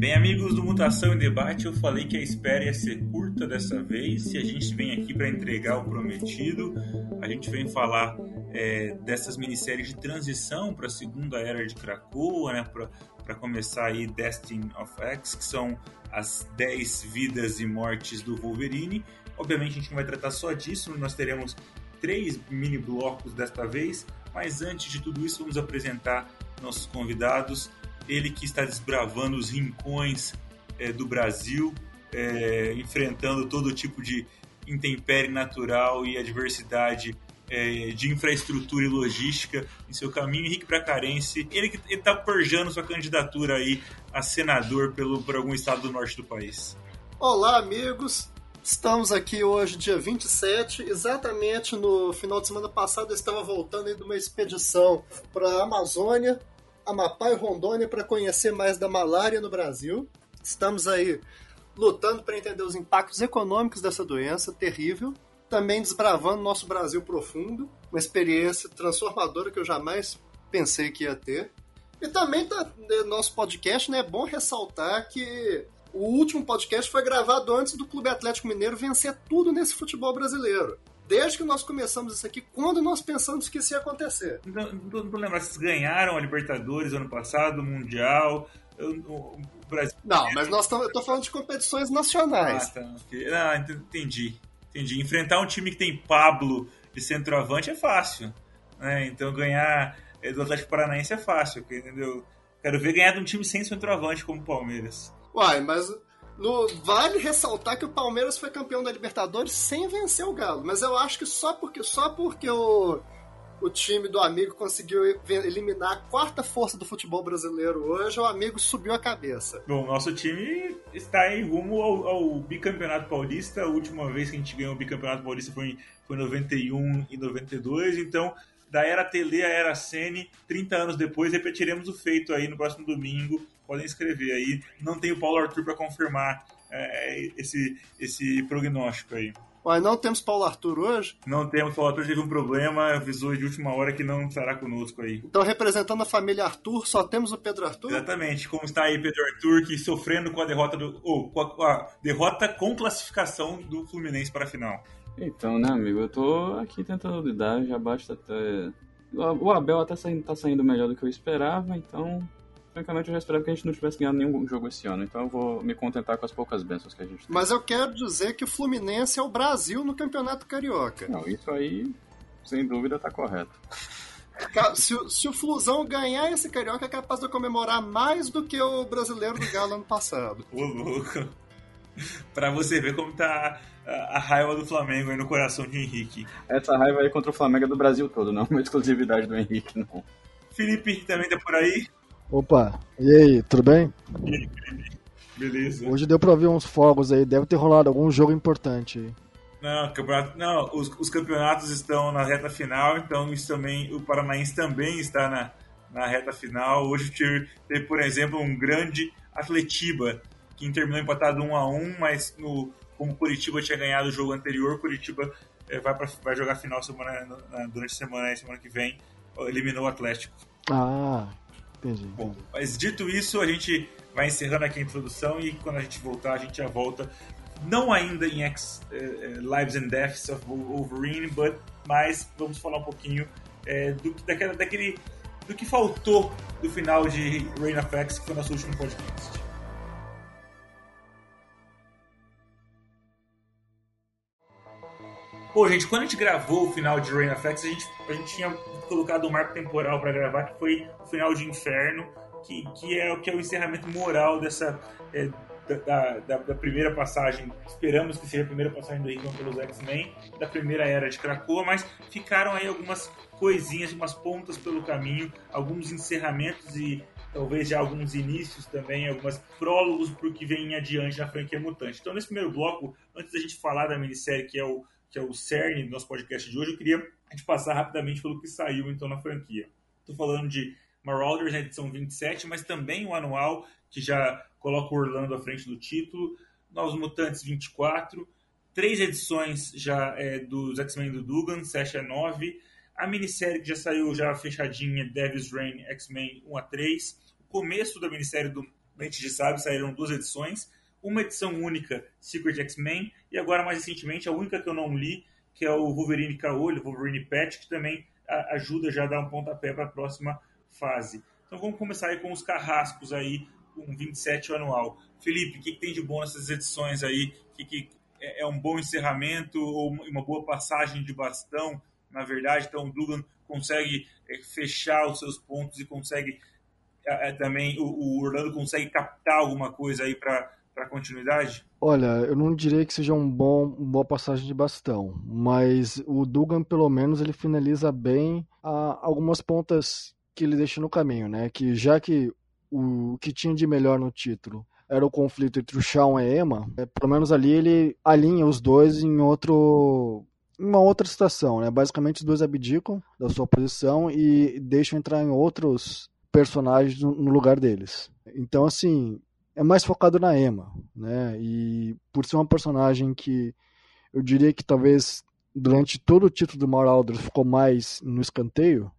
Bem, amigos do Mutação em Debate, eu falei que a espera ia ser curta dessa vez e a gente vem aqui para entregar o prometido. A gente vem falar é, dessas minisséries de transição para a segunda era de Krakoa, né, para começar aí Destiny of X, que são as 10 vidas e mortes do Wolverine. Obviamente a gente não vai tratar só disso, nós teremos três mini blocos desta vez, mas antes de tudo isso vamos apresentar nossos convidados ele que está desbravando os rincões é, do Brasil, é, enfrentando todo tipo de intempérie natural e adversidade é, de infraestrutura e logística em seu caminho. Henrique Bracarense, ele que está forjando sua candidatura aí a senador pelo, por algum estado do norte do país. Olá, amigos. Estamos aqui hoje, dia 27, exatamente no final de semana passado eu estava voltando de uma expedição para a Amazônia, Amapá e Rondônia para conhecer mais da malária no Brasil. Estamos aí lutando para entender os impactos econômicos dessa doença terrível, também desbravando nosso Brasil profundo, uma experiência transformadora que eu jamais pensei que ia ter. E também tá, né, nosso podcast, né, é bom ressaltar que o último podcast foi gravado antes do Clube Atlético Mineiro vencer tudo nesse futebol brasileiro desde que nós começamos isso aqui, quando nós pensamos que isso ia acontecer. Não, não, não lembro, vocês ganharam a Libertadores ano passado, o Mundial, o, Brasil. Não, mas nós estamos. Eu tô falando de competições nacionais. Ah, tá. Ah, entendi. Entendi. Enfrentar um time que tem Pablo de centroavante é fácil. Né? Então ganhar é, do Atlético Paranaense é fácil, entendeu? Quero ver ganhar de um time sem centroavante como o Palmeiras. Uai, mas no, vale ressaltar que o Palmeiras foi campeão da Libertadores sem vencer o Galo. Mas eu acho que só porque, só porque o, o time do amigo conseguiu eliminar a quarta força do futebol brasileiro hoje, o amigo subiu a cabeça. Bom, nosso time está em rumo ao, ao bicampeonato paulista. A última vez que a gente ganhou o bicampeonato paulista foi em, foi em 91 e 92. Então, da era Tele à era Sene, 30 anos depois, repetiremos o feito aí no próximo domingo podem escrever aí. Não tem o Paulo Arthur para confirmar é, esse, esse prognóstico aí. Mas não temos Paulo Arthur hoje? Não temos, Paulo Arthur teve um problema, avisou de última hora que não estará conosco aí. Então, representando a família Arthur, só temos o Pedro Arthur? Exatamente, como está aí Pedro Arthur, que sofrendo com a derrota do. ou com a, com a derrota com classificação do Fluminense para a final. Então, né, amigo, eu tô aqui tentando lidar, já basta até. O Abel até saindo, tá saindo melhor do que eu esperava, então francamente, eu já esperava que a gente não tivesse ganhado nenhum jogo esse ano. Então eu vou me contentar com as poucas bênçãos que a gente tem. Mas eu quero dizer que o Fluminense é o Brasil no Campeonato Carioca. Não, isso aí, sem dúvida, tá correto. Se, se, o Flusão ganhar esse Carioca, é capaz de comemorar mais do que o brasileiro do Galo ano passado. Ô, louco. pra você ver como tá a, raiva do Flamengo aí no coração de Henrique. Essa raiva aí contra o Flamengo é do Brasil todo, não é uma exclusividade do Henrique, não. Felipe também tá por aí. Opa, e aí, tudo bem? Beleza. Hoje deu pra ver uns fogos aí, deve ter rolado algum jogo importante aí. Não, campeonato, não os, os, campeonatos estão na reta final, então isso também, o Paranaense também está na, na reta final. Hoje teve, por exemplo, um grande Atletiba, que terminou empatado 1 a 1 mas no, como Curitiba tinha ganhado o jogo anterior, Curitiba é, vai, pra, vai jogar final semana, durante a semana, semana que vem, eliminou o Atlético. Ah, Entendi, Bom, mas dito isso, a gente vai encerrando aqui a introdução e quando a gente voltar, a gente já volta. Não ainda em X, uh, Lives and Deaths of Wolverine, but, mas vamos falar um pouquinho uh, do, daquela, daquele, do que faltou do final de Reign of X, que foi nosso último podcast. Pô, gente, quando a gente gravou o final de Rain of a gente, a gente tinha colocado um marco temporal para gravar, que foi o final de Inferno, que, que, é, que é o encerramento moral dessa. É, da, da, da, primeira passagem, esperamos que seja a primeira passagem do Hickman pelos X-Men, da primeira era de Krakoa, mas ficaram aí algumas coisinhas, umas pontas pelo caminho, alguns encerramentos e talvez já alguns inícios também, algumas prólogos para o que vem adiante na franquia Mutante. Então, nesse primeiro bloco, antes da gente falar da minissérie que é o que é o cerne do nosso podcast de hoje, eu queria gente passar rapidamente pelo que saiu então na franquia. Estou falando de Marauders, na edição 27, mas também o anual, que já coloca o Orlando à frente do título, Novos Mutantes 24, três edições já é, dos X-Men do Dugan, 7 a 9, a minissérie que já saiu já fechadinha, Devil's Reign, X-Men 1 a 3, o começo da minissérie do gente já sabe, saíram duas edições. Uma edição única, Secret X-Men, e agora, mais recentemente, a única que eu não li, que é o Wolverine Caolho, Wolverine Patch, que também ajuda já a dar um pontapé para a próxima fase. Então vamos começar aí com os carrascos aí, com 27 anual. Felipe, o que, que, tem de bom nessas edições aí? Que, que é, é um bom encerramento ou uma boa passagem de bastão, na verdade? Então o Dugan consegue é, fechar os seus pontos e consegue é, é também o, o, Orlando consegue captar alguma coisa aí para para continuidade? Olha, eu não diria que seja um bom, uma boa passagem de bastão, mas o Dugan pelo menos ele finaliza bem a, algumas pontas que ele deixa no caminho, né? Que já que o, que tinha de melhor no título era o conflito entre o Shawn e a Emma, é, pelo menos ali ele alinha os dois em outro uma outra situação, né? Basicamente os dois abdicam da sua posição e deixam entrar em outros personagens no lugar deles. Então assim, é mais focado na Emma, né? E por ser uma personagem que eu diria que talvez durante todo o título do Marauder ficou mais no escanteio,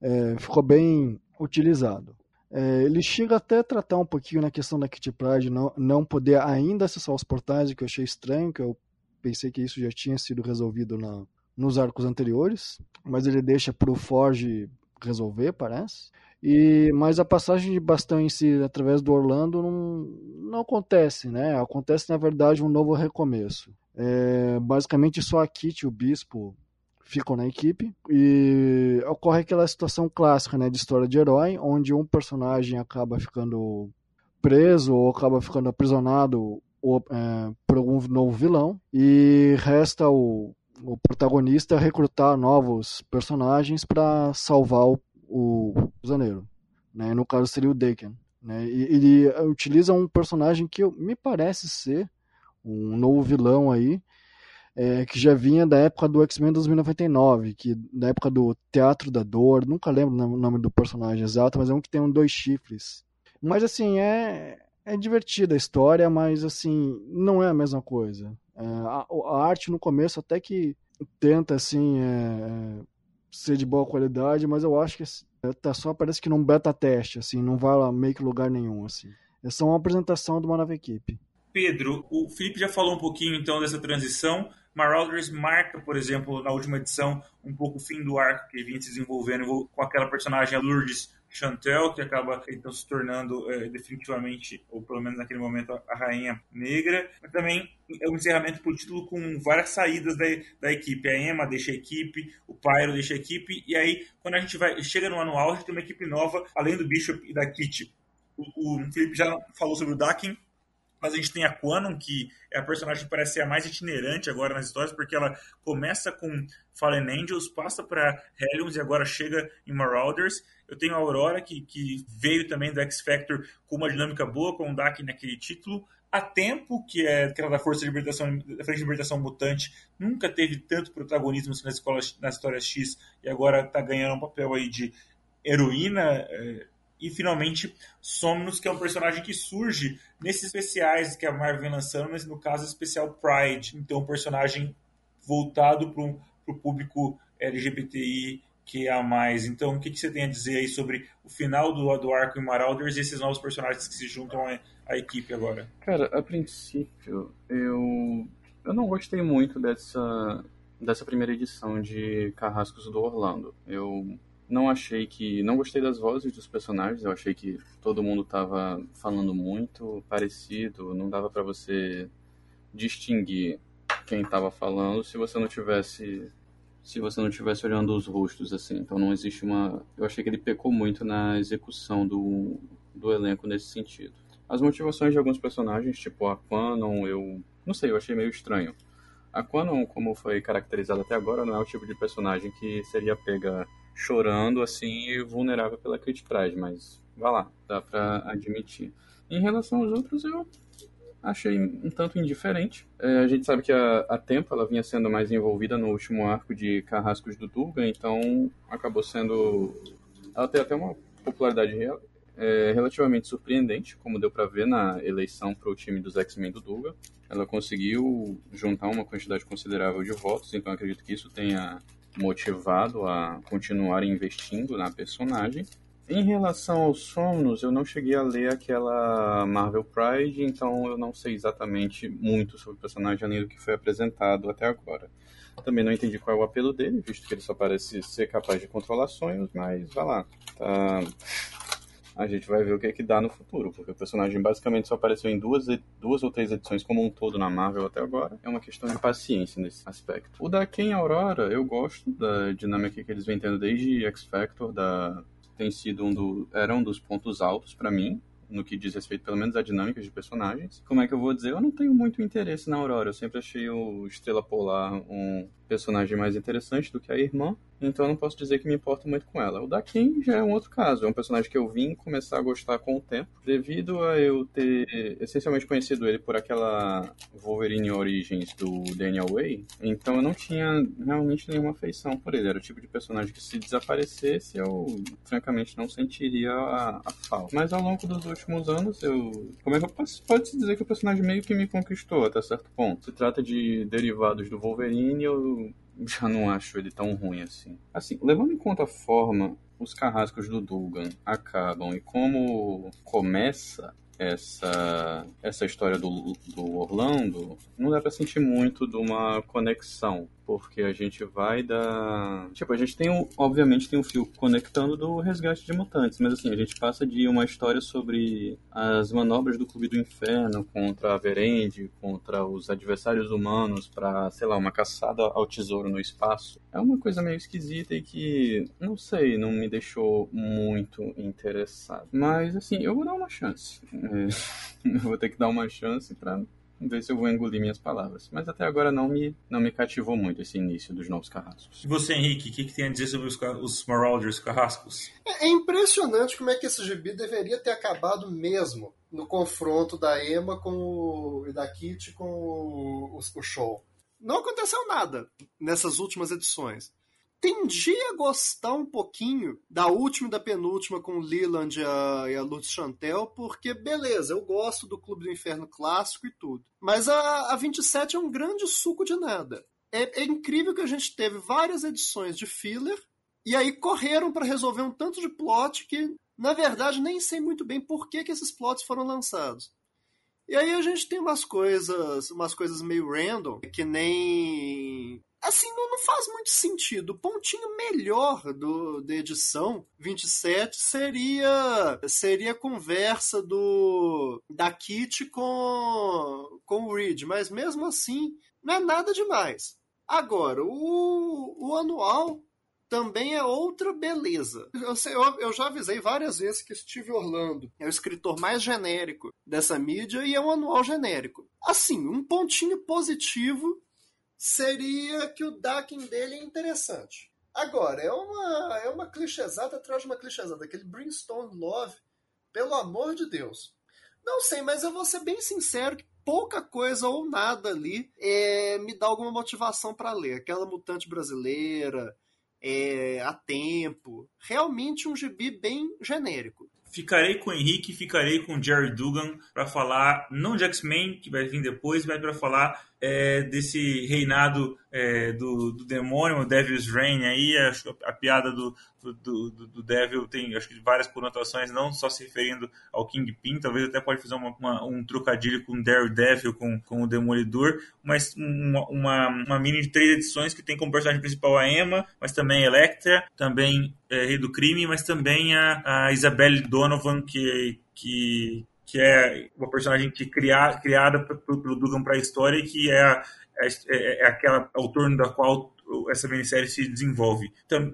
é, ficou bem utilizado. É, ele chega até a tratar um pouquinho na questão da Kitty Pride não, não poder ainda acessar os portais, o que eu achei estranho, que eu pensei que isso já tinha sido resolvido na, nos arcos anteriores, mas ele deixa para o Forge resolver, parece. E mas a passagem de bastão em si através do Orlando não, não acontece, né? Acontece na verdade um novo recomeço. É, basicamente só a Kitty e o Bispo ficam na equipe e ocorre aquela situação clássica né, de história de herói, onde um personagem acaba ficando preso ou acaba ficando aprisionado ou, é, por algum novo vilão e resta o, o protagonista recrutar novos personagens para salvar o, o prisioneiro. Né? No caso seria o Deacon. Né? E ele utiliza um personagem que me parece ser um novo vilão aí, é, que já vinha da época do X-Men 2099, que da época do Teatro da Dor, nunca lembro o nome do personagem exato, mas é um que tem um dois chifres. Mas assim, é, é divertida a história, mas assim, não é a mesma coisa. É, a, a, arte no começo até que tenta assim é ser de boa qualidade, mas eu acho que tá só parece que num beta teste, assim, não vai lá meio que lugar nenhum, assim. É só uma apresentação de uma nova equipe. Pedro, o Felipe já falou um pouquinho então dessa transição. Marauders marca, por exemplo, na última edição, um pouco o fim do arco que vinha se desenvolvendo com aquela personagem a Lourdes Chantel, que acaba então se tornando é, definitivamente, ou pelo menos naquele momento, a, Rainha Negra. Mas também é um encerramento por título com várias saídas da, da equipe. A Emma deixa a equipe, o Pyro deixa a equipe, e aí, quando a gente vai chega no anual, a gente tem uma equipe nova, além do Bishop e da Kitty. O, o Felipe já falou sobre o Dakin, mas a gente tem a Quanon, que é a personagem que parece ser a mais itinerante agora nas histórias, porque ela começa com Fallen Angels, passa para Hellions e agora chega em Marauders. Eu tenho a Aurora, que, que veio também do X Factor com uma dinâmica boa, com o Dak naquele título. A Tempo, que é aquela da Força de Libertação, da Frente de Libertação Mutante, nunca teve tanto protagonismo nas, escolas, nas histórias X e agora está ganhando um papel aí de heroína. É, e finalmente Somnus, que é um personagem que surge nesses especiais que a Marvel vem lançando, mas no caso especial Pride, então um personagem voltado para o público LGBTI que há mais. Então, o que, que, você tem a dizer aí sobre o final do, do arco em Marauders e esses novos personagens que se juntam à, à equipe agora? Cara, a princípio, eu, eu não gostei muito dessa, dessa primeira edição de Carrascos do Orlando. Eu não achei que. Não gostei das vozes dos personagens, eu achei que todo mundo tava falando muito parecido, não dava para você distinguir quem tava falando se você não tivesse. Se você não tivesse olhando os rostos, assim. Então não existe uma. Eu achei que ele pecou muito na execução do, do elenco nesse sentido. As motivações de alguns personagens, tipo a Quanon, eu. Não sei, eu achei meio estranho. A Quanon, como foi caracterizada até agora, não é o tipo de personagem que seria pega chorando assim e vulnerável pela Pride, mas vá lá, dá pra admitir. Em relação aos outros, eu achei um tanto indiferente. É, a gente sabe que a, a Tempo ela vinha sendo mais envolvida no último arco de Carrascos do Durga, então acabou sendo. Ela tem até uma popularidade real, é, relativamente surpreendente, como deu para ver na eleição para o time dos X-Men do Durga. Ela conseguiu juntar uma quantidade considerável de votos, então acredito que isso tenha motivado a continuar investindo na personagem. Em relação aos Somnos, eu não cheguei a ler aquela Marvel Pride, então eu não sei exatamente muito sobre o personagem além do que foi apresentado até agora. Também não entendi qual é o apelo dele, visto que ele só parece ser capaz de controlar sonhos, mas vai lá. Tá a gente vai ver o que, é que dá no futuro, porque o personagem basicamente só apareceu em duas, duas ou três edições como um todo na Marvel até agora. É uma questão de paciência nesse aspecto. O da Ken Aurora, eu gosto da dinâmica que eles vêm tendo desde X Factor, da tem sido um do era um dos pontos altos para mim no que diz respeito, pelo menos, à dinâmica de personagens. Como é que eu vou dizer? Eu não tenho muito interesse na Aurora. Eu sempre achei o Estrela Polar um personagem mais interessante do que a irmã, então eu não posso dizer que me importo muito com ela. O da Kim já é um outro caso, é um personagem que eu vim começar a gostar com o tempo, devido a eu ter essencialmente conhecido ele por aquela Wolverine Origins do Daniel Way, então eu não tinha realmente nenhuma afeição por ele. Era o tipo de personagem que se desaparecesse eu francamente não sentiria a, a falta. Mas ao longo dos últimos anos eu. Como é que eu posso pode se dizer que o personagem meio que me conquistou até certo ponto? Se trata de derivados do Wolverine, eu já não acho ele tão ruim assim. Assim, levando em conta a forma os carrascos do Dugan acabam e como começa essa, essa história do, do Orlando, não dá pra sentir muito de uma conexão porque a gente vai da. Tipo, a gente tem, um, obviamente, tem um fio conectando do resgate de mutantes, mas assim, a gente passa de uma história sobre as manobras do Clube do Inferno contra a Verende, contra os adversários humanos, para sei lá, uma caçada ao tesouro no espaço. É uma coisa meio esquisita e que, não sei, não me deixou muito interessado. Mas, assim, eu vou dar uma chance. É, eu vou ter que dar uma chance para Vamos ver se eu vou engolir minhas palavras. Mas até agora não me, não me cativou muito esse início dos novos carrascos. E você, Henrique, o que, que, tem a dizer sobre os, os Marauders carrascos? É, é, impressionante como é que esse gibi deveria ter acabado mesmo no confronto da Emma com o, e da Kitty com o, o, o show. Não aconteceu nada nessas últimas edições tendi a gostar um pouquinho da última e da penúltima com o Leland e a, e a Lutz Chantel, porque, beleza, eu gosto do Clube do Inferno clássico e tudo. Mas a, a 27 é um grande suco de nada. É, é incrível que a gente teve várias edições de filler e aí correram para resolver um tanto de plot que, na verdade, nem sei muito bem por que, que esses plots foram lançados. E aí a gente tem umas coisas, umas coisas meio random, que nem assim, não, não, faz muito sentido. O pontinho melhor do, da edição 27 seria seria a conversa do da Kitty com, com o Reed, mas mesmo assim não é nada demais. Agora, o, o anual também é outra beleza. Eu, sei, eu, eu, já avisei várias vezes que Steve Orlando é o escritor mais genérico dessa mídia e é um anual genérico. Assim, um pontinho positivo seria que o Dakin dele é interessante. Agora, é uma, é uma clichêsada atrás de uma clichêsada. Aquele Brimstone Love, pelo amor de Deus. Não sei, mas eu vou ser bem sincero que pouca coisa ou nada ali é, me dá alguma motivação para ler. Aquela mutante brasileira, é, a tempo. Realmente um gibi bem genérico. Ficarei com o Henrique, ficarei com o Jerry Dugan para falar não de X-Men, que vai vir depois, mas para falar é, desse reinado é, do, do, demônio, o Devil's Reign aí, a, a piada do, do, do, do, Devil tem acho que várias conotações, não só se referindo ao Kingpin, talvez até pode fazer uma, uma, um trocadilho com Daredevil, com, com o Demolidor, mas uma, uma, uma, mini de três edições que tem como personagem principal a Emma, mas também a Electra, também é, Rei do Crime, mas também a, a Isabelle Donovan, que, que que é uma personagem que cria, criada pelo Dugan para a história e que é, a, é, é, aquela ao torno da qual essa minissérie se desenvolve. Então,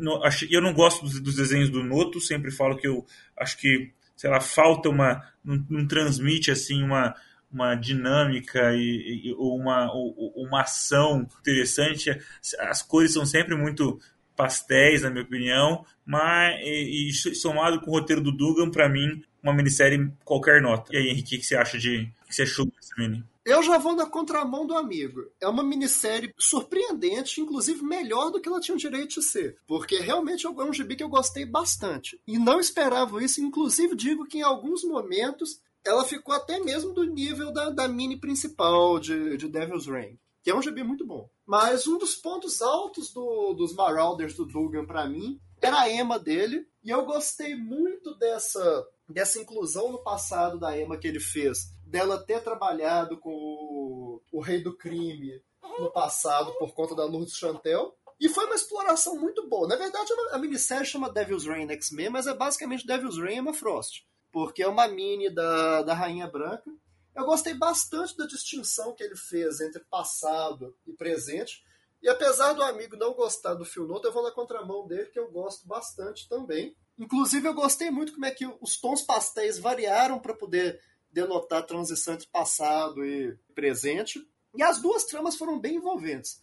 eu não gosto dos, dos, desenhos do Noto, sempre falo que eu acho que, sei lá, falta uma. não, não transmite assim uma uma dinâmica e, e uma, uma ação interessante. As cores são sempre muito pastéis, na minha opinião, mas e, e somado com o roteiro do Dugan, para mim, uma minissérie qualquer nota. E aí, Henrique, o que você acha de. Que você achou dessa mini? Eu já vou na contramão do amigo. É uma minissérie surpreendente, inclusive melhor do que ela tinha o direito de ser. Porque realmente é um gibi que eu gostei bastante. E não esperava isso, inclusive digo que em alguns momentos ela ficou até mesmo do nível da, da mini principal de, de Devil's Reign. Que é um gibi muito bom. Mas um dos pontos altos do, dos Marauders do Dugan para mim era a Emma dele, e eu gostei muito dessa, dessa inclusão no passado da Emma que ele fez, dela ter trabalhado com o, o Rei do Crime no passado por conta da Lourdes Chantel. E foi uma exploração muito boa. Na verdade, a minissérie chama Devil's Reign X-Men, mas é basicamente Devil's Reign Emma Frost. Porque é uma mini da, da Rainha Branca. Eu gostei bastante da distinção que ele fez entre passado e presente. E apesar do amigo não gostar do Phil Note, eu vou na contramão dele, que eu gosto bastante também. Inclusive, eu gostei muito como é que os tons pastéis variaram para poder denotar transição entre passado e presente. E as duas tramas foram bem envolventes.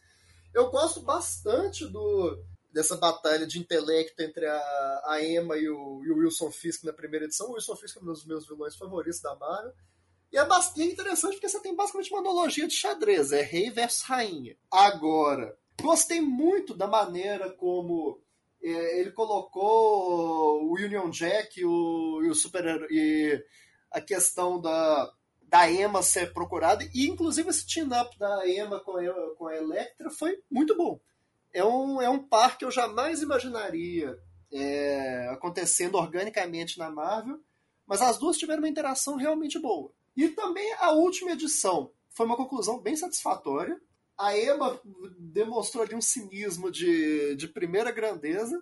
Eu gosto bastante do dessa batalha de intelecto entre a, a Emma e o, e o Wilson Fisk na primeira edição. O Wilson Fisk é um dos meus vilões favoritos da Marvel. E é bastante interessante porque você tem basicamente uma analogia de xadrez, é rei versus rainha. Agora, gostei muito da maneira como é, ele colocou o Union Jack e o, e o super e a questão da, da Emma ser procurada e inclusive esse team-up da Emma com a, com a Electra foi muito bom. É um, é um par que eu jamais imaginaria é, acontecendo organicamente na Marvel, mas as duas tiveram uma interação realmente boa. E também a última edição foi uma conclusão bem satisfatória. A Emma demonstrou ali um cinismo de, de primeira grandeza.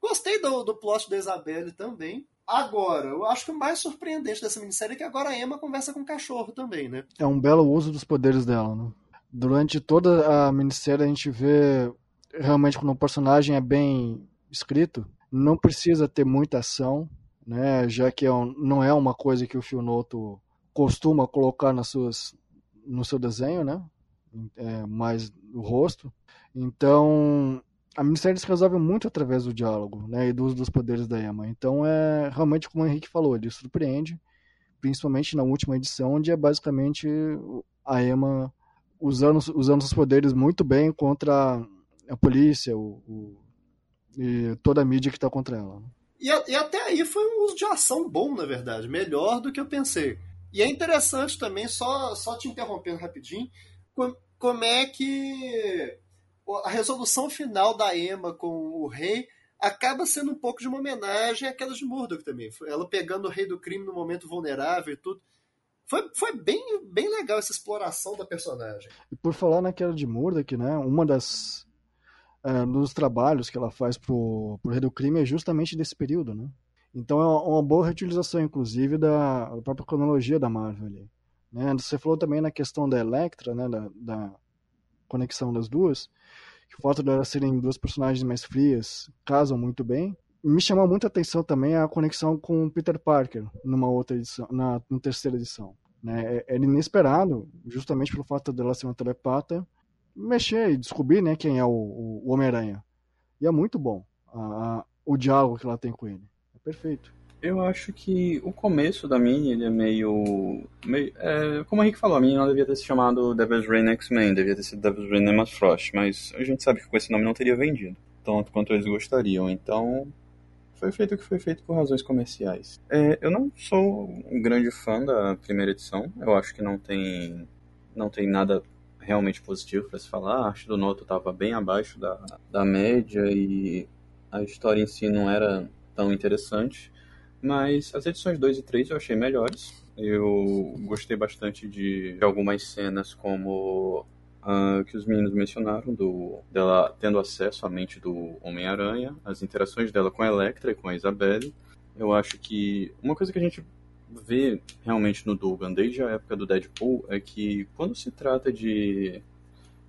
Gostei do, do plot da Isabelle também. Agora, eu acho que o mais surpreendente dessa minissérie é que agora a Emma conversa com o cachorro também, né? É um belo uso dos poderes dela, né? Durante toda a minissérie a gente vê realmente quando o personagem é bem escrito, não precisa ter muita ação, né? Já que é um, não é uma coisa que o Fionoto costuma colocar nas suas, no seu desenho, né? É, mais o rosto. Então, a minissérie se resolve muito através do diálogo, né? E do uso dos poderes da Emma. Então, é realmente como o Henrique falou, ele surpreende, principalmente na última edição, onde é basicamente a Emma usando, usando os poderes muito bem contra a polícia o, o e toda a mídia que está contra ela. Né? E, e, até aí foi um uso de ação bom, na verdade, melhor do que eu pensei. E é interessante também, só, só te interrompendo rapidinho, como é que a resolução final da Emma com o rei acaba sendo um pouco de uma homenagem àquelas de Murdoch também. Ela pegando o rei do crime no momento vulnerável e tudo. Foi, foi bem, bem legal essa exploração da personagem. E por falar naquela de Murdoch, né, uma das é, dos trabalhos que ela faz pro, pro rei do crime é justamente desse período, né? Então é uma boa reutilização, inclusive, da, própria cronologia da Marvel ali. Né? Você falou também na questão da Electra, né? da, da conexão das duas, que o fato de elas serem duas personagens mais frias casam muito bem. Me chamou muita atenção também a conexão com Peter Parker numa outra edição, na, na terceira edição. Né? É, era inesperado, justamente pelo fato dela ser uma telepata, mexer e descobrir né, quem é o, o Homem-Aranha. E é muito bom a, a, o diálogo que ela tem com ele. Perfeito. Eu acho que o começo da mini ele é meio. meio é, como o Henrique falou, a mini não devia ter se chamado Devil's Reign X-Men, devia ter sido Devil's Reign Emma Frost, mas a gente sabe que com esse nome não teria vendido tanto quanto eles gostariam, então foi feito o que foi feito por razões comerciais. É, eu não sou um grande fã da primeira edição, eu acho que não tem, não tem nada realmente positivo para se falar. A arte do Noto estava bem abaixo da, da média e a história em si não era tão interessante. Mas as edições 2 e 3 eu achei melhores. Eu gostei bastante de, de algumas cenas como uh, que os meninos mencionaram, do, dela tendo acesso à mente do Homem-Aranha, as interações dela com a Electra e com a Isabelle. Eu acho que uma coisa que a gente vê realmente no Dugan desde a época do Deadpool é que quando se trata de,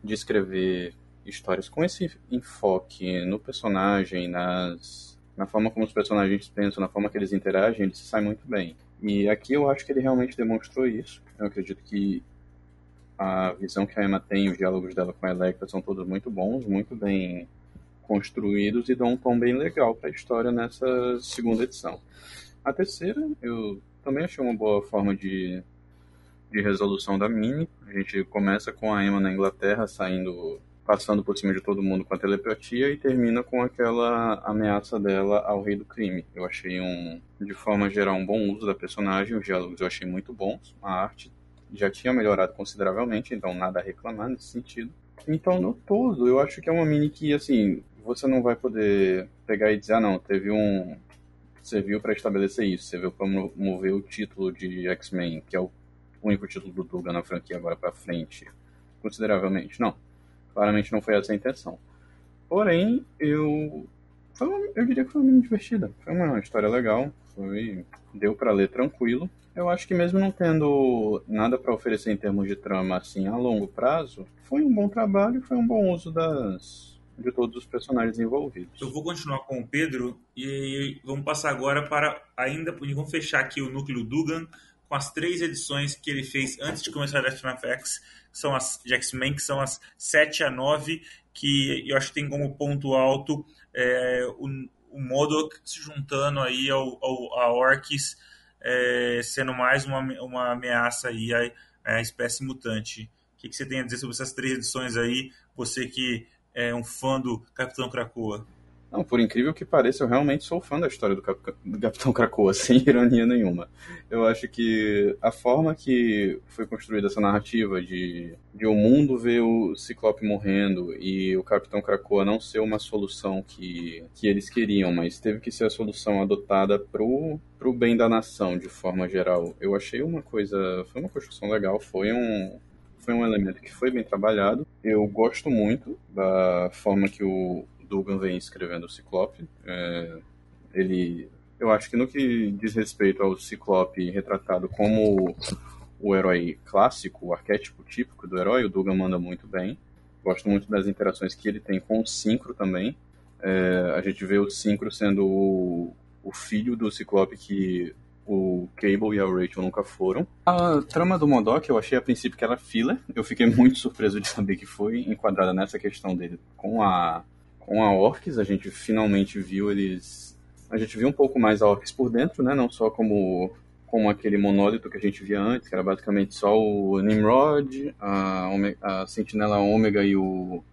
de escrever histórias com esse enfoque no personagem, nas na forma como os personagens pensam, na forma que eles interagem, ele se sai muito bem. E aqui eu acho que ele realmente demonstrou isso. Eu acredito que a visão que a Emma tem, os diálogos dela com a Electra são todos muito bons, muito bem construídos e dão um tom bem legal para a história nessa segunda edição. A terceira, eu também achei uma boa forma de, de resolução da mini. A gente começa com a Emma na Inglaterra saindo passando por cima de todo mundo com a telepatia e termina com aquela ameaça dela ao rei do crime. Eu achei um, de forma geral, um bom uso da personagem, os diálogos eu achei muito bons, a arte já tinha melhorado consideravelmente, então nada a reclamar nesse sentido. Então, no todo, eu acho que é uma mini que, assim, você não vai poder pegar e dizer, ah não, teve um. Serviu para estabelecer isso, serviu para mover o título de X-Men, que é o único título do Dugan na franquia agora para frente, consideravelmente. Não, claramente não foi essa a intenção. Porém, eu. Foi uma, eu diria que foi uma divertida. Foi uma história legal, foi, deu para ler tranquilo. Eu acho que mesmo não tendo nada para oferecer em termos de trama assim a longo prazo, foi um bom trabalho foi um bom uso das de todos os personagens envolvidos. Eu vou continuar com o Pedro e vamos passar agora para ainda vamos fechar aqui o núcleo Dugan com as três edições que ele fez antes de começar a Death FX, que são as de X-Men, que são as 7 a 9, que eu acho que tem como ponto alto é, o, o Modok se juntando aí ao, ao a Orcs é, sendo mais uma, uma ameaça aí à, à espécie mutante. O que, que, você tem a dizer sobre essas três edições aí? Você que é um fã do Capitão Krakoa. Não, por incrível que pareça, eu realmente sou fã da história do, Cap do Capitão Krakoa, sem ironia nenhuma. Eu acho que a forma que foi construída essa narrativa de, de o mundo ver o Ciclope morrendo e o Capitão Krakoa não ser uma solução que, que eles queriam, mas teve que ser a solução adotada pro, pro bem da nação, de forma geral. Eu achei uma coisa... Foi uma construção legal, foi um, foi um elemento que foi bem trabalhado. Eu gosto muito da forma que o, Dugan vem escrevendo o Ciclope. É, ele, eu acho que no que diz respeito ao Ciclope retratado como o herói clássico, o arquétipo típico do herói, o Dugan manda muito bem. Gosto muito das interações que ele tem com o Synchro também. É, a gente vê o Synchro sendo o, o filho do Ciclope que o Cable e a Rachel nunca foram. A trama do Modok eu achei a princípio que era filler. Eu fiquei muito surpreso de saber que foi enquadrada nessa questão dele com a com a Orcs, a gente finalmente viu eles. A gente viu um pouco mais a Orcs por dentro, né? Não só como, como aquele monólito que a gente via antes, que era basicamente só o Nimrod, a, a Sentinela Ômega e o,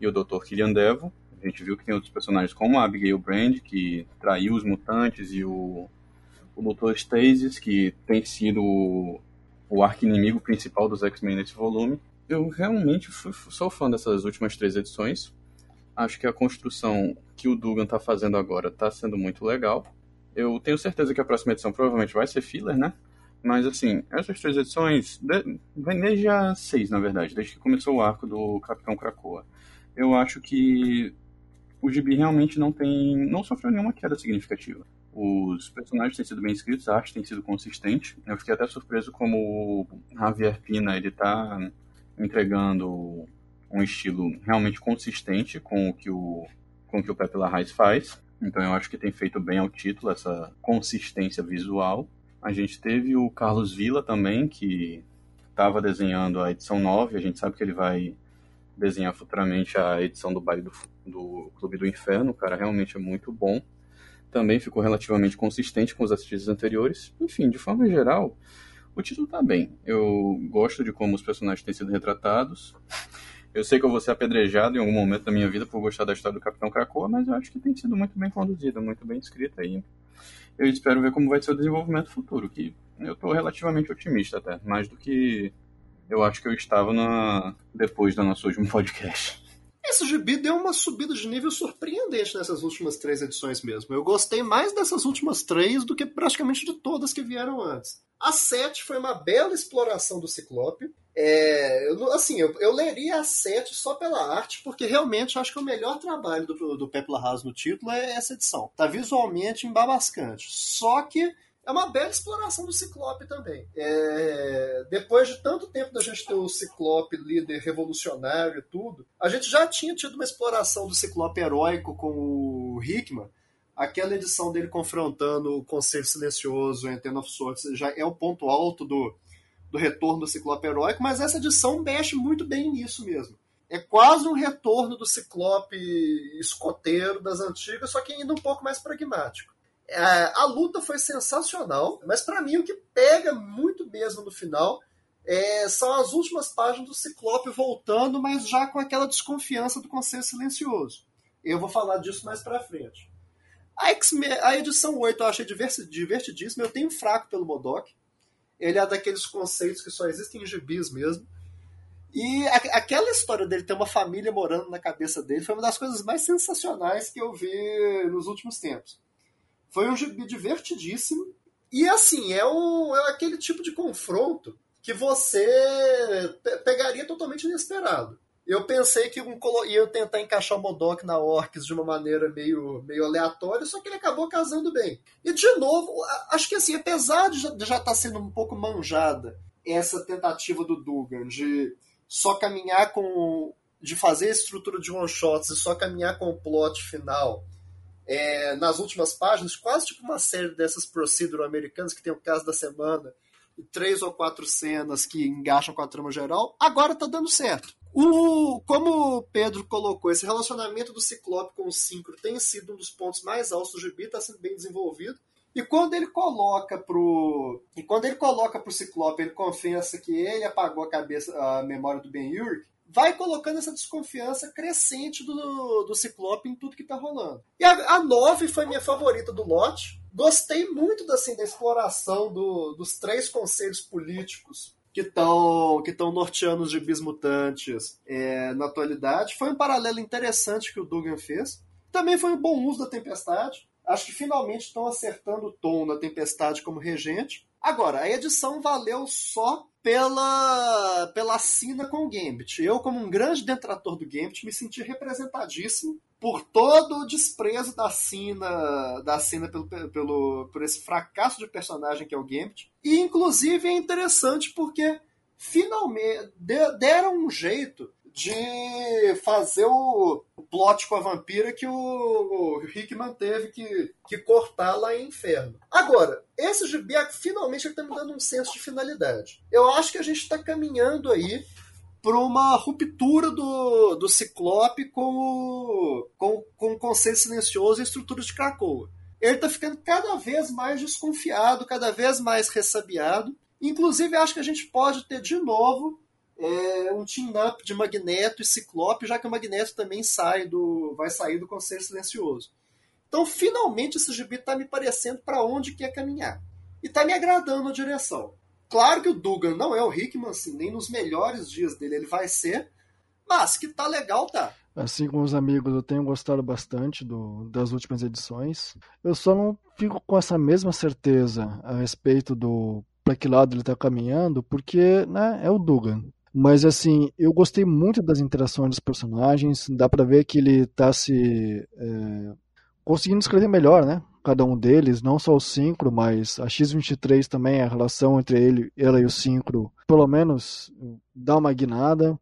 e o Dr. Killian Devo. A gente viu que tem outros personagens como a Abigail Brand, que traiu os mutantes, e o, o Dr. Stasis, que tem sido o, o arqui-inimigo principal dos X-Men nesse volume. Eu realmente fui, sou fã dessas últimas três edições acho que a construção que o Dugan está fazendo agora está sendo muito legal. Eu tenho certeza que a próxima edição provavelmente vai ser filler, né? Mas assim, essas três edições, vem desde a seis, na verdade, desde que começou o arco do Capitão Krakoa. Eu acho que o gibi realmente não tem. não sofreu nenhuma queda significativa. Os personagens têm sido bem escritos, a arte tem sido consistente. Eu fiquei até surpreso como o Javier Pina ele tá entregando um estilo realmente consistente com o que o, com o, que o Pepe Larraz faz. Então eu acho que tem feito bem ao título essa consistência visual. A gente teve o Carlos Villa também, que estava desenhando a edição 9. A gente sabe que ele vai desenhar futuramente a edição do Baile do, do Clube do Inferno. O cara realmente é muito bom. Também ficou relativamente consistente com os artistas anteriores. Enfim, de forma geral, o título está bem. Eu gosto de como os personagens têm sido retratados. Eu sei que eu vou ser apedrejado em algum momento da minha vida por gostar da história do Capitão Krakoa, mas eu acho que tem sido muito bem conduzida, muito bem escrita aí. Eu espero ver como vai ser o desenvolvimento futuro, que eu estou relativamente otimista até, mais do que eu acho que eu estava na... depois do nosso último podcast. Esse gibi deu uma subida de nível surpreendente nessas últimas três edições mesmo. Eu gostei mais dessas últimas três do que praticamente de todas que vieram antes. A 7 foi uma bela exploração do Ciclope. É, eu, assim, eu, eu, leria a 7 só pela arte, porque realmente acho que o melhor trabalho do, do Pepla Haas no título é essa edição. Tá visualmente embabascante. Só que é uma bela exploração do Ciclope também. É, depois de tanto tempo da gente ter o Ciclope líder revolucionário e tudo, a gente já tinha tido uma exploração do Ciclope heróico com o Hickman. Aquela edição dele confrontando o Conselho Silencioso em Ten of Swords já é o ponto alto do, do retorno do Ciclope heróico, mas essa edição mexe muito bem nisso mesmo. É quase um retorno do Ciclope escoteiro das antigas, só que ainda um pouco mais pragmático. É, a luta foi sensacional, mas para mim o que pega muito mesmo no final é, são as últimas páginas do Ciclope voltando, mas já com aquela desconfiança do Conselho Silencioso. Eu vou falar disso mais pra frente. A, a edição 8 eu achei divertidíssima. Eu tenho fraco pelo Modok. Ele é daqueles conceitos que só existem em gibis mesmo. E a, aquela história dele ter uma família morando na cabeça dele foi uma das coisas mais sensacionais que eu vi nos últimos tempos. Foi um gibi divertidíssimo. E assim, é, um, é aquele tipo de confronto que você pegaria totalmente inesperado. Eu pensei que um, ia tentar encaixar o Modok na Orcs de uma maneira meio, meio aleatória, só que ele acabou casando bem. E, de novo, acho que assim, apesar de já estar tá sendo um pouco manjada essa tentativa do Dugan de só caminhar com. de fazer a estrutura de one-shots e só caminhar com o plot final é, nas últimas páginas, quase tipo uma série dessas procedural americanas que tem o caso da semana e três ou quatro cenas que engaixam com a trama geral, agora tá dando certo. O, como o Pedro colocou, esse relacionamento do Ciclope com o Synchro tem sido um dos pontos mais altos do gibi, está sendo bem desenvolvido. E quando ele coloca pro. E quando ele coloca pro Ciclope, ele confessa que ele apagou a cabeça, a memória do Ben Urich, vai colocando essa desconfiança crescente do, do Ciclope em tudo que tá rolando. E a, a 9 foi minha favorita do lote. Gostei muito assim, da exploração do, dos três conselhos políticos que estão que norteando os gibis mutantes é, na atualidade. Foi um paralelo interessante que o Dugan fez. Também foi um bom uso da Tempestade. Acho que finalmente estão acertando o tom na Tempestade como regente. Agora, a edição valeu só pela, pela assina com o Gambit. Eu, como um grande detrator do Gambit, me senti representadíssimo por todo o desprezo da Sina, da pelo, pelo, por esse fracasso de personagem que é o Gambit. E, inclusive, é interessante porque finalmente deram um jeito de fazer o, plot com a vampira que o, Hickman teve que, que cortar lá em Inferno. Agora, esse gibi finalmente está me dando um senso de finalidade. Eu acho que a gente está caminhando aí para uma ruptura do, do Ciclope com o, com, com o Conselho Silencioso e a estrutura de Krakoa. Ele está ficando cada vez mais desconfiado, cada vez mais ressabiado. Inclusive, acho que a gente pode ter de novo é, um team-up de Magneto e Ciclope, já que o Magneto também sai do, vai sair do Conselho Silencioso. Então, finalmente, esse gibi está me parecendo para onde quer caminhar. E está me agradando a direção. Claro que o Dugan não é o Hickman, assim, nem nos melhores dias dele ele vai ser, mas que tá legal, tá. Assim como os amigos, eu tenho gostado bastante do, das últimas edições. Eu só não fico com essa mesma certeza a respeito do para que lado ele está caminhando, porque né, é o Dugan. Mas assim, eu gostei muito das interações dos personagens. Dá para ver que ele está se é, conseguindo escrever melhor, né? Cada um deles, não só o Syncro, mas a X23 também, a relação entre ele, ela e o Syncro, pelo menos dá uma guinada.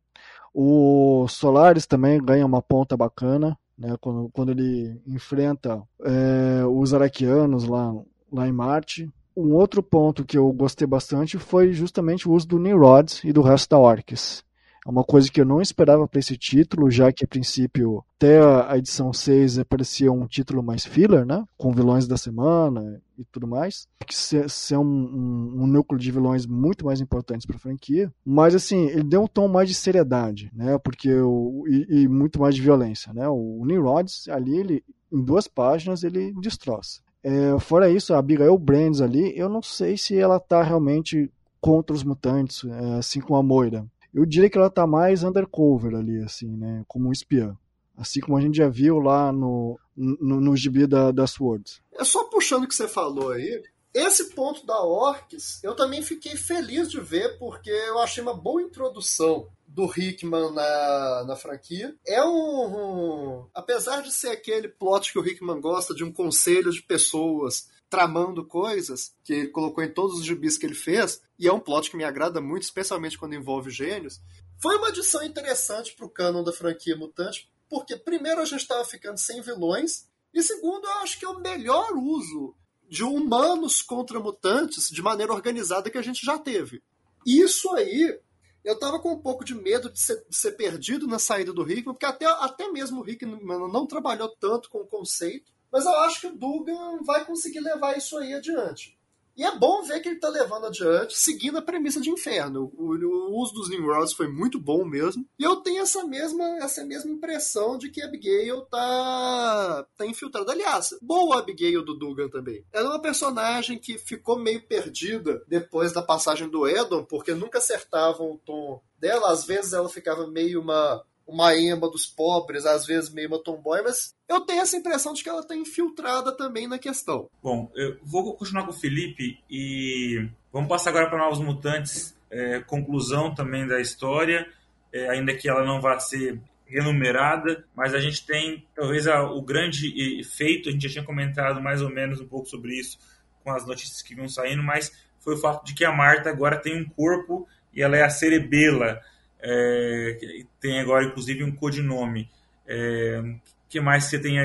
O Solaris também ganha uma ponta bacana, né? Quando, quando ele enfrenta é, os Araquianos lá, lá em Marte um outro ponto que eu gostei bastante foi justamente o uso do Nimrod e do resto da Orcs. É uma coisa que eu não esperava para esse título, já que a princípio até a edição 6 aparecia um título mais filler, né? Com vilões da semana e tudo mais. Que ser, um, um, um, núcleo de vilões muito mais importantes para a franquia. Mas assim, ele deu um tom mais de seriedade, né? Porque o, e, e muito mais de violência, né? O Nimrod ali, ele, em duas páginas, ele destroça. É, fora isso, a Abigail Brands ali, eu não sei se ela tá realmente contra os mutantes, é, assim como a Moira. Eu diria que ela tá mais undercover ali, assim, né, como um espiã. Assim como a gente já viu lá no, no, no gibi da, da Swords. É só puxando o que você falou aí, esse ponto da Orcs, eu também fiquei feliz de ver, porque eu achei uma boa introdução do Hickman na, na franquia. É um, um, Apesar de ser aquele plot que o Hickman gosta, de um conselho de pessoas tramando coisas, que ele colocou em todos os gibis que ele fez, e é um plot que me agrada muito, especialmente quando envolve gênios, foi uma adição interessante para o canon da franquia Mutante, porque primeiro a gente estava ficando sem vilões, e segundo, eu acho que é o melhor uso de humanos contra mutantes de maneira organizada que a gente já teve. Isso aí eu tava com um pouco de medo de ser, de ser perdido na saída do Hickman, porque até, até mesmo o Hickman não trabalhou tanto com o conceito, mas eu acho que o Dugan vai conseguir levar isso aí adiante. E é bom ver que ele está levando adiante, seguindo a premissa de Inferno. O, o, uso dos Nimrods foi muito bom mesmo. E eu tenho essa mesma, essa mesma impressão de que Abigail tá, tá infiltrada. Aliás, boa Abigail do Dugan também. Ela é uma personagem que ficou meio perdida depois da passagem do Edon, porque nunca acertavam o tom dela. Às vezes ela ficava meio uma uma ema dos pobres, às vezes meio uma tomboy, mas eu tenho essa impressão de que ela está infiltrada também na questão. Bom, eu vou continuar com o Felipe e vamos passar agora para Novos Mutantes, é, conclusão também da história, é, ainda que ela não vá ser renumerada, mas a gente tem talvez a, o grande efeito, a gente já tinha comentado mais ou menos um pouco sobre isso com as notícias que vinham saindo, mas foi o fato de que a Marta agora tem um corpo e ela é a cerebela é, tem agora inclusive um codinome. É, que mais você tem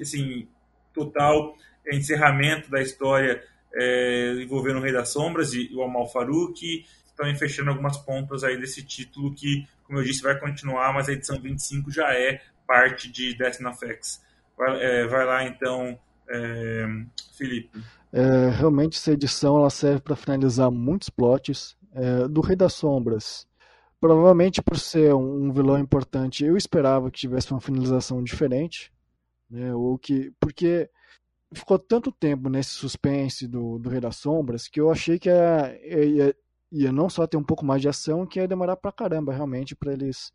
assim, total encerramento da história é, envolvendo o Rei das Sombras e o Amal Farouk, também fechando algumas pontas aí desse título que, como eu disse, vai continuar, mas a edição 25 já é parte de Destiny of X. Vai, é, vai lá então, é, Felipe. É, realmente essa edição ela serve para finalizar muitos plots. É, do Rei das Sombras, Provavelmente por ser um vilão importante, eu esperava que tivesse uma finalização diferente, né? Ou que porque ficou tanto tempo nesse suspense do, do Rei das Sombras que eu achei que ia, ia, ia não só ter um pouco mais de ação, que ia demorar pra caramba realmente para eles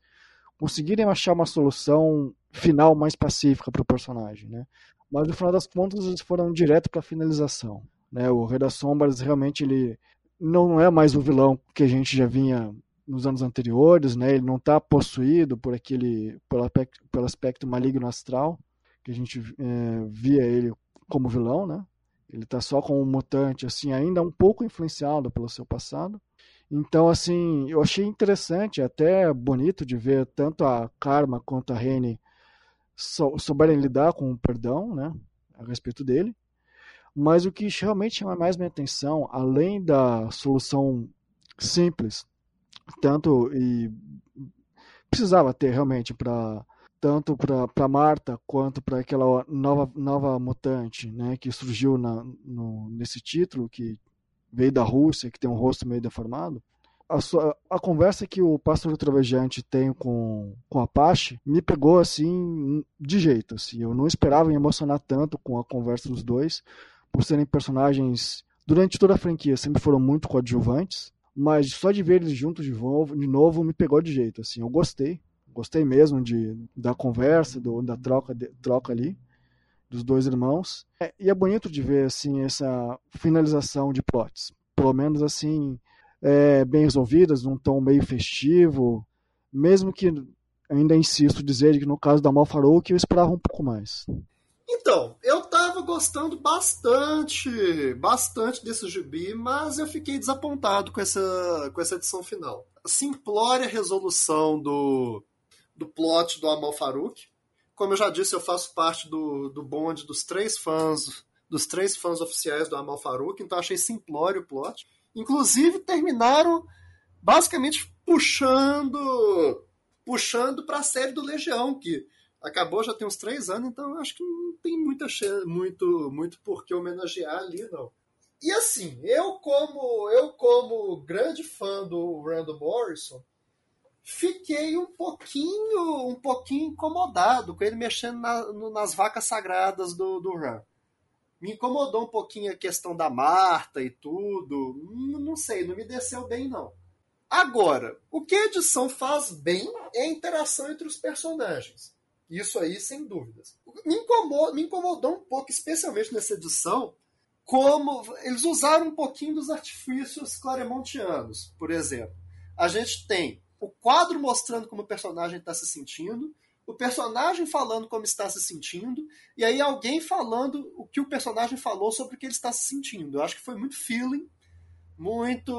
conseguirem achar uma solução final mais pacífica para o personagem, né? Mas no final das contas eles foram direto para a finalização, né? O Rei das Sombras realmente ele não é mais o vilão que a gente já vinha nos anos anteriores, né? Ele não está possuído por aquele pelo aspecto, pelo aspecto maligno astral que a gente é, via ele como vilão, né? Ele está só como um mutante, assim, ainda um pouco influenciado pelo seu passado. Então, assim, eu achei interessante, até bonito de ver tanto a Karma quanto a Rene sou, souberem lidar com o perdão, né? A respeito dele. Mas o que realmente chama mais minha atenção, além da solução simples tanto e precisava ter realmente para tanto para Marta quanto para aquela nova nova mutante, né, que surgiu na, no, nesse título que veio da Rússia, que tem um rosto meio deformado. A, sua, a conversa que o Pássaro Trovejante tem com, com a Apache me pegou assim de jeito. Assim. Eu não esperava me emocionar tanto com a conversa dos dois, por serem personagens, durante toda a franquia, sempre foram muito coadjuvantes mas só de ver eles juntos de novo, de novo me pegou de jeito, assim, eu gostei, gostei mesmo de, da conversa, do, da troca, de, troca ali, dos dois irmãos, é, e é bonito de ver, assim, essa finalização de plots, pelo menos, assim, é, bem resolvidas, num tom meio festivo, mesmo que, ainda insisto dizer que no caso da Malfarouk eu esperava um pouco mais. Então, eu tava gostando bastante, bastante desse gibi, mas eu fiquei desapontado com essa, com essa edição final. Simplória resolução do, do plot do Amal Farouk. Como eu já disse, eu faço parte do, do bonde dos três fãs, dos três fãs oficiais do Amal Farouk, então achei simplório o plot. Inclusive, terminaram basicamente puxando puxando para a série do Legião, que acabou já tem uns três anos, então acho que não tem muita muito muito por que homenagear ali não. E assim, eu como eu como grande fã do Randall Morrison, fiquei um pouquinho um pouquinho incomodado com ele mexendo na, no, nas vacas sagradas do, do Ram. Me incomodou um pouquinho a questão da Marta e tudo. Não, não sei, não me desceu bem não. Agora, o que a edição faz bem é a interação entre os personagens. Isso aí, sem dúvidas. Me incomodou, me incomodou um pouco, especialmente nessa edição, como eles usaram um pouquinho dos artifícios claremontianos. Por exemplo, a gente tem o quadro mostrando como o personagem está se sentindo, o personagem falando como está se sentindo, e aí alguém falando o que o personagem falou sobre o que ele está se sentindo. Eu acho que foi muito feeling, muito.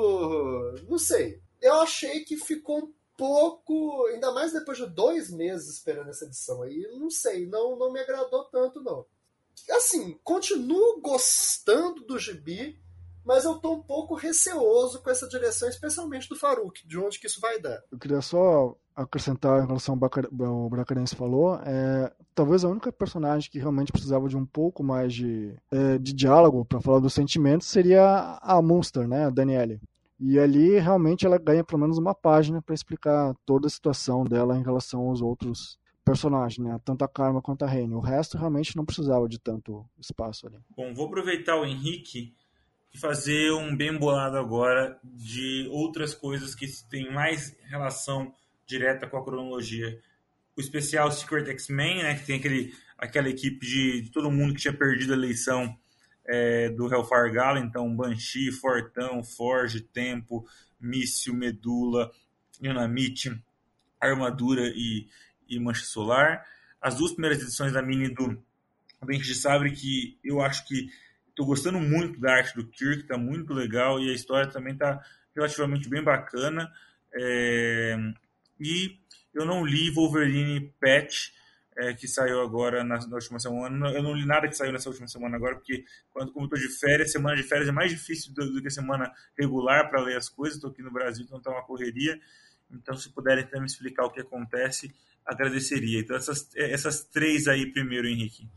não sei. Eu achei que ficou um pouco, ainda mais depois de dois meses esperando essa edição aí, não sei, não, não me agradou tanto não. Assim, continuo gostando do gibi, mas eu tô um pouco receoso com essa direção, especialmente do Farouk, de onde que isso vai dar. Eu queria só acrescentar em relação ao o Bracarense falou, é, talvez a única personagem que realmente precisava de um pouco mais de, é, de diálogo para falar dos sentimentos seria a Monster, né, a Danielle. E ali realmente ela ganha pelo menos uma página para explicar toda a situação dela em relação aos outros personagens, né? Tanto a Karma quanto a Reine. O resto realmente não precisava de tanto espaço ali. Bom, vou aproveitar o Henrique e fazer um bem bolado agora de outras coisas que têm mais relação direta com a cronologia. O especial Secret X-Men, né, que tem aquele, aquela equipe de, de, todo mundo que tinha perdido a eleição é, do Hellfire Gala, então Banshee, Fortão, Forge, Tempo, Míssil, Medula, Dynamite, Armadura e, e Mancha Solar. As duas primeiras edições da mini do Dente de Sabre, que eu acho que Estou gostando muito da arte do Kirk, está muito legal e a história também está relativamente bem bacana. É... E eu não li Wolverine Patch, é, que saiu agora na, na, última semana. Eu não li nada que saiu nessa última semana agora, porque quando como estou de férias, semana de férias é mais difícil do, do que semana regular para ler as coisas. Estou aqui no Brasil, então está uma correria. Então, se puderem me explicar o que acontece, agradeceria. Então, essas, essas três aí primeiro, Henrique.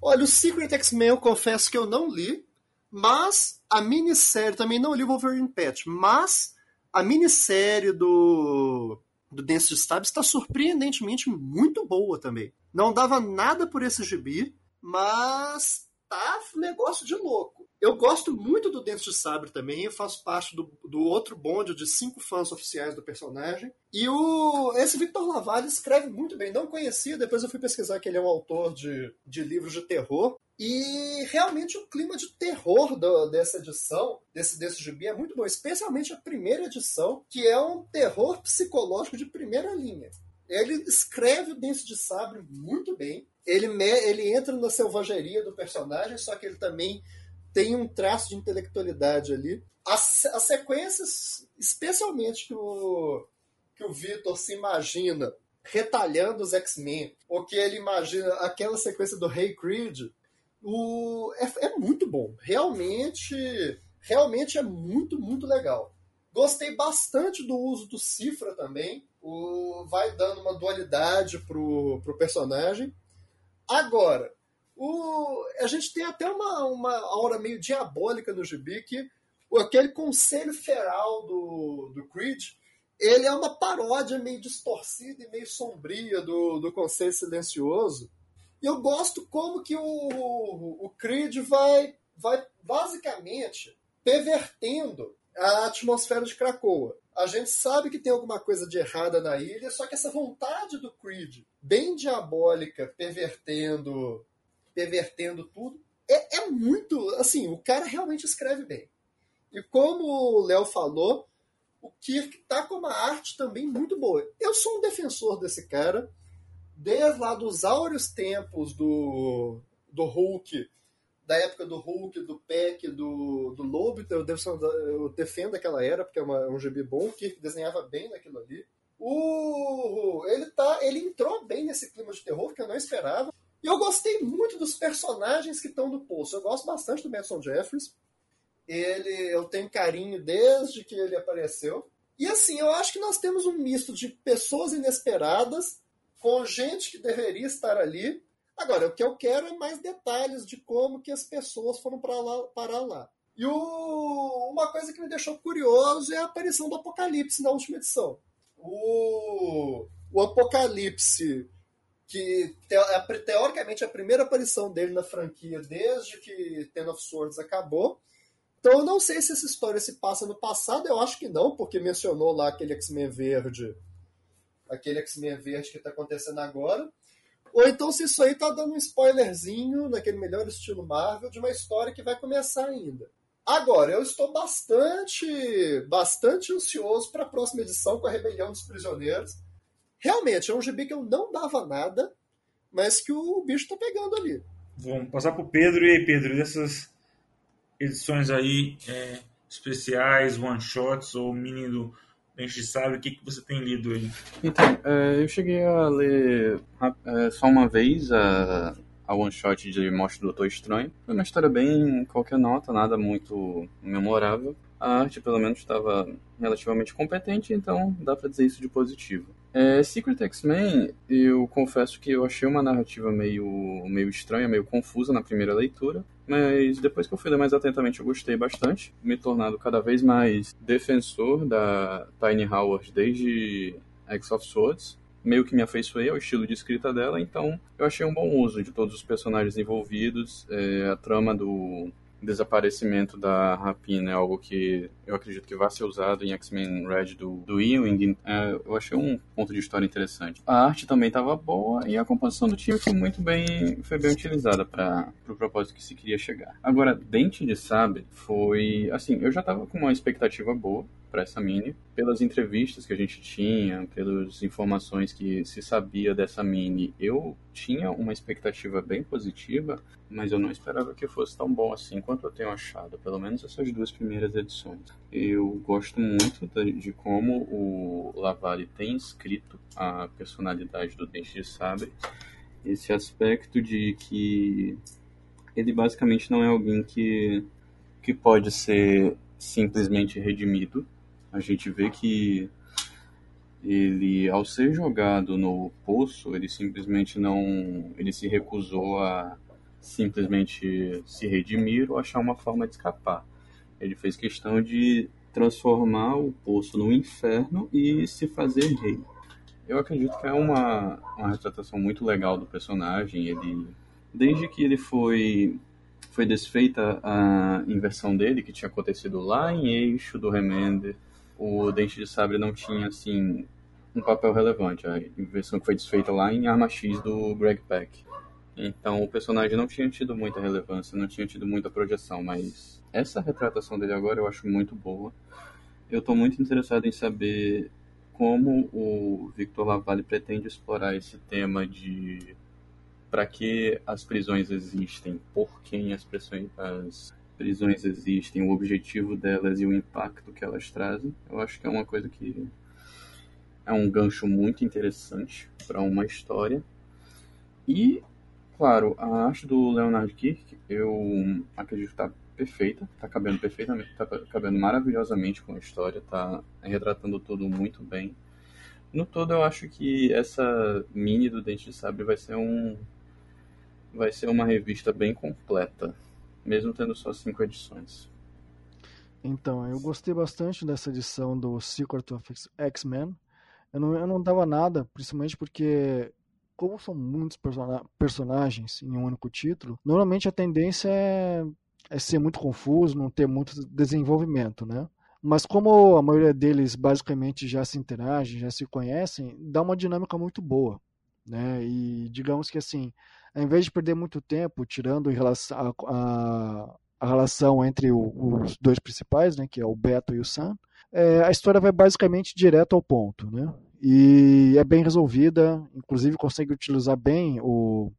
Olha, o Secret X-Men eu confesso que eu não li, mas a minissérie também não li o Wolverine Patch, mas a minissérie do do Dance de Stab está surpreendentemente muito boa também. Não dava nada por esse gibi, mas tá negócio de louco. Eu gosto muito do Dente de Sabre também, eu faço parte do, do outro bonde de cinco fãs oficiais do personagem. E o esse Victor Lavalle escreve muito bem, não conhecia, depois eu fui pesquisar que ele é um autor de, de livros de terror. E realmente o clima de terror do, dessa edição, desse, desse gibi, é muito bom, especialmente a primeira edição, que é um terror psicológico de primeira linha. Ele escreve o Dente de Sabre muito bem. Ele, ele entra na selvageria do personagem, só que ele também tem um traço de intelectualidade ali. As, as sequências, especialmente que o, que o Victor se imagina retalhando os X-Men, ou que ele imagina aquela sequência do Rei hey Creed, o, é, é muito bom. Realmente, realmente é muito, muito legal. Gostei bastante do uso do Cifra também. O, vai dando uma dualidade pro, pro personagem. Agora, o, a gente tem até uma, uma aura meio diabólica no gibi que aquele conselho feral do, do Creed ele é uma paródia meio distorcida e meio sombria do, do Conselho Silencioso. E eu gosto como que o, o Creed vai, vai basicamente pervertendo a atmosfera de Krakoa. A gente sabe que tem alguma coisa de errada na ilha, só que essa vontade do Creed, bem diabólica, pervertendo pervertendo tudo. É, é muito. Assim, o cara realmente escreve bem. E como o Léo falou, o Kirk tá com uma arte também muito boa. Eu sou um defensor desse cara, desde lá dos áureos tempos do, do Hulk, da época do Hulk, do Peck, do, do Lobo, eu, eu defendo aquela era, porque é, uma, um GB bom, o Kirk desenhava bem naquilo ali. O, ele, tá, ele entrou bem nesse clima de terror que eu não esperava. E eu gostei muito dos personagens que estão no poço. Eu gosto bastante do Benson Jeffries. Ele, eu tenho carinho desde que ele apareceu. E assim, eu acho que nós temos um misto de pessoas inesperadas com gente que deveria estar ali. Agora, o que eu quero é mais detalhes de como que as pessoas foram para lá, parar lá. E o, uma coisa que me deixou curioso é a aparição do Apocalipse na última edição. O, o Apocalipse que teoricamente é a primeira aparição dele na franquia desde que Ten of Swords acabou. Então eu não sei se essa história se passa no passado, eu acho que não, porque mencionou lá aquele X-Men verde, aquele X-Men verde que está acontecendo agora. Ou então se isso aí tá dando um spoilerzinho, naquele melhor estilo Marvel, de uma história que vai começar ainda. Agora, eu estou bastante, bastante ansioso para a próxima edição com a Rebelião dos Prisioneiros realmente é um gibi que eu não dava nada, mas que o bicho tá pegando ali. Vamos passar pro Pedro. E aí, Pedro, dessas edições aí é, especiais, one-shots ou mini do a gente sabe o que, que você tem lido aí. Então, é, eu cheguei a ler é, só uma vez a, a one shot de Morte do Doutor Estranho. Foi uma história bem qualquer nota, nada muito memorável. A arte, pelo menos, estava relativamente competente, então dá para dizer isso de positivo. É, Secret X-Men, eu confesso que eu achei uma narrativa meio, meio estranha, meio confusa na primeira leitura, mas depois que eu fui ler mais atentamente eu gostei bastante, me tornado cada vez mais defensor da Tiny Howard desde X of Swords, meio que me afeiçoei ao estilo de escrita dela, então eu achei um bom uso de todos os personagens envolvidos, é, a trama do desaparecimento da rapina é algo que eu acredito que vai ser usado em X-Men Red do, do Ewing. É, eu achei um ponto de história interessante. A arte também estava boa e a composição do time foi muito bem, foi bem utilizada para o pro propósito que se queria chegar. Agora, Dente de Sabre foi, assim, eu já estava com uma expectativa boa para essa mini, pelas entrevistas que a gente tinha, pelas informações que se sabia dessa mini, eu tinha uma expectativa bem positiva, mas eu não esperava que fosse tão bom assim quanto eu tenho achado, pelo menos essas duas primeiras edições. Eu gosto muito de como o Lavalle tem escrito a personalidade do Dente de Sabre, esse aspecto de que ele basicamente não é alguém que, que pode ser simplesmente redimido, a gente vê que ele, ao ser jogado no poço, ele simplesmente não, ele se recusou a simplesmente se redimir ou achar uma forma de escapar. Ele fez questão de transformar o poço no inferno e se fazer rei. Eu acredito que é uma, uma retratação muito legal do personagem. Ele, desde que ele foi foi desfeita a inversão dele que tinha acontecido lá em Eixo do Remender, o Dente de Sabre não tinha, assim, um papel relevante. A versão que foi desfeita lá em Arma X do Greg Peck. Então o personagem não tinha tido muita relevância, não tinha tido muita projeção, mas essa retratação dele agora eu acho muito boa. Eu estou muito interessado em saber como o Victor Lavalle pretende explorar esse tema de para que as prisões existem, por quem as, prisões, as prisões existem, o objetivo delas e o impacto que elas trazem. Eu acho que é uma coisa que é um gancho muito interessante para uma história. E, claro, a arte do Leonard Kirk, eu acredito que está perfeita, está cabendo perfeitamente, está cabendo maravilhosamente com a história, está retratando tudo muito bem. No todo, eu acho que essa mini do Dente de Sabre vai ser um vai ser uma revista bem completa mesmo tendo só cinco edições. Então, eu gostei bastante dessa edição do Secret of X-Men. Eu não, eu não dava nada, principalmente porque, como são muitos person personagens em um único título, normalmente a tendência é, é ser muito confuso, não ter muito desenvolvimento, né? Mas como a maioria deles basicamente já se interagem, já se conhecem, dá uma dinâmica muito boa, né? E digamos que assim, ao invés de perder muito tempo tirando relação a, a, a relação entre o, os dois principais, né, que é o Beto e o Sam, é, a história vai basicamente direto ao ponto, né? E é bem resolvida, inclusive consegue utilizar bem o,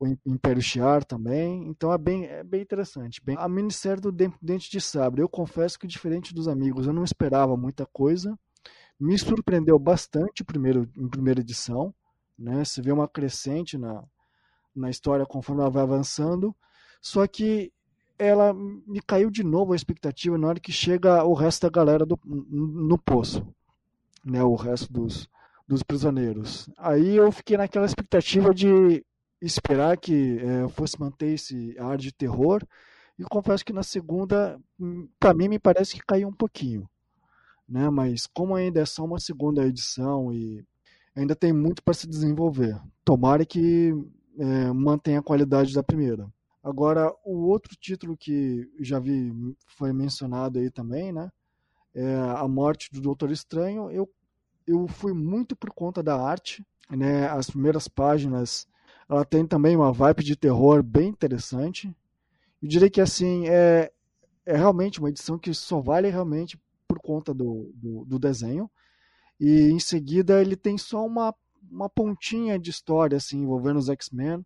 o Império Shiar também, então é bem, é bem interessante. Bem, a minissérie do Dente de Sabre, eu confesso que diferente dos amigos, eu não esperava muita coisa, me surpreendeu bastante primeiro, em primeira edição, né? Você vê uma crescente na, na história conforme ela vai avançando. Só que ela me caiu de novo a expectativa na hora que chega o resto da galera do, no poço, né? O resto dos, dos prisioneiros. Aí eu fiquei naquela expectativa de esperar que é, fosse manter esse ar de terror. E confesso que na segunda, hum, para mim, me parece que caiu um pouquinho. Né? Mas como ainda é só uma segunda edição e ainda tem muito para se desenvolver. Tomara que é, mantém a qualidade da primeira. Agora, o outro título que já vi foi mencionado aí também, né? É A Morte do Doutor Estranho. Eu, eu fui muito por conta da arte, né? As primeiras páginas, ela tem também uma vibe de terror bem interessante. Eu diria que, assim, é, é realmente uma edição que só vale realmente por conta do, do, do desenho. E em seguida ele tem só uma uma pontinha de história assim envolvendo os X-Men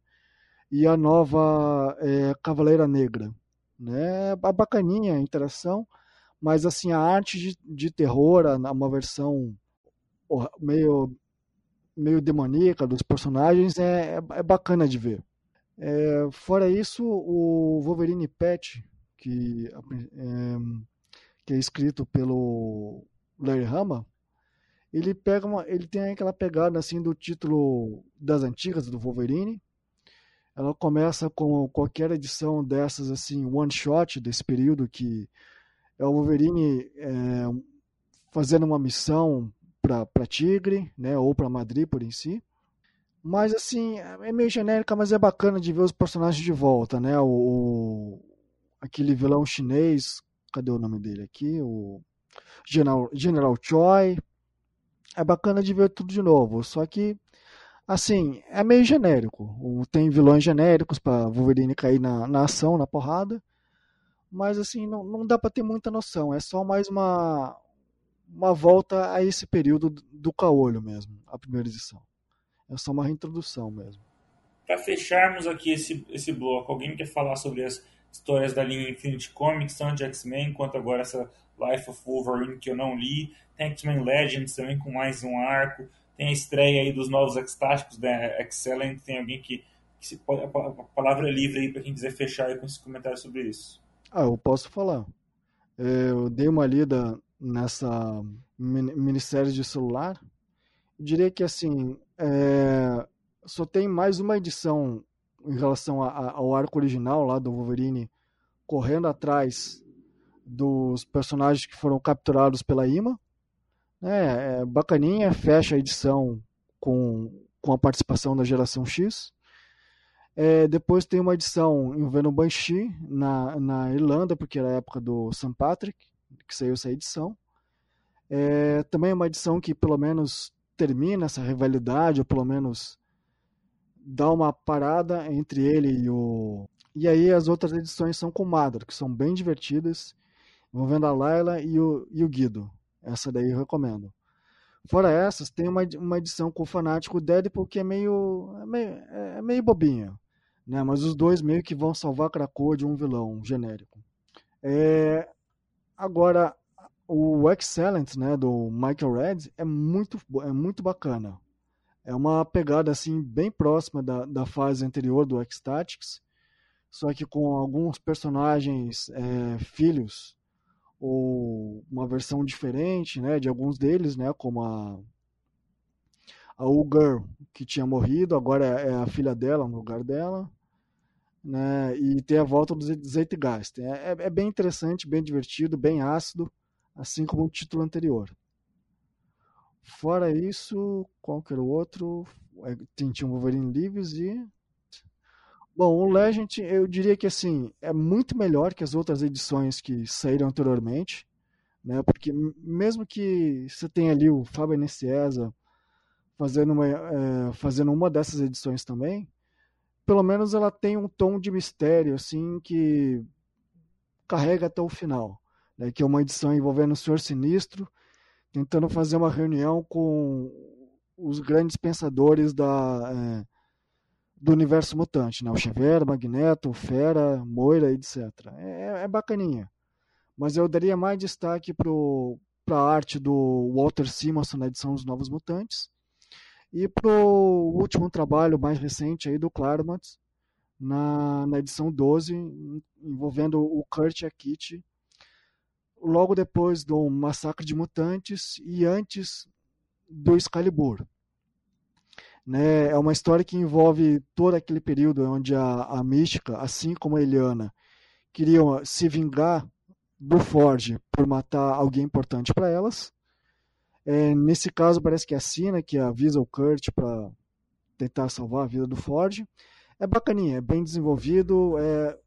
e a nova é, Cavaleira Negra, né? Bacaninha a interação, mas assim a arte de, de terror, uma versão meio meio demoníaca dos personagens é, é, é bacana de ver. É, fora isso, o Wolverine Pet, que é, que é escrito pelo Larry Hama, ele pega uma, ele tem aquela pegada assim do título das antigas do Wolverine. Ela começa com qualquer edição dessas assim one shot desse período que é o Wolverine é, fazendo uma missão para Tigre, né, ou para Madrid por em si. Mas assim, é meio genérica, mas é bacana de ver os personagens de volta, né? O, o aquele vilão chinês, cadê o nome dele aqui? O General, General Choi. É bacana de ver tudo de novo, só que assim, é meio genérico. Tem vilões genéricos para Wolverine cair na, na ação, na porrada. Mas assim, não, não dá para ter muita noção. É só mais uma, uma volta a esse período do caolho mesmo, a primeira edição. É só uma reintrodução mesmo. Para fecharmos aqui esse, esse bloco, alguém quer falar sobre as histórias da linha Infinity Comics, tanto de X-Men quanto agora essa Life of Wolverine que eu não li. Tem X-Men Legends também com mais um arco. Tem a estreia aí dos novos X-Táticos da Excellent. Tem alguém que, que se pode, a palavra é livre aí para quem quiser fechar com esse comentário sobre isso. Ah, eu posso falar. Eu dei uma lida nessa minissérie de celular. Diria que assim, é, só tem mais uma edição em relação a, a, ao arco original lá do Wolverine correndo atrás dos personagens que foram capturados pela IMA. É, é bacaninha, fecha a edição com, com a participação da geração X. É, depois tem uma edição envolvendo Banshee na, na Irlanda, porque era a época do St. Patrick, que saiu essa edição. É, também uma edição que pelo menos termina essa rivalidade, ou pelo menos dá uma parada entre ele e o. E aí as outras edições são com Madra, que são bem divertidas, envolvendo a Layla e o, e o Guido. Essa daí eu recomendo. Fora essas, tem uma, uma edição com o fanático Deadpool que é meio, é meio, é meio bobinha. Né? Mas os dois meio que vão salvar Krakoa de um vilão genérico. É, agora, o Excellent, né, do Michael Red, é muito, é muito bacana. É uma pegada assim bem próxima da, da fase anterior do X-Tactics, só que com alguns personagens é, filhos ou uma versão diferente, né, de alguns deles, né, como a a Ugar que tinha morrido, agora é, é a filha dela no lugar dela, né, e tem a volta do Zeitgeist. É, é, é bem interessante, bem divertido, bem ácido assim como o título anterior. Fora isso, qual que era o outro? É, tinha um Wolverine Lives e. Bom, o Legend, eu diria que assim, é muito melhor que as outras edições que saíram anteriormente, né? Porque mesmo que você tenha ali o Fábio Nicieza fazendo uma, é, fazendo uma dessas edições também, pelo menos ela tem um tom de mistério, assim, que carrega até o final né, que é uma edição envolvendo o Senhor Sinistro, tentando fazer uma reunião com os grandes pensadores da, é, do universo mutante, né? o Xavier, Magneto, Fera, Moira, etc. É, é bacaninha. Mas eu daria mais destaque para a arte do Walter Simonson na edição dos Novos Mutantes e para o último trabalho mais recente aí do Claremont na, na edição 12, envolvendo o Kurt e a Kitty logo depois do massacre de mutantes e antes do Excalibur. Né, é uma história que envolve todo aquele período onde a, a Mística, assim como a Eliana, queriam se vingar do Forge por matar alguém importante para elas. É, nesse caso, parece que é a Sina que avisa o Kurt para tentar salvar a vida do Forge. É bacaninha, é bem desenvolvido, é,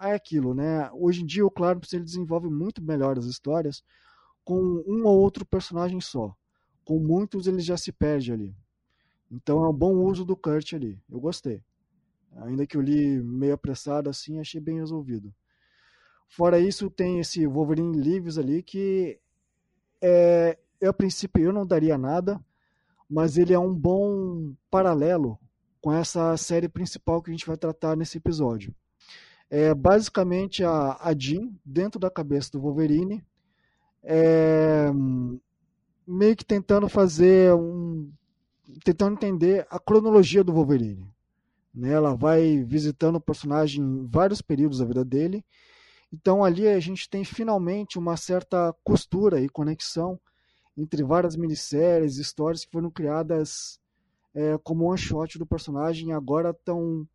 é aquilo, né? Hoje em dia o Clarence ele desenvolve muito melhor as histórias com um ou outro personagem só. Com muitos ele já se perde ali. Então é um bom uso do Kurt ali. Eu gostei. Ainda que eu li meio apressado assim, achei bem resolvido. Fora isso, tem esse Wolverine Lives ali que é, eu, a princípio eu não daria nada, mas ele é um bom paralelo com essa série principal que a gente vai tratar nesse episódio é basicamente a, a Jean dentro da cabeça do Wolverine, é, meio que tentando fazer um. Tentando entender a cronologia do Wolverine. Né? Ela vai visitando o personagem em vários períodos da vida dele. Então ali a gente tem finalmente uma certa costura e conexão entre várias minisséries, histórias que foram criadas é, como one shot do personagem agora estão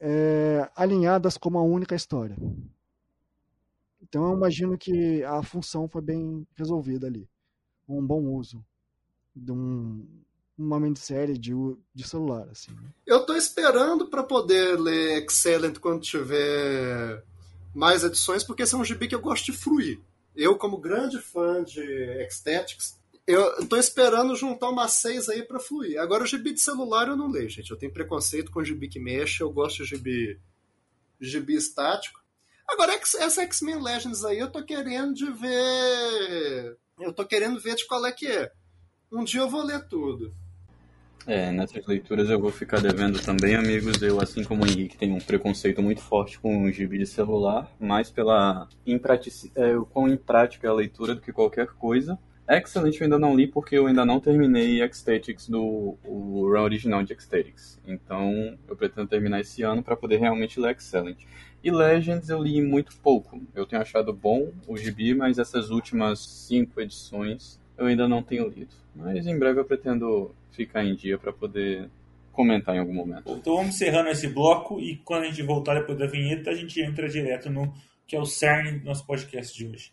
é, alinhadas como uma única história. Então eu imagino que a função foi bem resolvida ali. Um bom uso de um, uma minissérie de, de celular. Assim. Né? Eu estou esperando para poder ler Excellent quando tiver mais edições, porque esse é um gibi que eu gosto de fruir. Eu, como grande fã de Ecstatics, eu tô esperando juntar umas seis aí para fluir. Agora, o gibi de celular eu não leio, gente. Eu tenho preconceito com gibi que mexe, eu gosto de gibi, gibi estático. Agora, essa X-Men Legends aí, eu tô querendo de ver. Eu tô querendo ver de qual é que é. Um dia eu vou ler tudo. É, nessas leituras eu vou ficar devendo também, amigos. Eu, assim como o Henrique, tenho um preconceito muito forte com o gibi de celular, mais pela impratic... é, quão imprática é a leitura do que qualquer coisa. Excellent eu ainda não li porque eu ainda não terminei Ecstatics do o run original de Ecstatics. Então eu pretendo terminar esse ano para poder realmente ler Excellent. E Legends eu li muito pouco. Eu tenho achado bom o gibi, mas essas últimas cinco edições eu ainda não tenho lido. Mas em breve eu pretendo ficar em dia para poder comentar em algum momento. Então vamos encerrando esse bloco e quando a gente voltar depois da vinheta, a gente entra direto no que é o cerne do nosso podcast de hoje.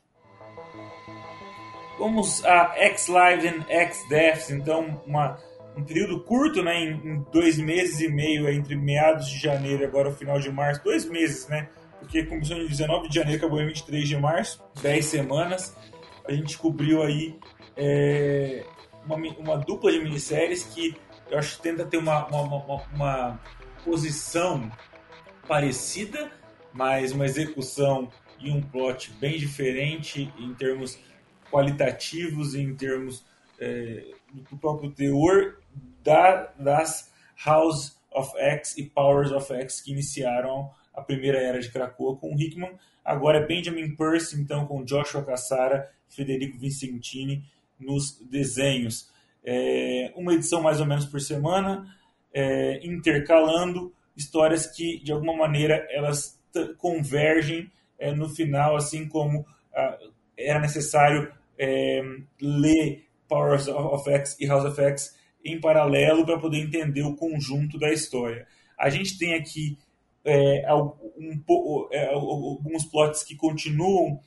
Vamos a X-Lives and X-Deaths, então uma, um período curto, né, em, em, dois meses e meio, entre meados de janeiro e agora o final de março, dois meses, né, porque começou em 19 de janeiro, acabou em 23 de março, 10 semanas, a gente cobriu aí é, uma, uma, dupla de minisséries que eu acho que tenta ter uma, uma, uma, posição parecida, mas uma execução e um plot bem diferente em termos qualitativos em termos é, do próprio teor da, das House of X e Powers of X que iniciaram a primeira era de Krakoa com Hickman. Agora é Benjamin Percy, então, com Joshua Cassara Federico Vincentini nos desenhos. É, uma edição mais ou menos por semana, é, intercalando histórias que, de alguma maneira, elas convergem é, no final, assim como ah, era necessário é, ler Powers of X e House of X em paralelo para poder entender o conjunto da história. A gente tem aqui é, um, é, alguns plots que continuam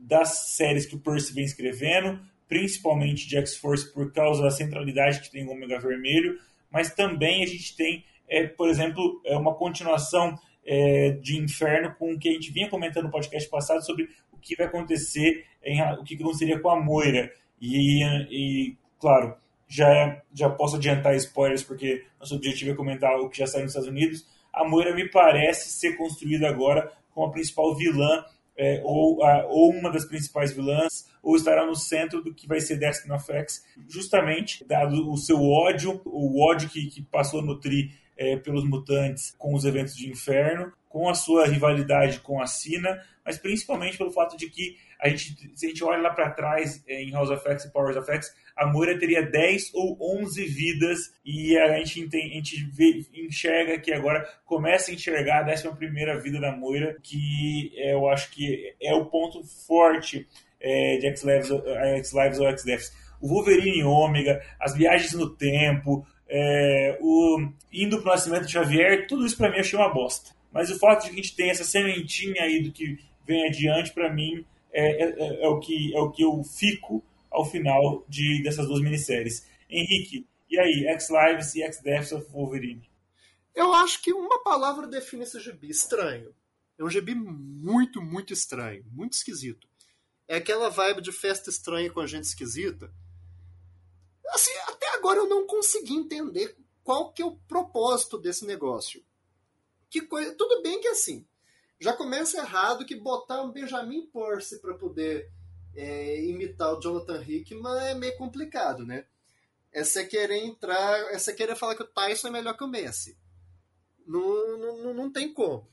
das séries que o Percy vem escrevendo, principalmente de X-Force por causa da centralidade que tem o Ômega Vermelho, mas também a gente tem, é, por exemplo, é uma continuação é, de Inferno com o que a gente vinha comentando no podcast passado sobre o que vai acontecer, em, o que aconteceria com a Moira. E, e claro, já, já posso adiantar spoilers, porque nosso objetivo é comentar o que já saiu nos Estados Unidos. A Moira me parece ser construída agora como a principal vilã, é, ou, a, ou uma das principais vilãs, ou estará no centro do que vai ser Destiny of X, justamente dado o seu ódio, o ódio que, que passou a nutrir é, pelos mutantes com os eventos de inferno, com a sua rivalidade com a Sina, mas principalmente pelo fato de que a gente, se a gente olha lá para trás é, em House of X e Powers of X, a Moira teria 10 ou 11 vidas e a gente, a gente vê, enxerga que agora começa a enxergar a 11 vida da Moira, que é, eu acho que é o ponto forte é, de X-Lives X ou X-Deaths. O Wolverine Ômega, as viagens no tempo, é, o indo pro nascimento de Xavier, tudo isso para mim eu achei uma bosta. Mas o fato de que a gente tem essa sementinha aí do que vem adiante, para mim, é, é, é, o que, é o que eu fico ao final de, dessas duas minisséries. Henrique, e aí, X-Lives e X-Deaths of Wolverine? Eu acho que uma palavra define esse gibi, estranho. É um gibi muito, muito estranho, muito esquisito. É aquela vibe de festa estranha com a gente esquisita, assim, até agora eu não consegui entender qual que é o propósito desse negócio. Que coisa, tudo bem que assim, já começa errado que botar um Benjamin Percy para poder é, imitar o Jonathan Hickman é meio complicado, né? É querer entrar, é querer falar que o Tyson é melhor que o Messi. Não, não, não tem como.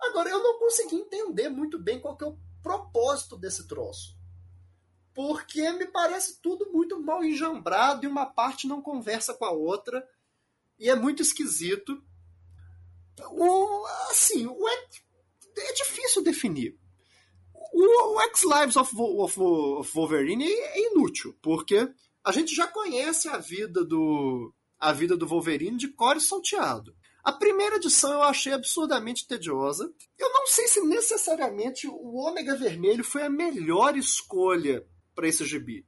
Agora, eu não consegui entender muito bem qual que é o propósito desse troço porque me parece tudo muito mal enjambrado e uma parte não conversa com a outra. e é muito esquisito. O, assim, o, é, é difícil definir. O, o X-Lives of, of, of Wolverine é inútil, porque a gente já conhece a vida do a vida do Wolverine de core salteado. A primeira edição eu achei absurdamente tediosa. Eu não sei se necessariamente o Ômega Vermelho foi a melhor escolha para esse gibi.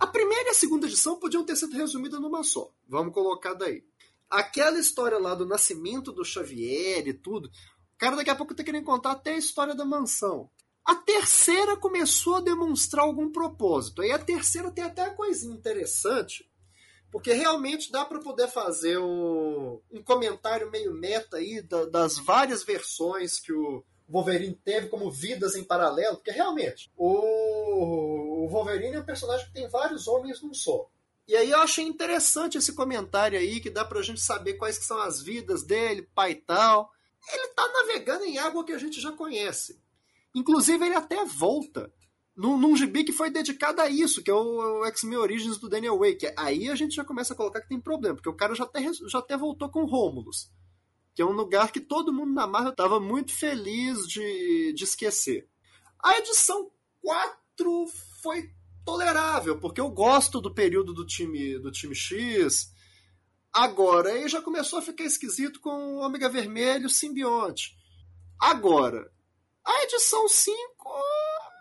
A primeira e a segunda edição podiam ter sido resumidas numa só. Vamos colocar daí. Aquela história lá do nascimento do Xavier e tudo, cara daqui a pouco tá querendo contar até a história da mansão. A terceira começou a demonstrar algum propósito. Aí a terceira tem até uma coisinha interessante, porque realmente dá para poder fazer um, um, comentário meio meta aí da, das várias versões que o Wolverine teve como vidas em paralelo, porque realmente o, o Wolverine é um personagem que tem vários homens num só. E aí eu achei interessante esse comentário aí, que dá pra gente saber quais que são as vidas dele, pai e tal. Ele tá navegando em água que a gente já conhece. Inclusive, ele até volta num, num gibi que foi dedicado a isso, que é o, o X-Men Origins do Daniel Wake. Aí a gente já começa a colocar que tem problema, porque o cara já até, já até voltou com Rômulus, que é um lugar que todo mundo na Marvel estava muito feliz de, de esquecer. A edição 4 foi tolerável, porque eu gosto do período do time, do time X. Agora, aí já começou a ficar esquisito com o Ômega Vermelho simbionte. Agora, a edição 5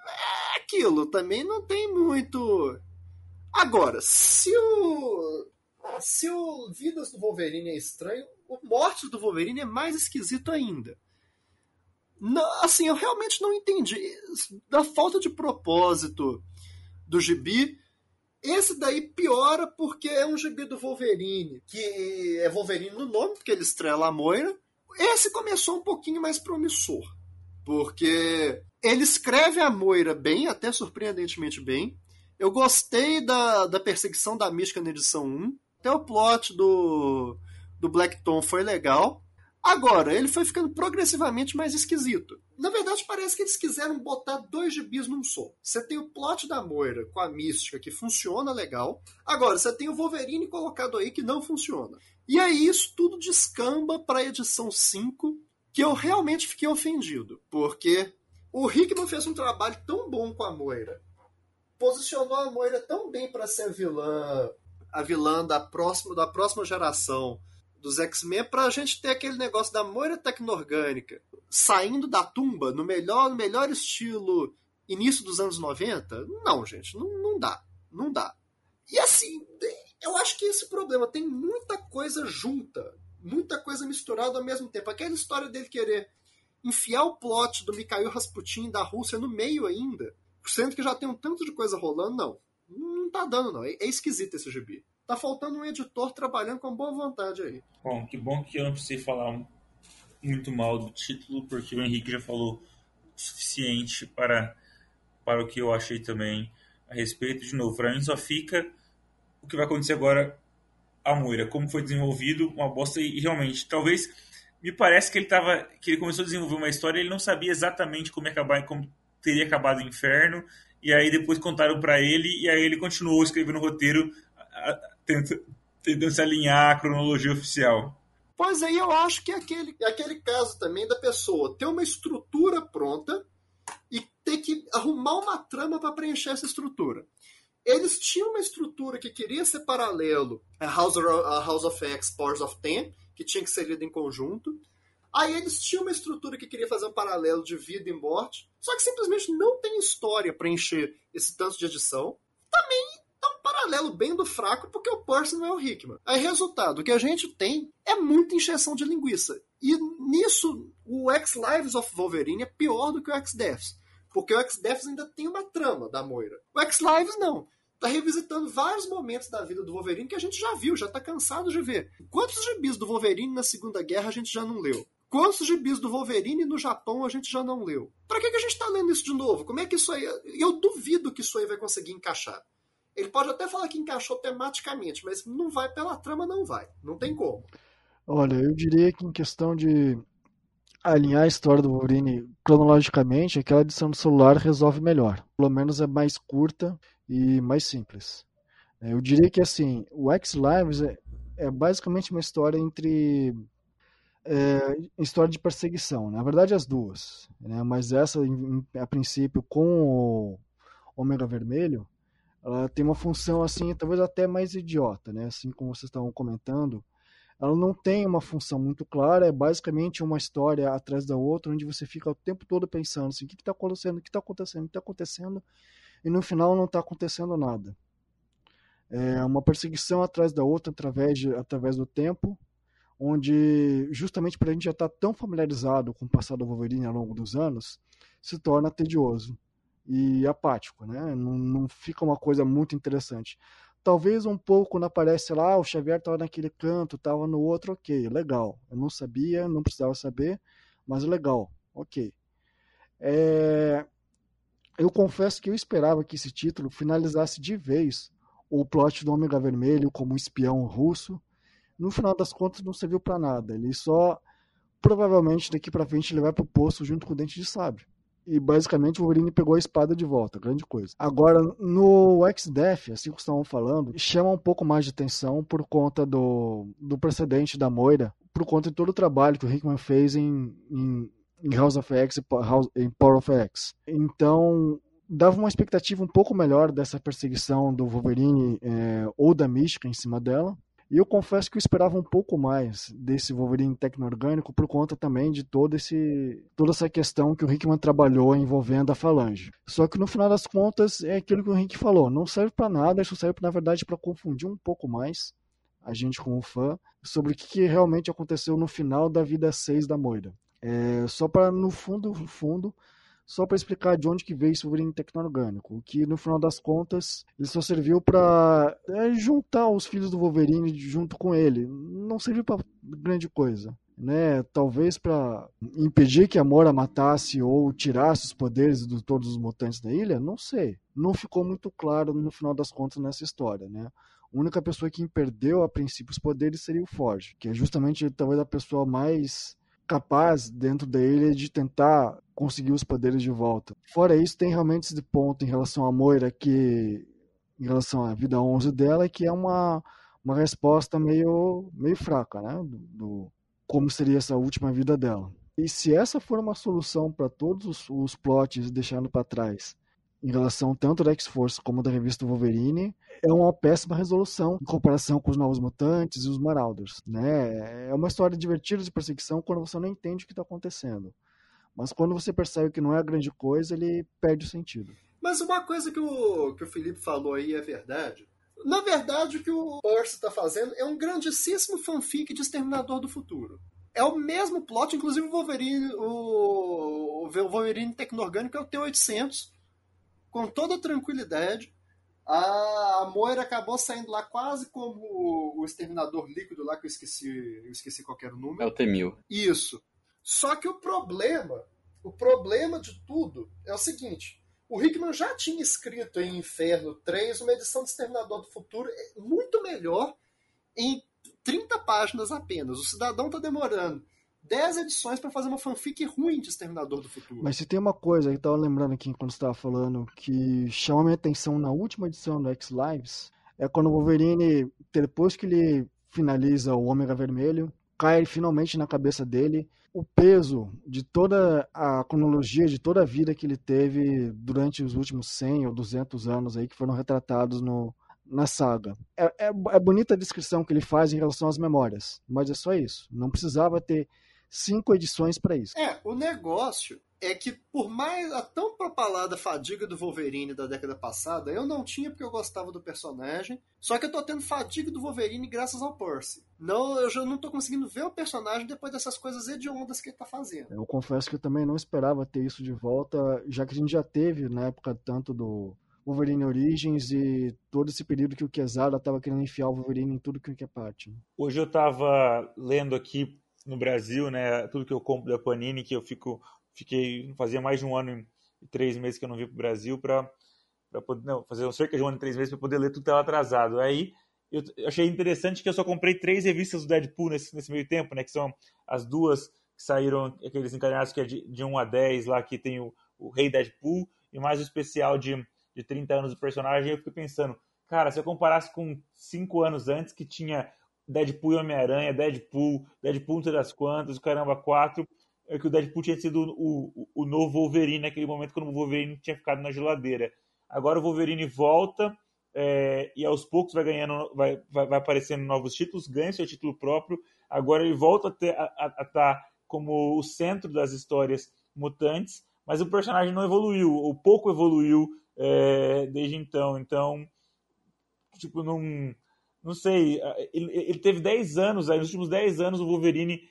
é aquilo, também não tem muito. Agora, se o. Se o Vidas do Wolverine é estranho, o Mortes do Wolverine é mais esquisito ainda. Não, assim, eu realmente não entendi. Da falta de propósito do gibi, esse daí piora porque é um gibi do Wolverine, que é Wolverine no nome, porque ele estrela a Moira. Esse começou um pouquinho mais promissor, porque ele escreve a Moira bem, até surpreendentemente bem. Eu gostei da, da perseguição da Mística na edição 1. Até o plot do, do Black Tom foi legal. Agora, ele foi ficando progressivamente mais esquisito. Na verdade, parece que eles quiseram botar dois gibis num só. Você tem o plot da Moira com a mística, que funciona legal. Agora, você tem o Wolverine colocado aí que não funciona. E aí, isso tudo descamba para a edição 5, que eu realmente fiquei ofendido. Porque o Hickman fez um trabalho tão bom com a Moira. Posicionou a Moira tão bem para ser a vilã, a vilã da próxima, da próxima geração dos X-Men, pra gente ter aquele negócio da Moira tecno-orgânica saindo da tumba no melhor, no melhor estilo início dos anos 90. Não, gente, não, não dá. Não dá. E assim, eu acho que esse problema tem muita coisa junta, muita coisa misturada ao mesmo tempo. Aquela história dele querer enfiar o plot do Mikhail Rasputin da Rússia no meio ainda, sendo que já tem um tanto de coisa rolando, não. Não tá dando, não. É, é esquisito esse gibi. Tá faltando um editor trabalhando com boa vontade aí. Bom, que bom que eu não precisei falar muito mal do título, porque o Henrique já falou o suficiente para, para o que eu achei também a respeito. De novo, pra mim só fica o que vai acontecer agora a Moira, como foi desenvolvido, uma bosta e realmente, talvez me parece que ele tava, que ele começou a desenvolver uma história, ele não sabia exatamente como acabar, como teria acabado o inferno, e aí depois contaram para ele e aí ele continuou escrevendo o roteiro, tentando, se alinhar à cronologia oficial. Pois aí eu acho que é aquele, é aquele caso também da pessoa ter uma estrutura pronta e ter que arrumar uma trama para preencher essa estrutura. Eles tinham uma estrutura que queria ser paralelo a House, of, a House of X, Powers of Ten, que tinha que ser lido em conjunto. Aí eles tinham uma estrutura que queria fazer um paralelo de vida e morte, só que simplesmente não tem história para encher esse tanto de edição. Também é paralelo bem do fraco, porque o Percy não é o Hickman. Aí, resultado, o que a gente tem é muita injeção de linguiça. E nisso, o X-Lives of Wolverine é pior do que o X-Deaths. Porque o X-Deaths ainda tem uma trama da Moira. O X-Lives não tá revisitando vários momentos da vida do Wolverine que a gente já viu, já tá cansado de ver. Quantos gibis do Wolverine na Segunda Guerra a gente já não leu? Quantos gibis do Wolverine no Japão a gente já não leu? Pra que, que a gente tá lendo isso de novo? Como é que isso aí. Eu duvido que isso aí vai conseguir encaixar. Ele pode até falar que encaixou tematicamente, mas não vai pela trama, não vai. Não tem como. Olha, eu diria que em questão de alinhar a história do Wolverine cronologicamente, aquela edição do celular resolve melhor. Pelo menos é mais curta e mais simples. É, eu diria que assim, o X Lives é, é basicamente uma história entre é, história de perseguição. Na verdade, as duas. Né? Mas essa, a princípio, com o Ômega Vermelho, ela tem uma função assim, talvez até mais idiota, né? Assim como vocês estavam comentando. Ela não tem uma função muito clara, é basicamente uma história atrás da outra, onde você fica o tempo todo pensando assim, o que está acontecendo, o que está acontecendo, o que está acontecendo, e no final não está acontecendo nada. É uma perseguição atrás da outra através, de, através do tempo, onde justamente para a gente já estar tá tão familiarizado com o passado do Wolverine ao longo dos anos, se torna tedioso e apático, né? Não, não fica uma coisa muito interessante. Talvez um pouco quando aparece lá, o Xavier estava naquele canto, estava no outro, ok, legal. Eu não sabia, não precisava saber, mas legal, ok. É... Eu confesso que eu esperava que esse título finalizasse de vez o plot do Ômega Vermelho como espião russo, no final das contas não serviu para nada. Ele só provavelmente daqui para frente ele vai pro poço junto com o dente de sabre. E basicamente o Wolverine pegou a espada de volta, grande coisa. Agora, no X-Death, assim como estavam falando, chama um pouco mais de atenção por conta do, do precedente da Moira, por conta de todo o trabalho que o Hickman fez em, em, em House of X e em Power of X. Então, dava uma expectativa um pouco melhor dessa perseguição do Wolverine é, ou da Mística em cima dela. E eu confesso que eu esperava um pouco mais desse Wolverine tecno-orgânico por conta também de todo esse, toda essa questão que o Hickman trabalhou envolvendo a Falange. Só que no final das contas é aquilo que o Rick falou, não serve para nada, isso serve na verdade para confundir um pouco mais a gente com o fã sobre o que realmente aconteceu no final da vida 6 da Moira. É, só para no fundo, no fundo, só para explicar de onde que veio esse Wolverine tecno-orgânico, que no final das contas ele só serviu para é, juntar os filhos do Wolverine junto com ele, não serviu para grande coisa. Né, talvez para impedir que a Mora matasse ou tirasse os poderes de todos os mutantes da ilha, não sei. Não ficou muito claro no final das contas nessa história, né? A única pessoa que perdeu a princípio os poderes seria o Forge, que é justamente talvez a pessoa mais capaz dentro ilha de tentar conseguir os poderes de volta. Fora isso, tem realmente esse ponto em relação à Moira que em relação à vida 11 dela, que é uma, uma resposta meio, meio fraca, né? Do, do como seria essa última vida dela. E se essa for uma solução para todos os, os plots deixando para trás, em relação tanto da X-Force como da revista Wolverine, é uma péssima resolução em comparação com os Novos Mutantes e os Marauders. Né? É uma história divertida de perseguição quando você não entende o que está acontecendo. Mas quando você percebe que não é grande coisa, ele perde o sentido. Mas uma coisa que o, que o Felipe falou aí é verdade. Na verdade, o que o Percy está fazendo é um grandíssimo fanfic de Exterminador do Futuro. É o mesmo plot, inclusive o Wolverine, o, o Wolverine Tecno-Orgânico é o T-800, com toda tranquilidade. A Moira acabou saindo lá quase como o exterminador líquido lá, que eu esqueci, eu esqueci qual era o número. É o T-1000. Isso. Só que o problema, o problema de tudo é o seguinte: o Hickman já tinha escrito em Inferno 3 uma edição de Exterminador do Futuro muito melhor em 30 páginas apenas. O Cidadão está demorando 10 edições para fazer uma fanfic ruim de Exterminador do Futuro. Mas se tem uma coisa que eu tava lembrando aqui quando estava falando que chama minha atenção na última edição do X-Lives, é quando o Wolverine, depois que ele finaliza o Ômega Vermelho, cai finalmente na cabeça dele o peso de toda a cronologia, de toda a vida que ele teve durante os últimos 100 ou 200 anos aí que foram retratados no, na saga. É, é, é bonita a descrição que ele faz em relação às memórias, mas é só isso. Não precisava ter cinco edições para isso. É, o negócio é que por mais a tão propalada fadiga do Wolverine da década passada, eu não tinha porque eu gostava do personagem. Só que eu tô tendo fadiga do Wolverine graças ao Percy. Não, eu já não tô conseguindo ver o personagem depois dessas coisas hediondas que ele tá fazendo. Eu confesso que eu também não esperava ter isso de volta, já que a gente já teve na época tanto do Wolverine Origins e todo esse período que o Quesada estava querendo enfiar o Wolverine em tudo que é parte. Hoje eu estava lendo aqui no Brasil, né? Tudo que eu compro da Panini, que eu fico, fiquei, fazia mais de um ano e três meses que eu não vim para o Brasil para fazer cerca de um ano e três meses para poder ler tudo tava atrasado. Aí eu achei interessante que eu só comprei três revistas do Deadpool nesse, nesse meio tempo, né? Que são as duas que saíram, aqueles encadernados que é de, de 1 a 10 lá, que tem o, o Rei Deadpool, e mais o especial de, de 30 anos do personagem. Eu fiquei pensando, cara, se eu comparasse com cinco anos antes, que tinha Deadpool e Homem-Aranha, Deadpool, Deadpool entre das quantas, o caramba, quatro, é que o Deadpool tinha sido o, o, o novo Wolverine naquele momento quando o Wolverine tinha ficado na geladeira. Agora o Wolverine volta é, e aos poucos vai ganhando, vai, vai, vai, aparecendo novos títulos, ganha seu título próprio. Agora ele volta a estar tá como o centro das histórias mutantes, mas o personagem não evoluiu, ou pouco evoluiu é, desde então. Então, tipo, não não sei, ele, ele teve 10 anos, aí nos últimos 10 anos o Wolverine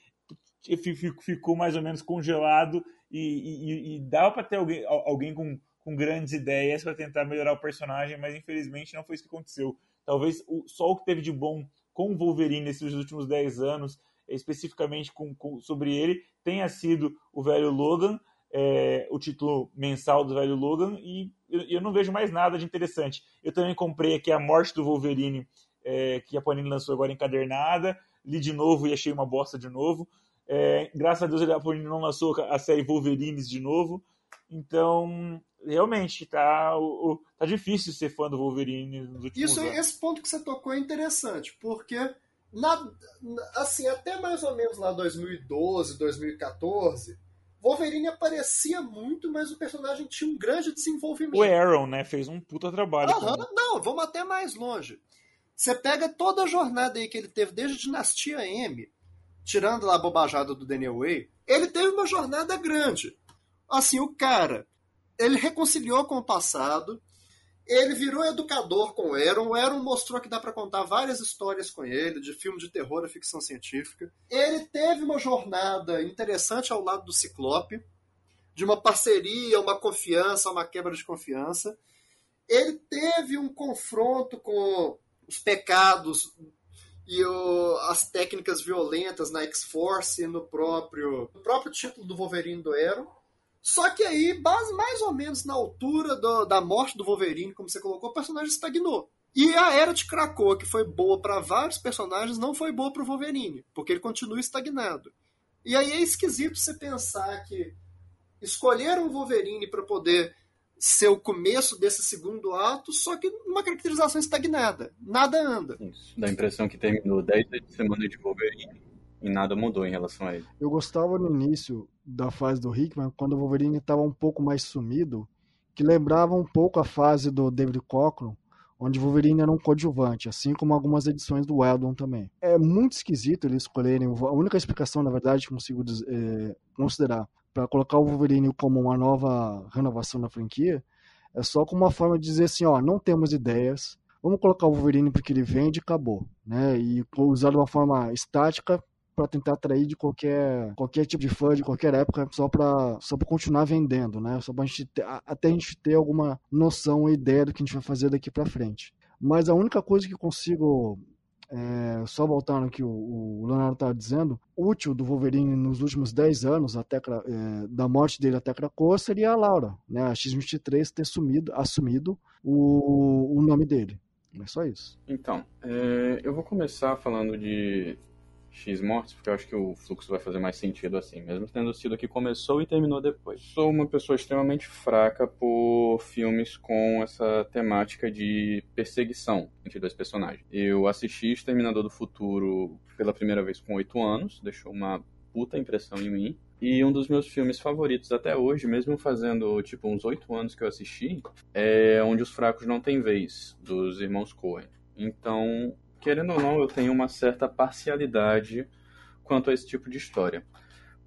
ficou mais ou menos congelado e, e, e dava para ter alguém, alguém com, com grandes ideias para tentar melhorar o personagem, mas infelizmente não foi isso que aconteceu. Talvez o, só o que teve de bom com o Wolverine nesses últimos 10 anos, especificamente com, com, sobre ele, tenha sido o velho Logan, é, o título mensal do velho Logan, e eu, eu, não vejo mais nada de interessante. Eu também comprei aqui a morte do Wolverine é, que a Panini lançou agora encadernada, li de novo e achei uma bosta de novo. É, graças a Deus a Panini não lançou a série Wolverines de novo. Então, realmente, tá, o, tá difícil ser fã do Wolverine nos últimos Isso, anos. Esse ponto que você tocou é interessante, porque na, assim, até mais ou menos lá 2012, 2014, Wolverine aparecia muito, mas o personagem tinha um grande desenvolvimento. O Aaron, né, fez um puta trabalho. Aham, não, vamos até mais longe. Você pega toda a jornada aí que ele teve desde Dinastia M, tirando lá a bobajada do Daniel Way, ele teve uma jornada grande. Assim, o cara, ele reconciliou com o passado, ele virou educador com o Aaron. O Aaron mostrou que dá para contar várias histórias com ele, de filme de terror a ficção científica. Ele teve uma jornada interessante ao lado do Ciclope, de uma parceria, uma confiança, uma quebra de confiança. Ele teve um confronto com os pecados e o, as técnicas violentas na X-Force no próprio, no próprio título do Wolverine do Aaron. Só que aí, mais ou menos na altura do, da morte do Wolverine, como você colocou, o personagem estagnou. E a Era de Krakoa, que foi boa para vários personagens, não foi boa para o Wolverine, porque ele continua estagnado. E aí é esquisito você pensar que escolheram o Wolverine para poder ser o começo desse segundo ato, só que uma caracterização estagnada. Nada anda. Isso. Dá a impressão que terminou 10 semanas de Wolverine e nada mudou em relação a ele. Eu gostava no início da fase do Hickman, quando o Wolverine estava um pouco mais sumido, que lembrava um pouco a fase do David Cockrum, onde o Wolverine era um coadjuvante, assim como algumas edições do Weldon também. É muito esquisito eles escolherem, a única explicação, na verdade, que consigo é, considerar para colocar o Wolverine como uma nova renovação na franquia, é só como uma forma de dizer assim, ó, não temos ideias, vamos colocar o Wolverine porque ele vende e acabou, né? E usar de uma forma estática para tentar atrair de qualquer qualquer tipo de fã de qualquer época só para só para continuar vendendo, né? Só para gente ter, até a gente ter alguma noção e ideia do que a gente vai fazer daqui para frente. Mas a única coisa que consigo é, só voltando que o, o Leonardo estava dizendo, útil do Wolverine nos últimos 10 anos, até, é, da morte dele até Krakoa, seria a Laura, né, a X-23 ter sumido, assumido o, o nome dele. É só isso. Então, é, eu vou começar falando de X mortes, porque eu acho que o fluxo vai fazer mais sentido assim, mesmo tendo sido que começou e terminou depois. Sou uma pessoa extremamente fraca por filmes com essa temática de perseguição entre dois personagens. Eu assisti Exterminador do Futuro pela primeira vez com 8 anos, deixou uma puta impressão em mim. E um dos meus filmes favoritos até hoje, mesmo fazendo tipo uns 8 anos que eu assisti, é Onde os Fracos Não Têm Vez, dos irmãos Coen. Então, querendo ou não, eu tenho uma certa parcialidade quanto a esse tipo de história.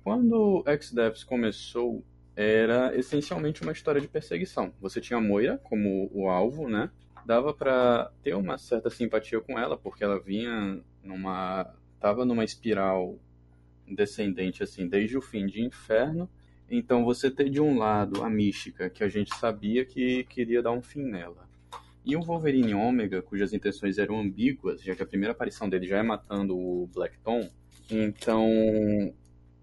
Quando X-Devs começou, era essencialmente uma história de perseguição. Você tinha a Moira como o alvo, né? Dava para ter uma certa simpatia com ela, porque ela vinha numa tava numa espiral descendente assim desde o fim de Inferno. Então você ter de um lado a mística, que a gente sabia que queria dar um fim nela. E o Wolverine Ômega, cujas intenções eram ambíguas, já que a primeira aparição dele já é matando o Black Tom, então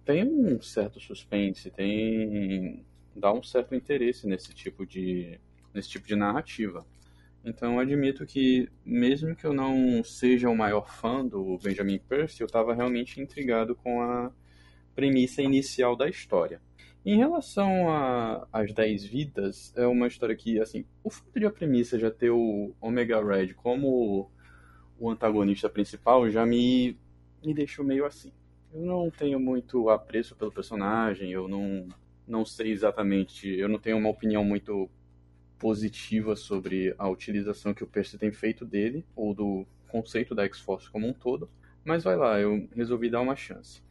tem um certo suspense, tem dá um certo interesse nesse tipo de nesse tipo de narrativa. Então eu admito que mesmo que eu não seja o maior fã do Benjamin Percy, eu estava realmente intrigado com a premissa inicial da história. Em relação às 10 vidas, é uma história que, assim, o fato de a premissa já ter o Omega Red como o antagonista principal já me, me deixou meio assim. Eu não tenho muito apreço pelo personagem, eu não, não sei exatamente, eu não tenho uma opinião muito positiva sobre a utilização que o Percy tem feito dele, ou do conceito da X-Force como um todo, mas vai lá, eu resolvi dar uma chance.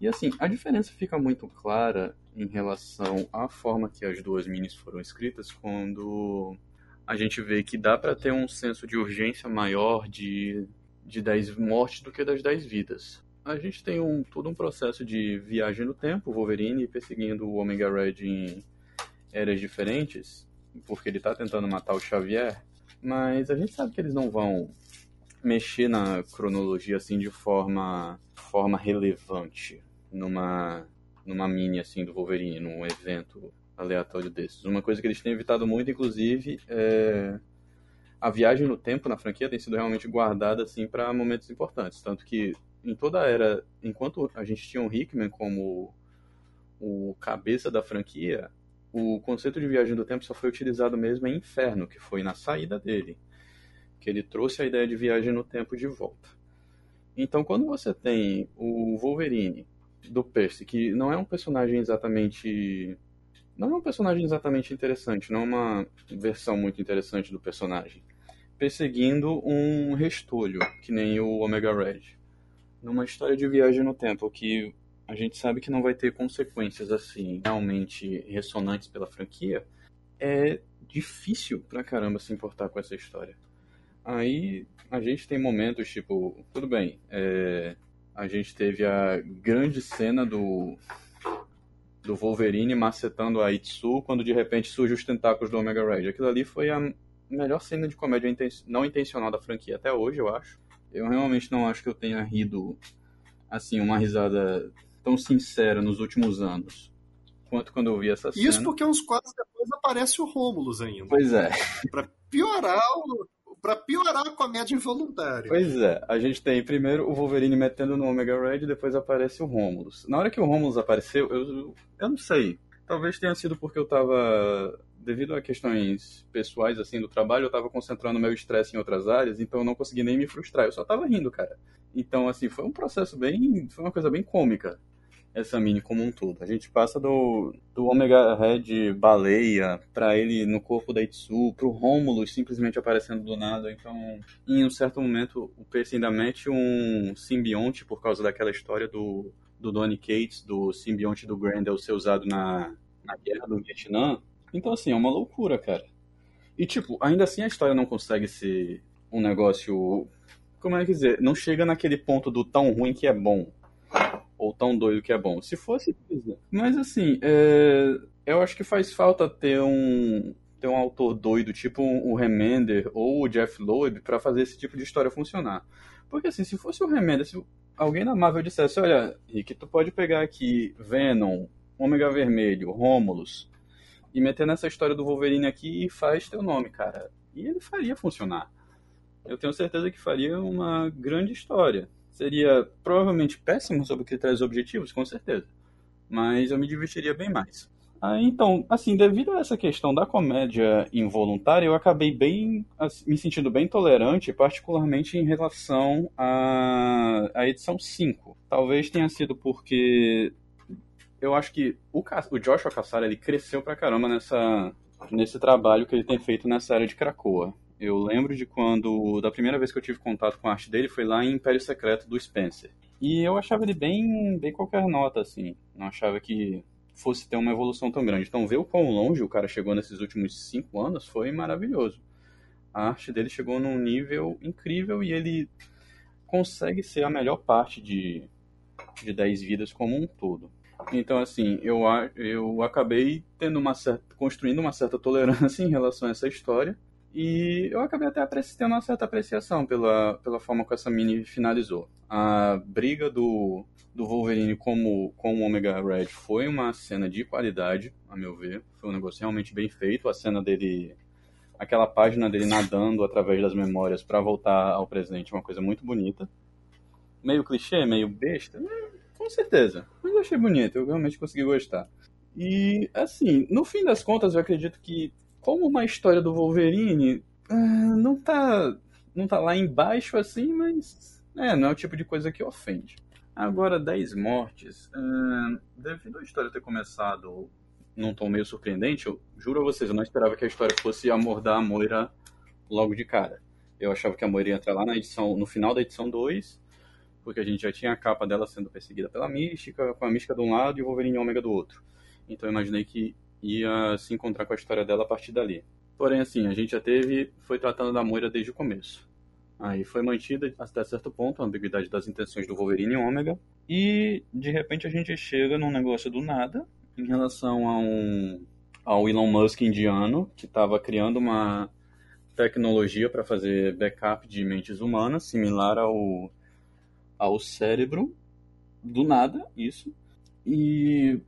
E assim, a diferença fica muito clara em relação à forma que as duas minis foram escritas quando a gente vê que dá para ter um senso de urgência maior de, de 10 mortes do que das 10 vidas. A gente tem um, todo um processo de viagem no tempo, Wolverine perseguindo o Omega Red em eras diferentes, porque ele está tentando matar o Xavier, mas a gente sabe que eles não vão mexer na cronologia assim de forma, forma relevante numa, numa mini assim do Wolverine, num evento aleatório desses. Uma coisa que eles têm evitado muito, inclusive, é a viagem no tempo na franquia tem sido realmente guardada assim para momentos importantes, tanto que em toda a era, enquanto a gente tinha o Hickman como o cabeça da franquia, o conceito de viagem do tempo só foi utilizado mesmo em Inferno, que foi na saída dele, que ele trouxe a ideia de viagem no tempo de volta. Então, quando você tem o Wolverine do Percy, que não é um personagem exatamente. Não é um personagem exatamente interessante, não é uma versão muito interessante do personagem. Perseguindo um restolho, que nem o Omega Red. Numa história de viagem no tempo, que a gente sabe que não vai ter consequências assim, realmente ressonantes pela franquia, é difícil pra caramba se importar com essa história. Aí a gente tem momentos tipo, tudo bem, é, a gente teve a grande cena do do Wolverine macetando a Itsu quando de repente surge os tentáculos do Omega Red. Aquilo ali foi a melhor cena de comédia não intencional da franquia até hoje, eu acho. Eu realmente não acho que eu tenha rido assim uma risada tão sincera nos últimos anos quanto quando eu vi essa cena. Isso porque uns quadros depois aparece o Rômulus ainda. Pois é. Pra piorar o, para piorar a comédia involuntária. Pois é, a gente tem primeiro o Wolverine metendo no Omega Red depois aparece o Romulus. Na hora que o Romulus apareceu, eu, eu não sei. Talvez tenha sido porque eu tava. Devido a questões pessoais, assim, do trabalho, eu tava concentrando meu estresse em outras áreas, então eu não consegui nem me frustrar. Eu só tava rindo, cara. Então, assim, foi um processo bem. Foi uma coisa bem cômica essa mini como um todo. A gente passa do, do Omega Red baleia para ele no corpo da Itsu, pro Romulus simplesmente aparecendo do nada. Então, em um certo momento, o Percy ainda mete um simbionte por causa daquela história do, do Donny Cates, do simbionte do Grendel ser usado na, na guerra do Vietnã. Então, assim, é uma loucura, cara. E, tipo, ainda assim a história não consegue ser um negócio. Como é que dizer? Não chega naquele ponto do tão ruim que é bom ou tão doido que é bom. Se fosse. Mas assim, é... eu acho que faz falta ter um ter um autor doido, tipo o Remender ou o Jeff Loeb, para fazer esse tipo de história funcionar. Porque assim, se fosse o Remender, se alguém na Marvel dissesse, olha, Rick, tu pode pegar aqui Venom, Ômega Vermelho, Romulus, e meter nessa história do Wolverine aqui e faz teu nome, cara. E ele faria funcionar. Eu tenho certeza que faria uma grande história. Seria provavelmente péssimo sobre critérios objetivos, com certeza. Mas eu me divertiria bem mais. Ah, então, assim, devido a essa questão da comédia involuntária, eu acabei bem assim, me sentindo bem tolerante, particularmente em relação à, à edição 5. Talvez tenha sido porque eu acho que o, o Joshua Cassara ele cresceu pra caramba nessa, nesse trabalho que ele tem feito nessa área de Krakoa. Eu lembro de quando, da primeira vez que eu tive contato com a arte dele, foi lá em Império Secreto do Spencer. E eu achava ele bem, bem qualquer nota, assim. Não achava que fosse ter uma evolução tão grande. Então, ver o quão longe o cara chegou nesses últimos cinco anos foi maravilhoso. A arte dele chegou num nível incrível e ele consegue ser a melhor parte de, de 10 vidas como um todo. Então, assim, eu, eu acabei tendo uma certa, construindo uma certa tolerância em relação a essa história. E eu acabei até tendo uma certa apreciação pela, pela forma que essa mini finalizou. A briga do, do Wolverine como, com o Omega Red foi uma cena de qualidade, a meu ver. Foi um negócio realmente bem feito. A cena dele. Aquela página dele nadando através das memórias para voltar ao presente, uma coisa muito bonita. Meio clichê, meio besta, com certeza. Mas eu achei bonito, eu realmente consegui gostar. E, assim, no fim das contas, eu acredito que como uma história do Wolverine, uh, não tá não tá lá embaixo assim, mas é, não é o tipo de coisa que ofende. Agora, 10 mortes. Uh, devido à história ter começado num tom meio surpreendente, eu juro a vocês, eu não esperava que a história fosse amordar a Moira logo de cara. Eu achava que a Moira ia entrar lá na edição, no final da edição 2, porque a gente já tinha a capa dela sendo perseguida pela Mística, com a Mística de um lado e o Wolverine Ômega do outro. Então eu imaginei que ia se encontrar com a história dela a partir dali. Porém, assim, a gente já teve, foi tratando da Moira desde o começo. Aí foi mantida até certo ponto a ambiguidade das intenções do Wolverine e Ômega. E de repente a gente chega num negócio do nada em relação a um, ao Elon Musk indiano que estava criando uma tecnologia para fazer backup de mentes humanas similar ao, ao cérebro. Do nada, isso. E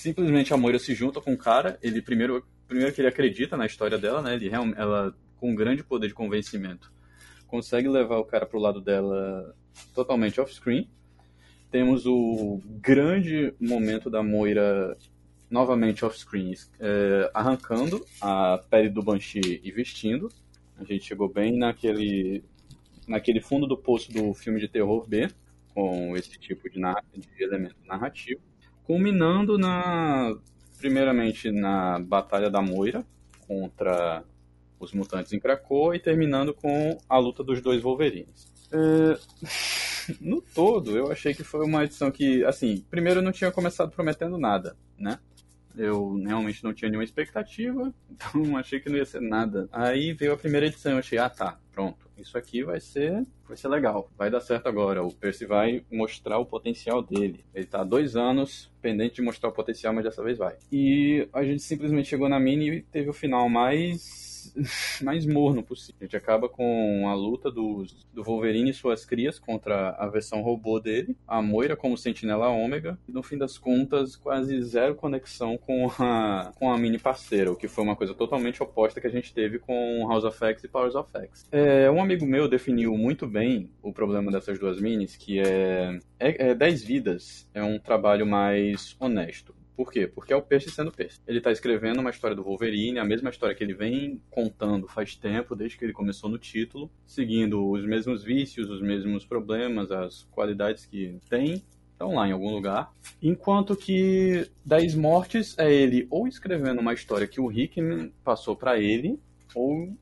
simplesmente a Moira se junta com o cara. Ele primeiro, primeiro que ele acredita na história dela, né? Ele, ela, com um grande poder de convencimento, consegue levar o cara pro lado dela totalmente off-screen. Temos o grande momento da Moira novamente off-screen, é, arrancando a pele do Banshee e vestindo. A gente chegou bem naquele, naquele fundo do poço do filme de terror B, com esse tipo de, de elemento narrativo culminando na primeiramente na Batalha da Moira contra os mutantes em Krakow e terminando com a luta dos dois Wolverines. É... No todo, eu achei que foi uma edição que, assim, primeiro não tinha começado prometendo nada, né? Eu realmente não tinha nenhuma expectativa, então achei que não ia ser nada. Aí veio a primeira edição, eu achei, ah tá, pronto isso aqui vai ser, vai ser legal, vai dar certo agora. O Percy vai mostrar o potencial dele. Ele tá há dois anos pendente de mostrar o potencial, mas dessa vez vai. E a gente simplesmente chegou na mini e teve o final mais mais morno possível. A gente acaba com a luta dos, do Wolverine e suas crias contra a versão robô dele, a Moira como sentinela ômega, e no fim das contas, quase zero conexão com a, com a mini parceira, o que foi uma coisa totalmente oposta que a gente teve com House of X e Powers of X. É, um amigo meu definiu muito bem o problema dessas duas minis, que é, é, é 10 vidas, é um trabalho mais honesto. Por quê? Porque é o Percy sendo Percy. Ele está escrevendo uma história do Wolverine, a mesma história que ele vem contando faz tempo, desde que ele começou no título, seguindo os mesmos vícios, os mesmos problemas, as qualidades que tem, estão lá em algum lugar. Enquanto que 10 Mortes é ele ou escrevendo uma história que o Hickman passou para ele, ou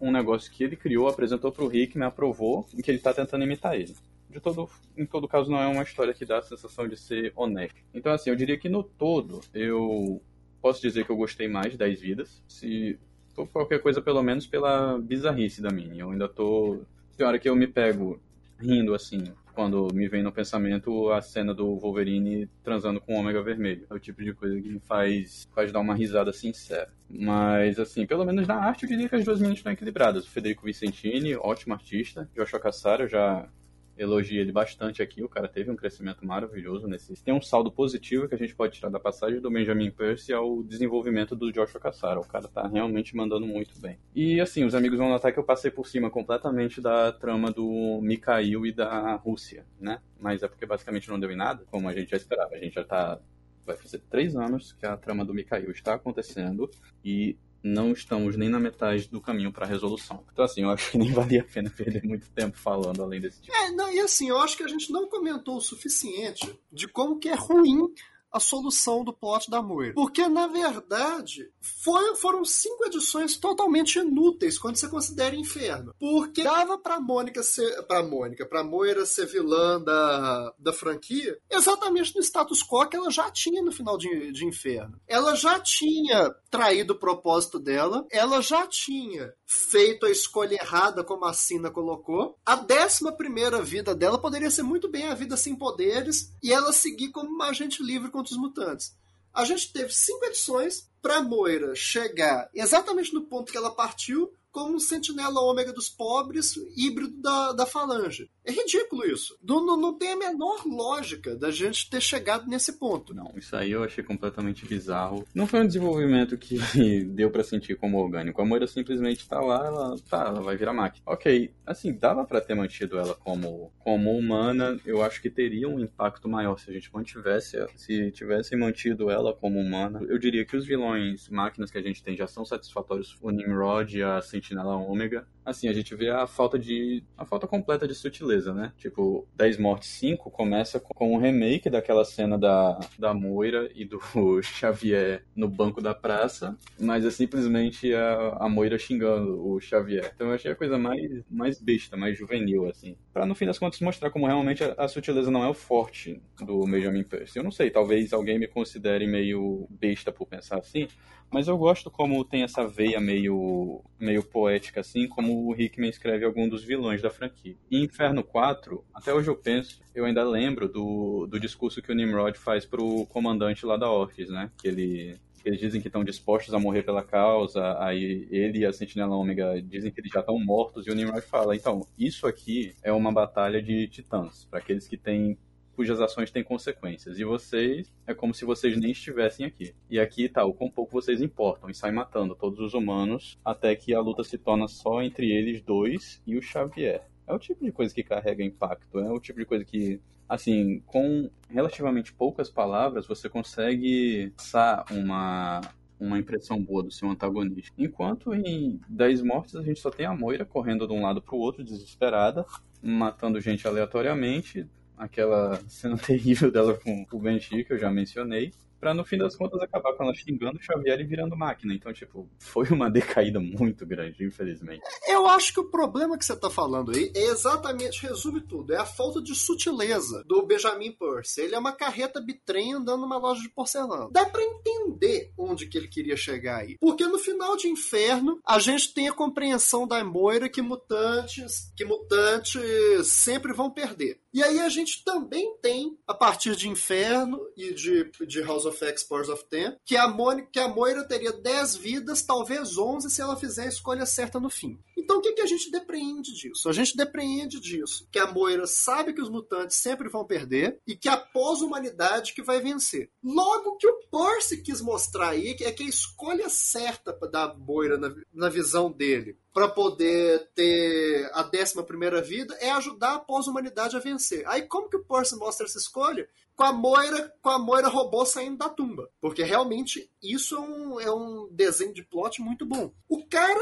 um negócio que ele criou, apresentou para o Hickman, aprovou, e que ele está tentando imitar ele de todo, em todo caso, não é uma história que dá a sensação de ser honesta. Então, assim, eu diria que no todo, eu posso dizer que eu gostei mais de 10 vidas. Se for qualquer coisa, pelo menos pela bizarrice da minha. Eu ainda tô. Tem hora que eu me pego rindo, assim, quando me vem no pensamento a cena do Wolverine transando com o Ômega Vermelho. É o tipo de coisa que me faz, faz dar uma risada sincera. Mas, assim, pelo menos na arte eu diria que as duas meninas estão equilibradas. O Federico Vicentini, ótimo artista. Joshua Cassaro, já elogio ele bastante aqui. O cara teve um crescimento maravilhoso nesse. Tem um saldo positivo que a gente pode tirar da passagem do Benjamin Percy ao desenvolvimento do Joshua Cassara. O cara tá realmente mandando muito bem. E assim, os amigos vão notar que eu passei por cima completamente da trama do Mikhail e da Rússia, né? Mas é porque basicamente não deu em nada, como a gente já esperava. A gente já tá vai fazer três anos que a trama do Mikhail está acontecendo e não estamos nem na metade do caminho para a resolução. Então, assim, eu acho que nem valia a pena perder muito tempo falando além desse tipo. É, não, e assim, eu acho que a gente não comentou o suficiente de como que é ruim a solução do plot da Moira. Porque, na verdade, foi, foram cinco edições totalmente inúteis quando você considera Inferno. Porque dava pra Mônica ser. pra Mônica, pra Moira ser vilã da, da franquia exatamente no status quo que ela já tinha no final de, de Inferno. Ela já tinha traído o propósito dela, ela já tinha feito a escolha errada, como a Sina colocou. A décima primeira vida dela poderia ser muito bem a vida sem poderes e ela seguir como uma agente livre contra os mutantes. A gente teve cinco edições para Moira chegar exatamente no ponto que ela partiu como um sentinela ômega dos pobres, híbrido da, da falange. É ridículo isso. Não, não, tem a menor lógica da gente ter chegado nesse ponto. Não, isso aí eu achei completamente bizarro. Não foi um desenvolvimento que deu para sentir como orgânico. A Moira simplesmente tá lá, ela, tá, ela vai virar máquina. Ok, assim, dava para ter mantido ela como, como humana. Eu acho que teria um impacto maior se a gente mantivesse, se tivesse mantido ela como humana. Eu diria que os vilões máquinas que a gente tem já são satisfatórios. O Nimrod a Sentinela Sentinela Ômega. Assim, a gente vê a falta de. a falta completa de sutileza, né? Tipo, 10 Mortes 5 começa com um remake daquela cena da, da Moira e do Xavier no banco da praça, mas é simplesmente a, a Moira xingando o Xavier. Então eu achei a coisa mais, mais besta, mais juvenil, assim. Pra no fim das contas mostrar como realmente a, a sutileza não é o forte do Benjamin Percy. Eu não sei, talvez alguém me considere meio besta por pensar assim, mas eu gosto como tem essa veia meio, meio poética, assim, como o Hickman escreve algum dos vilões da franquia. Em Inferno 4, até hoje eu penso, eu ainda lembro do, do discurso que o Nimrod faz pro comandante lá da Orcs, né? Que ele eles dizem que estão dispostos a morrer pela causa, aí ele e a Sentinela Ômega dizem que eles já estão mortos, e o Nimrod fala, então, isso aqui é uma batalha de titãs, para aqueles que têm cujas ações têm consequências. E vocês, é como se vocês nem estivessem aqui. E aqui tá o quão pouco vocês importam e saem matando todos os humanos até que a luta se torna só entre eles dois e o Xavier. É o tipo de coisa que carrega impacto, é o tipo de coisa que, assim, com relativamente poucas palavras, você consegue passar uma, uma impressão boa do seu antagonista. Enquanto em 10 mortes a gente só tem a Moira correndo de um lado pro outro, desesperada, matando gente aleatoriamente, aquela cena terrível dela com o Banshee, que eu já mencionei, pra no fim das contas acabar com ela xingando o Xavier e virando máquina. Então, tipo, foi uma decaída muito grande, infelizmente. Eu acho que o problema que você tá falando aí é exatamente, resume tudo, é a falta de sutileza do Benjamin Percy. Ele é uma carreta bitrem andando numa loja de porcelana. Dá para entender onde que ele queria chegar aí. Porque no final de Inferno, a gente tem a compreensão da Moira que mutantes, que mutantes sempre vão perder. E aí a gente também tem, a partir de Inferno e de, de House of X, Powers of Ten, que a, que a Moira teria 10 vidas, talvez 11, se ela fizer a escolha certa no fim. Então o que, que a gente depreende disso? A gente depreende disso que a Moira sabe que os mutantes sempre vão perder e que a pós-humanidade que vai vencer. Logo que o Percy quis mostrar aí é que a escolha certa da Moira na, na visão dele para poder ter a décima primeira vida é ajudar a pós-humanidade a vencer. Aí como que o Percy mostra essa escolha? Com a Moira, com a Moira robô saindo da tumba. Porque realmente isso é um, é um desenho de plot muito bom. O cara,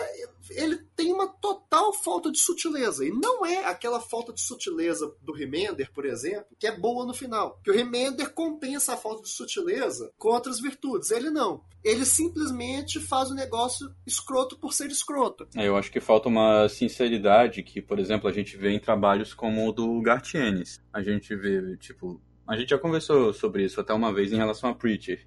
ele tem uma total falta de sutileza. E não é aquela falta de sutileza do Remender, por exemplo, que é boa no final. Que o Remender compensa a falta de sutileza com outras virtudes. Ele não. Ele simplesmente faz o negócio escroto por ser escroto. É, eu acho que falta uma sinceridade que, por exemplo, a gente vê em trabalhos como o do Gartienes. A gente vê, tipo, a gente já conversou sobre isso até uma vez em relação a Preacher.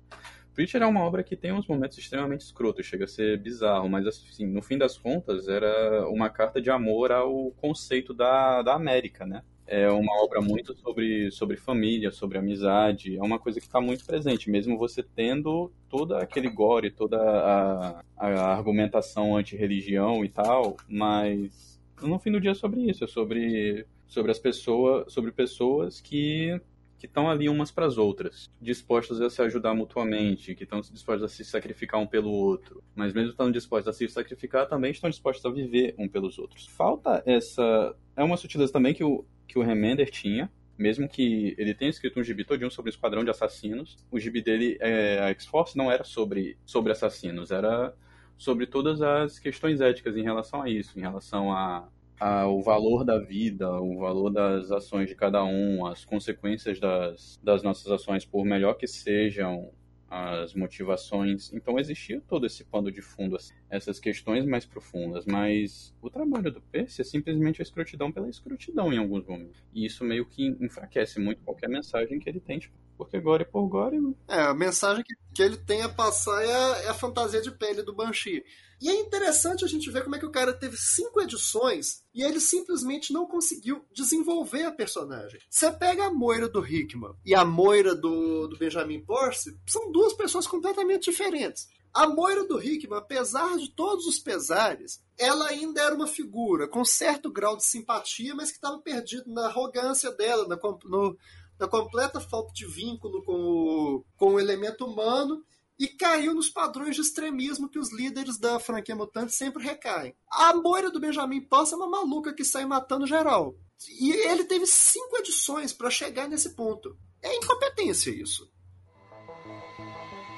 Preacher é uma obra que tem uns momentos extremamente escrotos, chega a ser bizarro, mas assim, no fim das contas era uma carta de amor ao conceito da, da América, né? É uma obra muito sobre, sobre família, sobre amizade, é uma coisa que está muito presente, mesmo você tendo todo aquele gore, toda a, a argumentação anti-religião e tal, mas no fim do dia é sobre isso, é sobre, sobre as pessoas, sobre pessoas que que estão ali umas para as outras, dispostas a se ajudar mutuamente, que estão dispostas a se sacrificar um pelo outro, mas mesmo estando dispostas a se sacrificar, também estão dispostas a viver um pelos outros. Falta essa. É uma sutileza também que o, que o Remender tinha, mesmo que ele tenha escrito um gibi todinho sobre um esquadrão de assassinos, o gibi dele, é, a X-Force, não era sobre, sobre assassinos, era sobre todas as questões éticas em relação a isso, em relação a a, o valor da vida, o valor das ações de cada um, as consequências das, das nossas ações, por melhor que sejam as motivações. Então existia todo esse pano de fundo, assim, essas questões mais profundas, mas o trabalho do Percy é simplesmente a escrotidão pela escrotidão em alguns momentos. E isso meio que enfraquece muito qualquer mensagem que ele tem, tipo, porque gore por gore. É, a mensagem que, que ele tem a passar é a, é a fantasia de pele do Banshee. E é interessante a gente ver como é que o cara teve cinco edições e ele simplesmente não conseguiu desenvolver a personagem. Você pega a Moira do Hickman e a Moira do, do Benjamin Percy, são duas pessoas completamente diferentes. A Moira do Hickman, apesar de todos os pesares, ela ainda era uma figura com certo grau de simpatia, mas que estava perdido na arrogância dela, no, na completa falta de vínculo com o, com o elemento humano e caiu nos padrões de extremismo que os líderes da franquia mutante sempre recaem. A Moira do Benjamin Passa é uma maluca que sai matando geral. E ele teve cinco edições para chegar nesse ponto. É incompetência isso.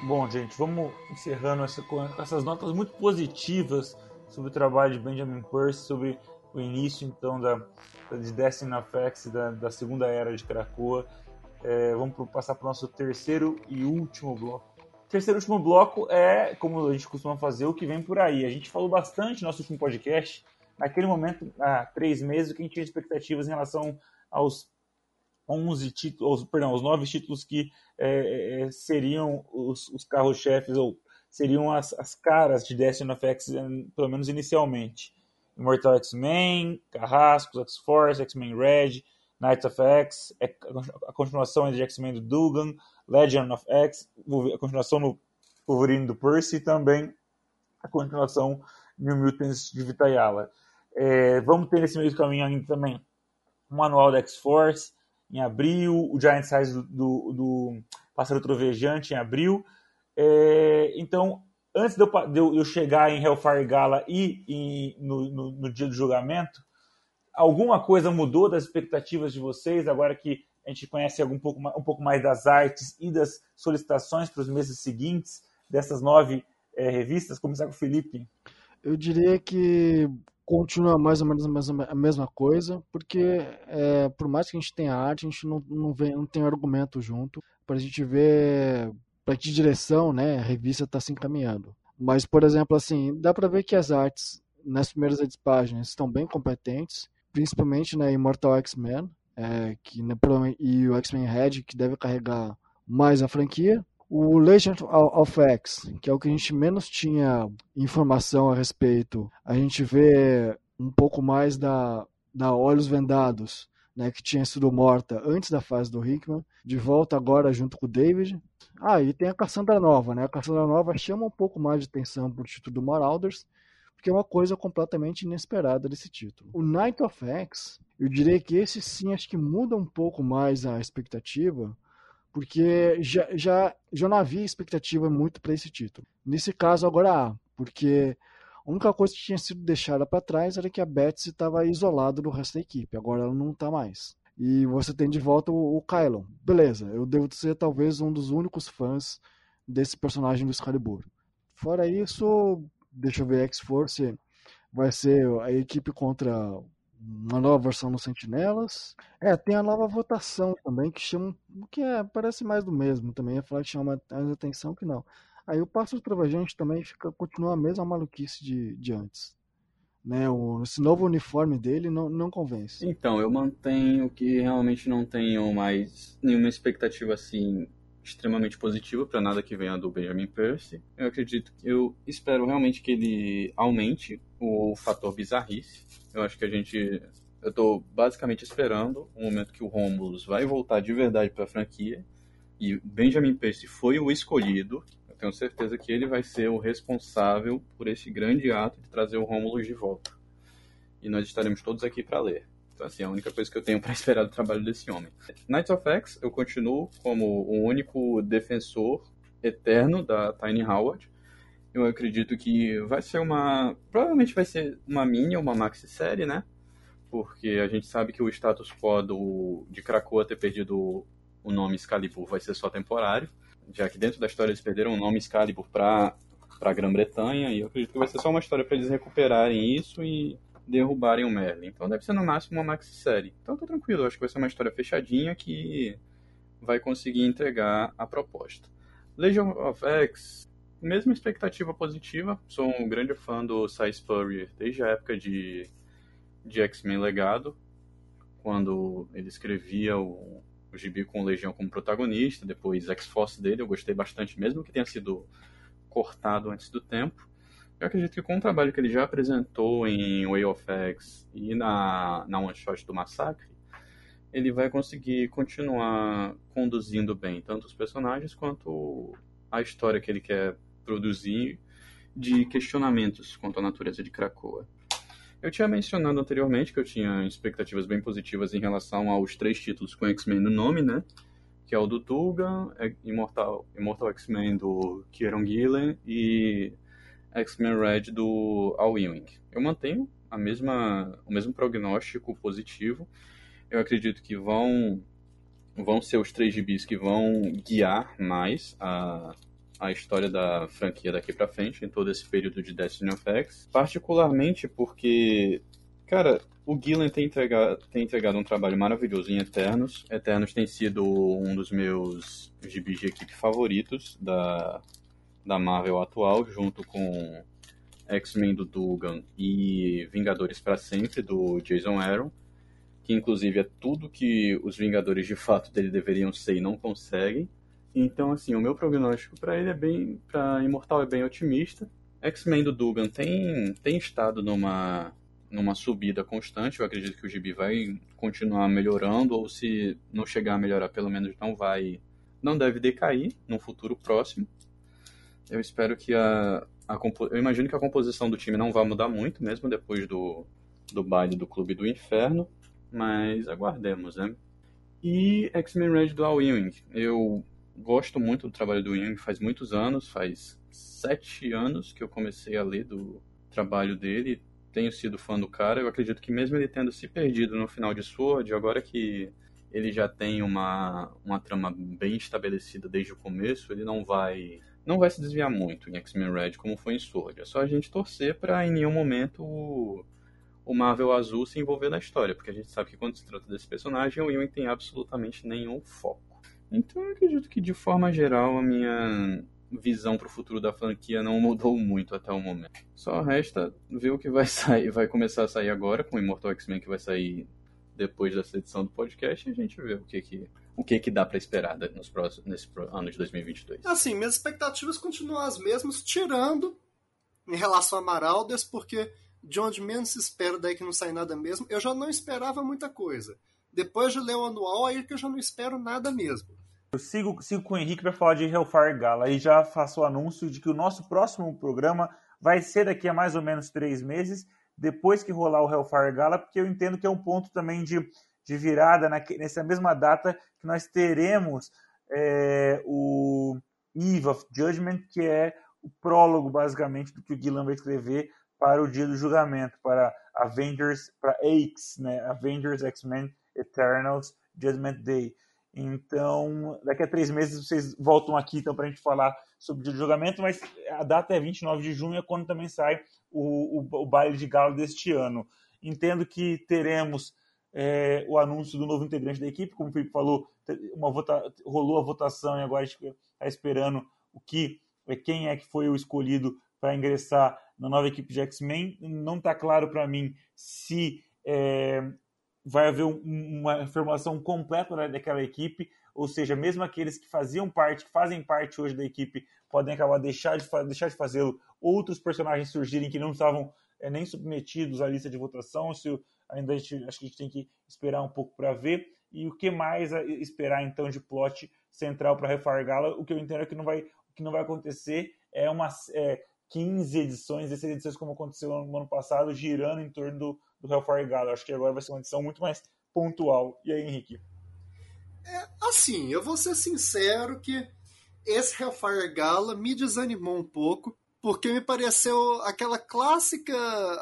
Bom, gente, vamos encerrando essa, essas notas muito positivas sobre o trabalho de Benjamin Percy, sobre o início então da, de Destiny Effects, da, da segunda era de Krakoa. É, vamos passar para o nosso terceiro e último bloco. O terceiro e último bloco é, como a gente costuma fazer, o que vem por aí. A gente falou bastante no nosso último podcast, naquele momento, há três meses, que a gente tinha expectativas em relação aos 11 títulos, perdão, os nove títulos que é, é, seriam os, os carros-chefes ou seriam as, as caras de Destiny of pelo menos inicialmente. Immortal X-Men, Carrascos, X-Force, X-Men Red, Knights of X, é, a continuação de X-Men do Dugan, Legend of X, a continuação no Wolverine do Percy e também a continuação New Mutants de Vitayala. É, vamos ter nesse meio do caminho ainda também o manual da X-Force em abril, o Giant Size do, do, do Pássaro Trovejante em abril. É, então, antes de eu, de eu, chegar em Hellfire Gala e, e no, no, no, dia do julgamento, alguma coisa mudou das expectativas de vocês, agora que a gente conhece algum pouco, um pouco mais das artes e das solicitações para os meses seguintes dessas nove é, revistas? Começar com o Felipe. Eu diria que continua mais ou menos a mesma, coisa, porque é, por mais que a gente tenha arte, a gente não, não, vê, não tem argumento junto para a gente ver para que direção né, a revista está se encaminhando. Mas, por exemplo, assim, dá para ver que as artes nas primeiras páginas estão bem competentes, principalmente na Immortal X-Men, é, que, né, e o X-Men Red, que deve carregar mais a franquia. O Legend of X, que é o que a gente menos tinha informação a respeito, a gente vê um pouco mais da, da Olhos Vendados, né, que tinha sido morta antes da fase do Hickman, de volta agora junto com o David. Ah, e tem a Cassandra Nova, né? A Cassandra Nova chama um pouco mais de atenção pro título do Marauders, porque é uma coisa completamente inesperada desse título. O Night of X, eu diria que esse sim acho que muda um pouco mais a expectativa, porque já, já, já não havia expectativa muito para esse título. Nesse caso, agora há, porque a única coisa que tinha sido deixada para trás era que a Betsy estava isolada do resto da equipe, agora ela não está mais. E você tem de volta o, o Kylon. Beleza, eu devo ser talvez um dos únicos fãs desse personagem do Excalibur. Fora isso, deixa eu ver, X-Force vai ser a equipe contra uma nova versão dos Sentinelas. É, tem a nova votação também, que chama. que é, parece mais do mesmo também. É falar que chama mais atenção que não. Aí o Pássaro Trovejante também fica, continua a mesma maluquice de, de antes. Né, o, esse novo uniforme dele não, não convence. Então, eu mantenho que realmente não tenho mais nenhuma expectativa assim extremamente positiva para nada que venha do Benjamin Percy. Eu acredito, eu espero realmente que ele aumente o fator bizarrice. Eu acho que a gente eu estou basicamente esperando o momento que o Romulus vai voltar de verdade para a franquia e Benjamin Percy foi o escolhido. Tenho certeza que ele vai ser o responsável por esse grande ato de trazer o Romulus de volta. E nós estaremos todos aqui para ler. Então, assim, é a única coisa que eu tenho para esperar do trabalho desse homem. Knights of X, eu continuo como o único defensor eterno da Tiny Howard. Eu acredito que vai ser uma. Provavelmente vai ser uma mini ou uma maxi série, né? Porque a gente sabe que o status quo do, de Krakoa ter perdido o nome Excalibur vai ser só temporário, já que dentro da história eles perderam o nome Excalibur para a Grã-Bretanha, e eu acredito que vai ser só uma história para eles recuperarem isso e derrubarem o Merlin. Então deve ser no máximo uma maxi-série. Então tô tranquilo, acho que vai ser uma história fechadinha que vai conseguir entregar a proposta. Legion of X, mesma expectativa positiva. Sou um grande fã do Cy Spurrier desde a época de, de X-Men Legado, quando ele escrevia o, o gibi com Legião como protagonista, depois X-Force dele, eu gostei bastante, mesmo que tenha sido cortado antes do tempo. Eu acredito que com o trabalho que ele já apresentou em Way of X e na, na One Shot do Massacre, ele vai conseguir continuar conduzindo bem tanto os personagens quanto a história que ele quer produzir de questionamentos quanto à natureza de Krakoa. Eu tinha mencionado anteriormente que eu tinha expectativas bem positivas em relação aos três títulos com X-Men no nome, né? Que é o do Tuga, Immortal, Immortal X-Men do Kieron Gillen e X-Men Red do Al Ewing. Eu mantenho a mesma, o mesmo prognóstico positivo. Eu acredito que vão vão ser os três gibis que vão guiar mais a, a história da franquia daqui para frente, em todo esse período de Destiny of X. Particularmente porque, cara, o Gillen tem entregado, tem entregado um trabalho maravilhoso em Eternos. Eternos tem sido um dos meus gibis de equipe favoritos da, da Marvel atual, junto com X-Men do Dugan e Vingadores para Sempre do Jason Aaron, que inclusive é tudo que os Vingadores de fato dele deveriam ser e não conseguem. Então, assim, o meu prognóstico para ele é bem. para Imortal é bem otimista. X-Men do Dugan tem, tem estado numa, numa subida constante. Eu acredito que o gibi vai continuar melhorando, ou se não chegar a melhorar, pelo menos não vai. não deve decair no futuro próximo. Eu espero que a. a eu imagino que a composição do time não vai mudar muito, mesmo depois do, do baile do Clube do Inferno. Mas aguardemos, né? E X-Men Red do Al Ewing. Eu gosto muito do trabalho do Young faz muitos anos, faz sete anos que eu comecei a ler do trabalho dele. Tenho sido fã do cara. Eu acredito que mesmo ele tendo se perdido no final de Sword, agora que ele já tem uma, uma trama bem estabelecida desde o começo, ele não vai não vai se desviar muito em X-Men Red como foi em Sword. É só a gente torcer para em nenhum momento o, o Marvel Azul se envolver na história, porque a gente sabe que quando se trata desse personagem, o Ewing tem absolutamente nenhum foco. Então eu acredito que de forma geral a minha visão para o futuro da franquia não mudou muito até o momento. Só resta ver o que vai sair, vai começar a sair agora com o Immortal X-Men que vai sair depois dessa edição do podcast e a gente vê o que que o que que dá para esperar nos próximos nesse ano de 2022. Assim, minhas expectativas continuam as mesmas, tirando em relação a Maraldas, porque de onde menos se espera daí que não sai nada mesmo, eu já não esperava muita coisa. Depois de ler o anual, aí que eu já não espero nada mesmo. Eu sigo, sigo com o Henrique para falar de Hellfire Gala e já faço o anúncio de que o nosso próximo programa vai ser daqui a mais ou menos três meses, depois que rolar o Hellfire Gala, porque eu entendo que é um ponto também de, de virada na, nessa mesma data que nós teremos é, o Eve of Judgment, que é o prólogo, basicamente, do que o Gillan vai escrever para o dia do julgamento, para Avengers, para X, né? Avengers X-Men Eternals Judgment Day. Então, daqui a três meses vocês voltam aqui então, para a gente falar sobre o julgamento, mas a data é 29 de junho, é quando também sai o, o, o baile de galo deste ano. Entendo que teremos é, o anúncio do novo integrante da equipe, como o Felipe falou, uma vota, rolou a votação e agora a gente está esperando o que, é, quem é que foi o escolhido para ingressar na nova equipe de X-Men. Não está claro para mim se é, vai haver um, uma formação completa né, daquela equipe, ou seja, mesmo aqueles que faziam parte, que fazem parte hoje da equipe, podem acabar deixar de, deixar de fazê-lo, outros personagens surgirem que não estavam é, nem submetidos à lista de votação, se ainda a gente, acho que a gente tem que esperar um pouco para ver, e o que mais esperar então de plot central para Refargala, o que eu entendo é que não vai, o que não vai acontecer. É uma é, 15 edições, 16 edições como aconteceu no ano passado, girando em torno do, do Hellfire Gala. Acho que agora vai ser uma edição muito mais pontual. E aí, Henrique? É, assim, eu vou ser sincero que esse Hellfire Gala me desanimou um pouco, porque me pareceu aquela clássica,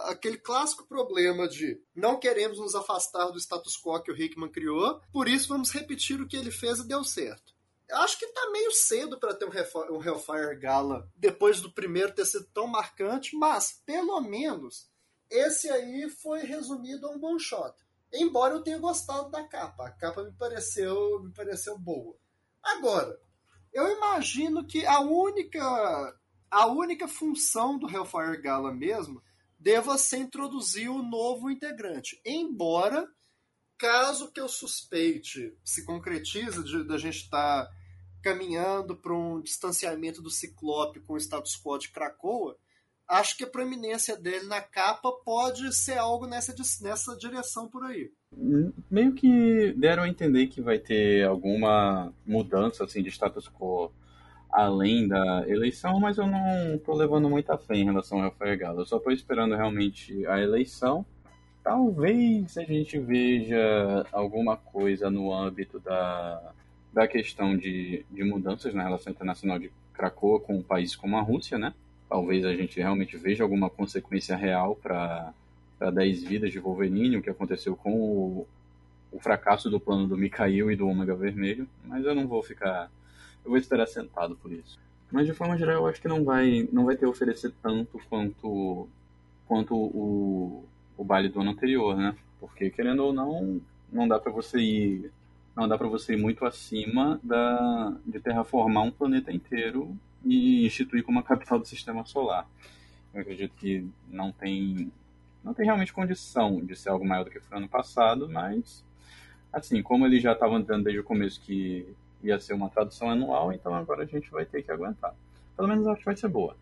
aquele clássico problema de não queremos nos afastar do status quo que o Hickman criou, por isso vamos repetir o que ele fez e deu certo. Eu acho que tá meio cedo para ter um, Hellfire Gala depois do primeiro ter sido tão marcante, mas pelo menos esse aí foi resumido a um bom shot. Embora eu tenha gostado da capa, a capa me pareceu, me pareceu boa. Agora, eu imagino que a única a única função do Hellfire Gala mesmo deva ser introduzir o novo integrante. Embora, caso que eu suspeite se concretize da gente estar tá caminhando para um distanciamento do Ciclope com o status quo de Krakoa, acho que a proeminência dele na capa pode ser algo nessa, nessa direção por aí. Meio que deram a entender que vai ter alguma mudança assim de status quo além da eleição, mas eu não estou levando muita fé em relação ao Rafael Galo. Eu só estou esperando realmente a eleição. Talvez a gente veja alguma coisa no âmbito da, da questão de, de mudanças na relação internacional de Krakoa com um país como a Rússia, né? Talvez a gente realmente veja alguma consequência real para 10 vidas de Wolverine, o que aconteceu com o, o fracasso do plano do Mikhail e do Ômega Vermelho, mas eu não vou ficar. Eu vou esperar sentado por isso. Mas de forma geral, eu acho que não vai, não vai ter oferecer tanto quanto, quanto o, o baile do ano anterior, né? Porque querendo ou não, não dá para você ir, não dá para você ir muito acima da de terraformar um planeta inteiro e instituir como a capital do sistema solar. Eu acredito que não tem não tem realmente condição de ser algo maior do que foi ano passado, mas assim, como eles já estavam dizendo desde o começo que ia ser uma tradução anual, então agora a gente vai ter que aguentar. Pelo menos acho que vai ser boa.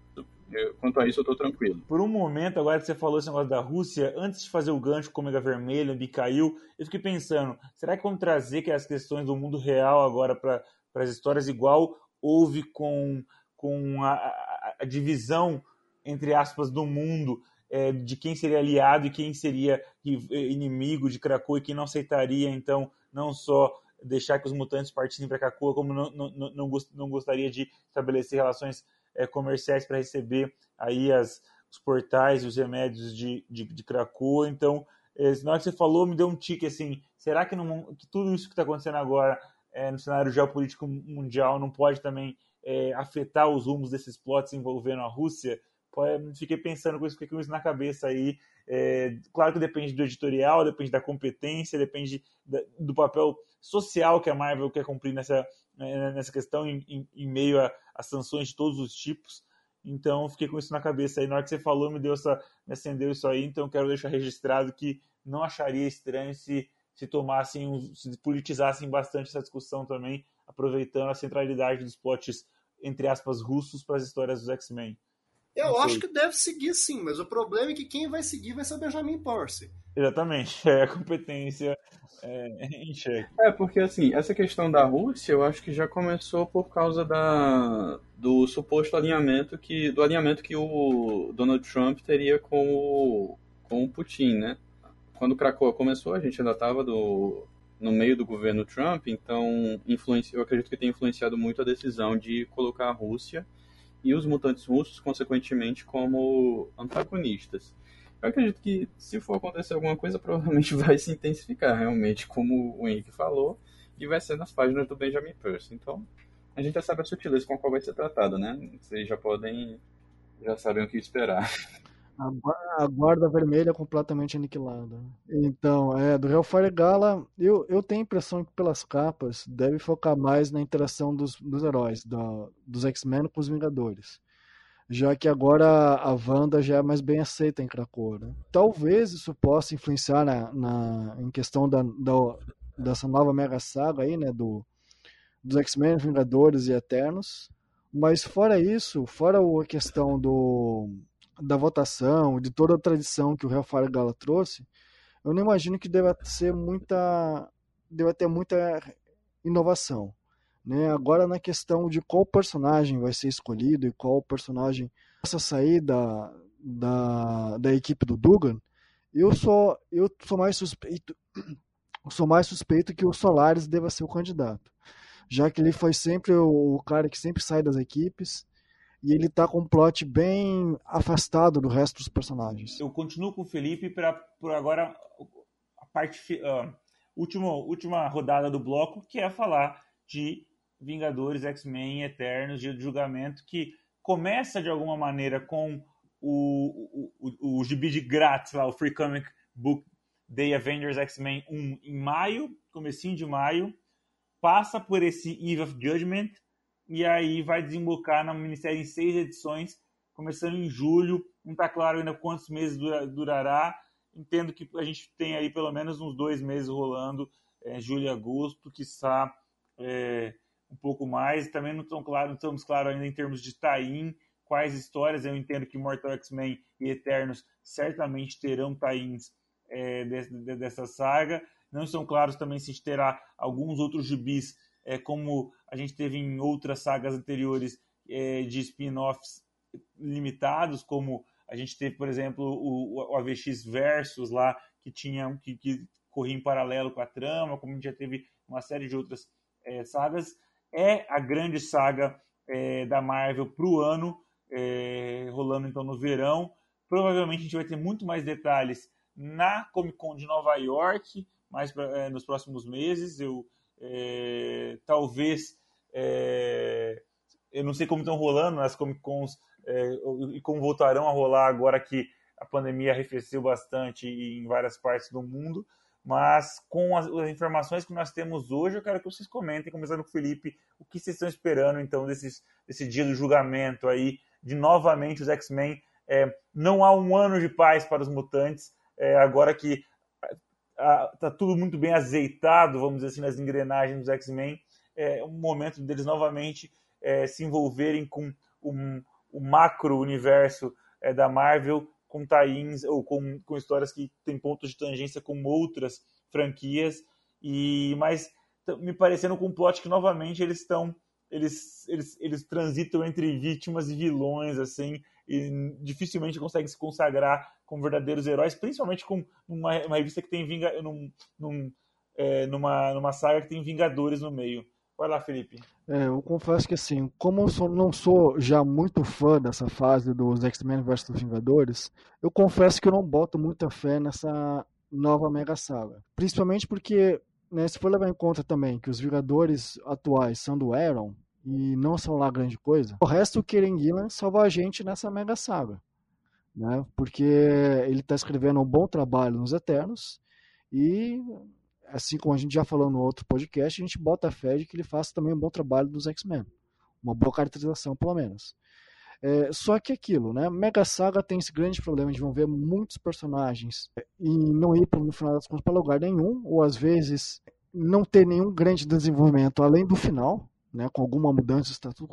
Eu, quanto a isso, eu tô tranquilo. Por um momento, agora que você falou esse negócio da Rússia, antes de fazer o gancho com o Omega Vermelho, o Bicail, eu fiquei pensando, será que vamos trazer as questões do mundo real agora para as histórias igual houve com, com a, a, a divisão, entre aspas, do mundo é, de quem seria aliado e quem seria inimigo de Krakow e quem não aceitaria, então, não só deixar que os mutantes partissem para Krakow, como não, não, não, não, gostaria de estabelecer relações é, comerciais para receber aí as, os portais e os remédios de, de, de Krakow. Então, é, na hora que você falou, me deu um tique assim, será que, não, que tudo isso que está acontecendo agora é, no cenário geopolítico mundial não pode também é, afetar os rumos desses plots envolvendo a Rússia? fiquei pensando com isso, fiquei com isso na cabeça aí. É, claro que depende do editorial, depende da competência, depende do papel social que a Marvel quer cumprir nessa, né, nessa questão, em, em, em meio a, a, sanções de todos os tipos. Então, fiquei com isso na cabeça aí. Na hora que você falou, me deu essa, me acendeu isso aí. Então, quero deixar registrado que não acharia estranho se, se tomassem, se politizassem bastante essa discussão também, aproveitando a centralidade dos plots, entre aspas, russos para as histórias dos X-Men. Eu acho que deve seguir sim, mas o problema é que quem vai seguir vai ser o Benjamin Porce. Exatamente, é a competência é, em xeque. É, porque assim, essa questão da Rússia, eu acho que já começou por causa da, do suposto alinhamento que, do alinhamento que o Donald Trump teria com o, com o Putin, né? Quando o Krakow começou, a gente ainda estava no meio do governo Trump, então eu acredito que tem influenciado muito a decisão de colocar a Rússia e os mutantes russos, consequentemente, como antagonistas. Eu acredito que, se for acontecer alguma coisa, provavelmente vai se intensificar, realmente, como o Henrique falou, e vai ser nas páginas do Benjamin Percy. Então, a gente já sabe a sutileza com a qual vai ser tratado, né? Vocês já podem, já sabem o que esperar. A guarda vermelha é completamente aniquilada. Então, é, do Hellfire Gala, eu, eu tenho a impressão que pelas capas deve focar mais na interação dos, dos heróis, da, dos X-Men com os Vingadores. Já que agora a Wanda já é mais bem aceita em Krakow. Né? Talvez isso possa influenciar na, na, em questão da, da, dessa nova mega saga aí, né? Do, dos X-Men, Vingadores e Eternos. Mas fora isso, fora a questão do da votação, de toda a tradição que o Hellfire Gala trouxe, eu não imagino que deva ser muita deva ter muita inovação. Né? Agora na questão de qual personagem vai ser escolhido e qual personagem possa sair da, da, da equipe do Dugan, eu sou eu sou mais suspeito sou mais suspeito que o Solaris deva ser o candidato, já que ele foi sempre o, o cara que sempre sai das equipes e ele tá com um plot bem afastado do resto dos personagens. Eu continuo com o Felipe para por agora a parte uh, última última rodada do bloco, que é falar de Vingadores, X-Men, Eternos, Dia do Julgamento, que começa de alguma maneira com o, o, o, o gibi de grátis lá, o Free Comic Book Day Avengers X-Men 1 em maio, comecinho de maio, passa por esse Eve of Judgment, e aí vai desembocar na minissérie em seis edições, começando em julho. Não está claro ainda quantos meses durará. Entendo que a gente tem aí pelo menos uns dois meses rolando, é, julho e agosto, que é, um pouco mais. Também não, tão claro, não estamos claros ainda em termos de tie quais histórias. Eu entendo que Mortal X-Men e Eternos certamente terão tie-ins é, dessa saga. Não estão claros também se terá alguns outros gibis é, como a gente teve em outras sagas anteriores é, de spin-offs limitados, como a gente teve, por exemplo, o, o AVX Versus lá, que tinha que, que, corria em paralelo com a trama, como a gente já teve uma série de outras é, sagas. É a grande saga é, da Marvel para o ano, é, rolando então no verão. Provavelmente a gente vai ter muito mais detalhes na Comic Con de Nova York, mais é, nos próximos meses. Eu é, talvez é, eu não sei como estão rolando as Comic Cons é, e como voltarão a rolar agora que a pandemia arrefeceu bastante em várias partes do mundo, mas com as, as, informações que nós temos hoje, eu quero que vocês comentem, começando com o Felipe, o que vocês estão esperando então desses, desse dia do julgamento aí, de novamente os X-Men. É, não há um ano de paz para os mutantes, é, agora que está tudo muito bem azeitado, vamos dizer assim, nas engrenagens dos X-Men, é um momento deles novamente é, se envolverem com o macro universo é, da Marvel com tie ou com, com histórias que têm pontos de tangência com outras franquias. E mas me parecendo com um plot que novamente eles estão eles, eles, eles transitam entre vítimas e vilões assim e dificilmente conseguem se consagrar como verdadeiros heróis principalmente com uma, uma revista que tem vinga num, num, é, numa numa saga que tem Vingadores no meio Vai lá, Felipe. É, eu confesso que assim, como eu sou, não sou já muito fã dessa fase dos X-Men vs Vingadores, eu confesso que eu não boto muita fé nessa nova Mega Saga. Principalmente porque, né, se for levar em conta também que os Vingadores atuais são do Aaron e não são lá grande coisa, o resto o Kieran Gillan salva a gente nessa Mega Saga. Né? Porque ele está escrevendo um bom trabalho nos Eternos e assim como a gente já falou no outro podcast, a gente bota a fé de que ele faça também um bom trabalho dos X-Men. Uma boa caracterização, pelo menos. É, só que aquilo, né? Mega Saga tem esse grande problema de vão ver muitos personagens e não ir, no final das contas, para lugar nenhum, ou às vezes não ter nenhum grande desenvolvimento além do final, né, com alguma mudança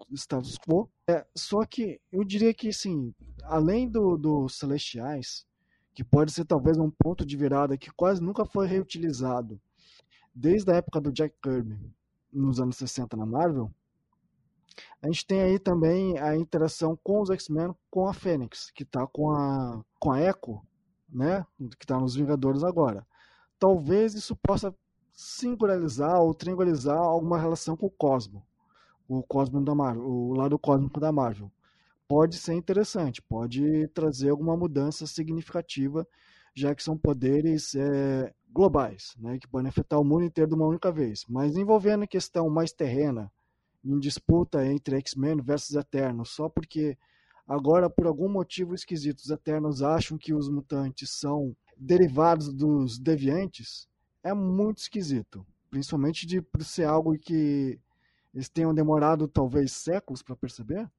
de status, quo. É, só que eu diria que, assim, além dos do Celestiais, que pode ser talvez um ponto de virada que quase nunca foi reutilizado desde a época do Jack Kirby nos anos 60 na Marvel. A gente tem aí também a interação com os X-Men com a Fênix, que está com a, com a Echo, né? que está nos Vingadores agora. Talvez isso possa singularizar ou triangularizar alguma relação com o Cosmo, o Cosmo da Marvel, o lado cósmico da Marvel pode ser interessante, pode trazer alguma mudança significativa, já que são poderes é, globais, né, que podem afetar o mundo inteiro de uma única vez. Mas envolvendo a questão mais terrena, em disputa entre X-Men versus Eternos, só porque agora, por algum motivo esquisito, os Eternos acham que os mutantes são derivados dos deviantes, é muito esquisito. Principalmente de ser algo que eles tenham demorado talvez séculos para perceber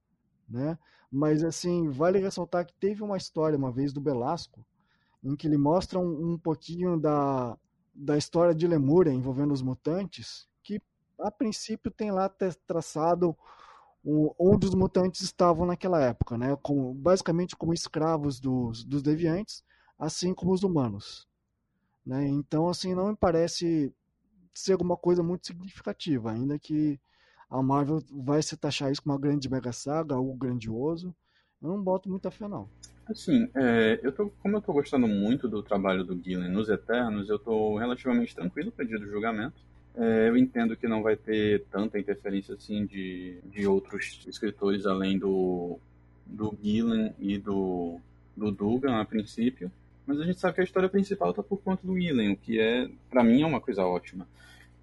né? Mas assim, vale ressaltar que teve uma história uma vez do Belasco em que ele mostra um, um pouquinho da, da história de Lemúria envolvendo os mutantes, que a princípio tem lá traçado o, onde os mutantes estavam naquela época, né? Como, basicamente como escravos dos, dos deviantes, assim como os humanos. Né? Então, assim, não me parece ser alguma coisa muito significativa, ainda que a Marvel vai se taxar isso como uma grande mega saga, algo grandioso. Eu não boto muita fé, não. Assim, é, eu tô, como eu tô gostando muito do trabalho do Gillen nos Eternos, eu tô relativamente tranquilo para dia do julgamento. É, eu entendo que não vai ter tanta interferência assim de, de outros escritores além do, do Gillen e do, do Dugan a princípio. Mas a gente sabe que a história principal está por conta do Gillen, o que é, para mim, é uma coisa ótima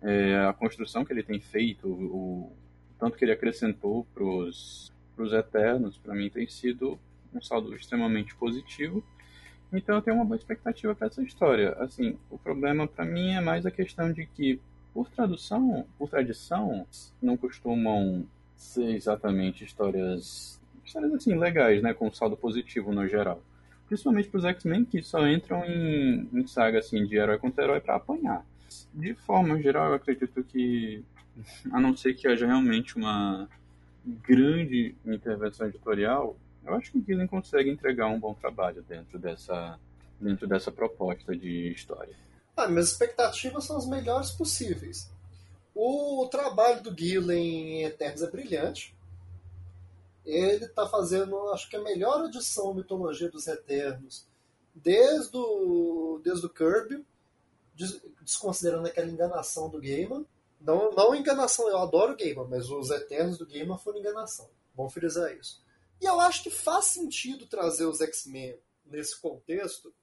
é, a construção que ele tem feito, o, tanto que ele acrescentou para os Eternos, para mim tem sido um saldo extremamente positivo. Então eu tenho uma boa expectativa para essa história. Assim, o problema para mim é mais a questão de que, por tradução, por tradição, não costumam ser exatamente histórias, histórias assim legais, né, com saldo positivo no geral. Principalmente para os X-Men que só entram em, em saga assim de herói contra herói para apanhar de forma geral, eu acredito que, a não ser que haja realmente uma grande intervenção editorial, eu acho que o Gillen consegue entregar um bom trabalho dentro dessa, dentro dessa proposta de história. Ah, minhas expectativas são as melhores possíveis. O trabalho do Gillen em Eternos é brilhante. Ele está fazendo, acho que a melhor edição mitologia dos Eternos desde o, desde o Kirby desconsiderando aquela enganação do Gaiman. Não, não enganação, eu adoro o Gaiman, mas os Eternos do Gaiman foram enganação. Bom frisar isso. E eu acho que faz sentido trazer os X-Men nesse contexto,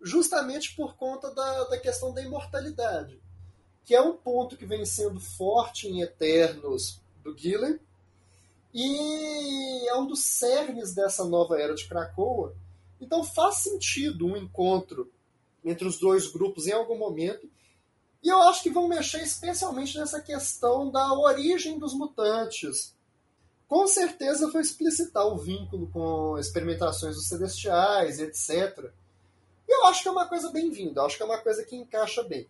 justamente por conta da, da questão da imortalidade, que é um ponto que vem sendo forte em Eternos do Gillen, e é um dos cernes dessa nova era de Krakoa. Então faz sentido um encontro entre os dois grupos em algum momento. E eu acho que vão mexer especialmente nessa questão da origem dos mutantes. Com certeza foi explicitar o vínculo com experimentações dos celestiais, etc. E eu acho que é uma coisa bem-vinda, acho que é uma coisa que encaixa bem.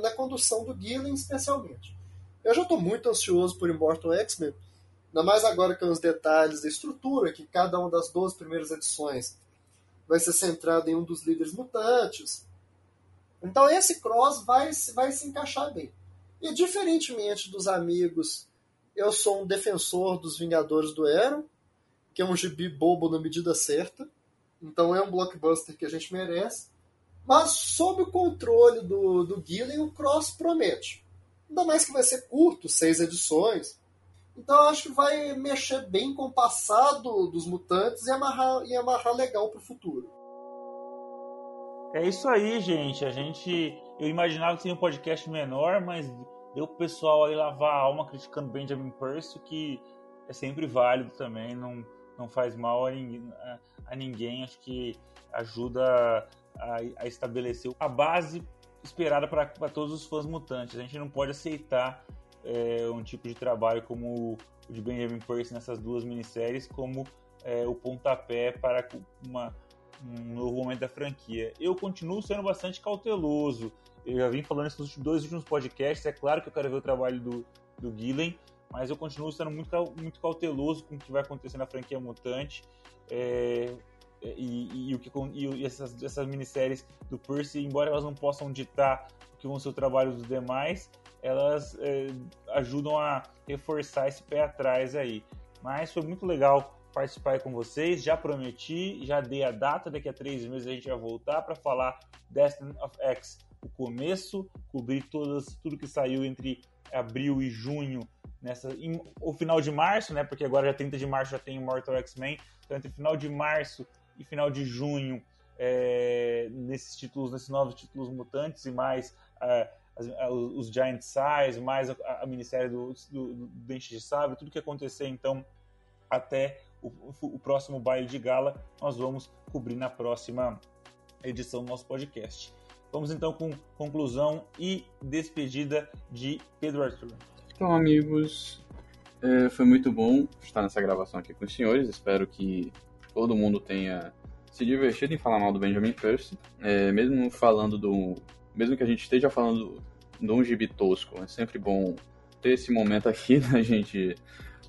Na condução do Gillen, especialmente. Eu já estou muito ansioso por Immortal X-Men, ainda mais agora com os detalhes da estrutura, que cada uma das 12 primeiras edições vai ser centrada em um dos líderes mutantes. Então esse cross vai, vai se encaixar bem. E diferentemente dos amigos, eu sou um defensor dos Vingadores do Aaron, que é um gibi bobo na medida certa. Então é um blockbuster que a gente merece. Mas sob o controle do, do Gillen, o Cross promete. Ainda mais que vai ser curto, seis edições. Então eu acho que vai mexer bem com o passado dos mutantes e amarrar, e amarrar legal pro futuro. É isso aí, gente. A gente. Eu imaginava que seria um podcast menor, mas deu pro pessoal aí lavar a alma criticando Benjamin Percy, que é sempre válido também, não, não faz mal a a ninguém acho que ajuda a, a, estabelecer a base esperada para todos os fãs mutantes. A gente não pode aceitar é, um tipo de trabalho como o de Benjamin Percy nessas duas minisséries como é, o pontapé para uma, um novo momento da franquia. Eu continuo sendo bastante cauteloso. Eu já vim falando isso nos dois últimos podcasts. É claro que eu quero ver o trabalho do, do Gillen, mas eu continuo sendo muito, muito cauteloso com o que vai acontecer na franquia Mutante. É, e, e, e, o que, e essas, essas minisséries do Percy, embora elas não possam ditar o que vão ser o trabalho dos demais, elas é, ajudam a reforçar esse pé atrás aí. Mas foi muito legal participar com vocês. Já prometi, já dei a data. Daqui a três meses a gente vai voltar para falar Destiny of X, o começo, cobrir todas, tudo que saiu entre abril e junho, nessa, em, o final de março, né? Porque agora já 30 de março já tem Mortal X-Men. Então, entre final de março e final de junho, é, nesses títulos, nesses novos títulos mutantes e mais. É, as, os Giant Size, mais a, a minissérie do, do, do Dente de Sabre, tudo que acontecer então até o, o, próximo baile de gala, nós vamos cobrir na próxima edição do nosso podcast. Vamos então com conclusão e despedida de Pedro Arthur. Então, amigos, é, foi muito bom estar nessa gravação aqui com os senhores. Espero que todo mundo tenha se divertido em falar mal do Benjamin Percy, é, mesmo falando do mesmo que a gente esteja falando de um gibi tosco, é sempre bom ter esse momento aqui da gente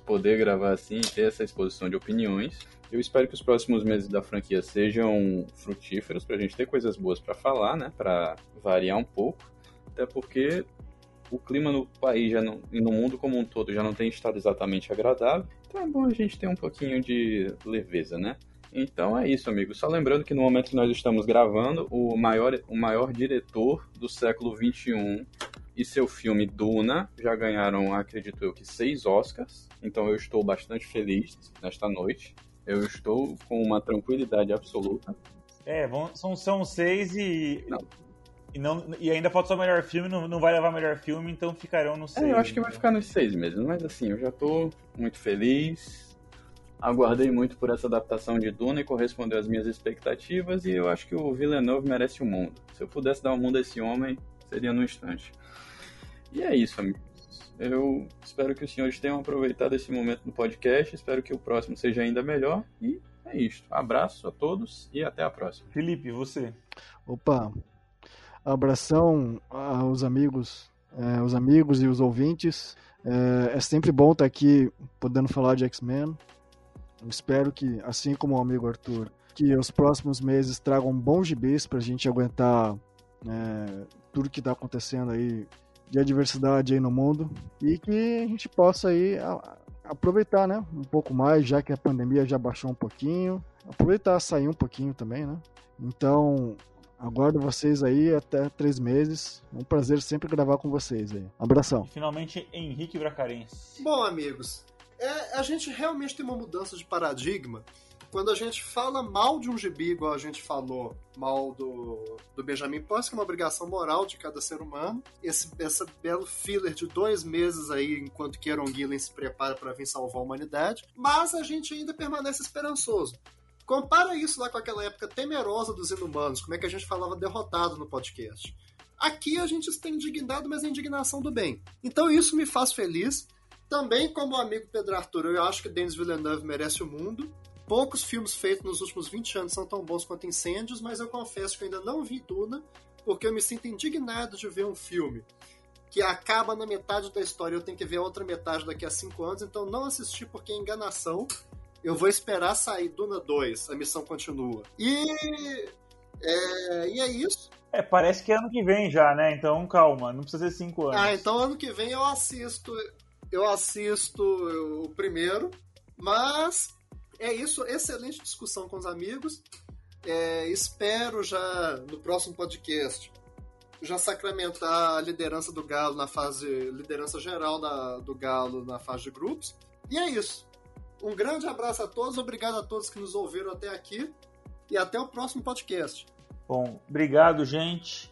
poder gravar assim ter essa exposição de opiniões. Eu espero que os próximos meses da franquia sejam frutíferos para a gente ter coisas boas para falar, né? Para variar um pouco, até porque o clima no país já não, e no mundo como um todo já não tem estado exatamente agradável. Então é bom a gente ter um pouquinho de leveza, né? Então é isso, amigo. Só lembrando que no momento que nós estamos gravando, o maior, o maior diretor do século XXI e seu filme Duna já ganharam, acredito eu, que seis Oscars. Então eu estou bastante feliz nesta noite. Eu estou com uma tranquilidade absoluta. É, vão, são, são seis e. Não. E, não, e ainda falta só o melhor filme, não, não vai levar melhor filme, então ficarão no seis. É, eu acho que vai ficar nos seis mesmo, mas assim, eu já estou muito feliz aguardei muito por essa adaptação de Duna e correspondeu às minhas expectativas e eu acho que o Villeneuve merece o um mundo. Se eu pudesse dar o um mundo a esse homem, seria no instante. E é isso, amigos. Eu espero que os senhores tenham aproveitado esse momento do podcast, espero que o próximo seja ainda melhor e é isso. Abraço a todos e até a próxima. Felipe, você? Opa, abração aos amigos, é, os amigos e os ouvintes. É, é sempre bom estar aqui podendo falar de X-Men. Espero que, assim como o amigo Arthur, que os próximos meses tragam bons gibis para a gente aguentar é, tudo que está acontecendo aí de adversidade aí no mundo e que a gente possa aí aproveitar, né, um pouco mais, já que a pandemia já baixou um pouquinho, aproveitar sair um pouquinho também, né? Então, aguardo vocês aí até três meses. É um prazer sempre gravar com vocês aí. Abração. E finalmente, Henrique Bracarense. Bom, amigos, é, a gente realmente tem uma mudança de paradigma quando a gente fala mal de um gibi, igual a gente falou mal do, do Benjamin Post, que é uma obrigação moral de cada ser humano, esse, esse belo filler de dois meses aí, enquanto que Aaron Gillen se prepara para vir salvar a humanidade, mas a gente ainda permanece esperançoso. Compara isso lá com aquela época temerosa dos inumanos, como é que a gente falava derrotado no podcast. Aqui a gente está indignado, mas é indignação do bem. Então isso me faz feliz. Também, como amigo Pedro Arthur, eu acho que Denis Villeneuve merece o mundo. Poucos filmes feitos nos últimos 20 anos são tão bons quanto Incêndios, mas eu confesso que ainda não vi Duna, porque eu me sinto indignado de ver um filme que acaba na metade da história, eu tenho que ver a outra metade daqui a 5 anos, então não assisti porque é enganação. Eu vou esperar sair Duna 2, a missão continua. E é, e é isso. É, parece que é ano que vem já, né? Então calma, não precisa ser 5 anos. Ah, então ano que vem eu assisto. Eu assisto o primeiro, mas é isso, excelente discussão com os amigos. É, espero já no próximo podcast já sacramentar a liderança do Galo na fase liderança geral da, do Galo na fase de grupos. E é isso. Um grande abraço a todos, obrigado a todos que nos ouviram até aqui e até o próximo podcast. Bom, obrigado, gente.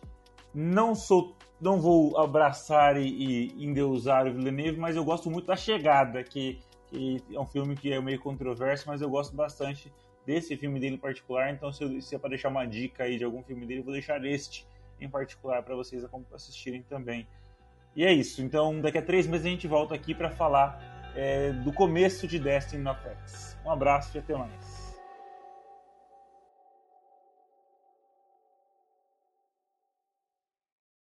Não sou, não vou abraçar e, e endeusar o Villeneuve, mas eu gosto muito da chegada que que é um filme que é meio controverso, mas eu gosto bastante desse filme dele em particular. Então, se, se é para deixar uma dica aí de algum filme dele, eu vou deixar este em particular para vocês assistirem também. E é isso. Então, daqui a três meses a gente volta aqui para falar é, do começo de Destiny no Apex. Um abraço e até mais.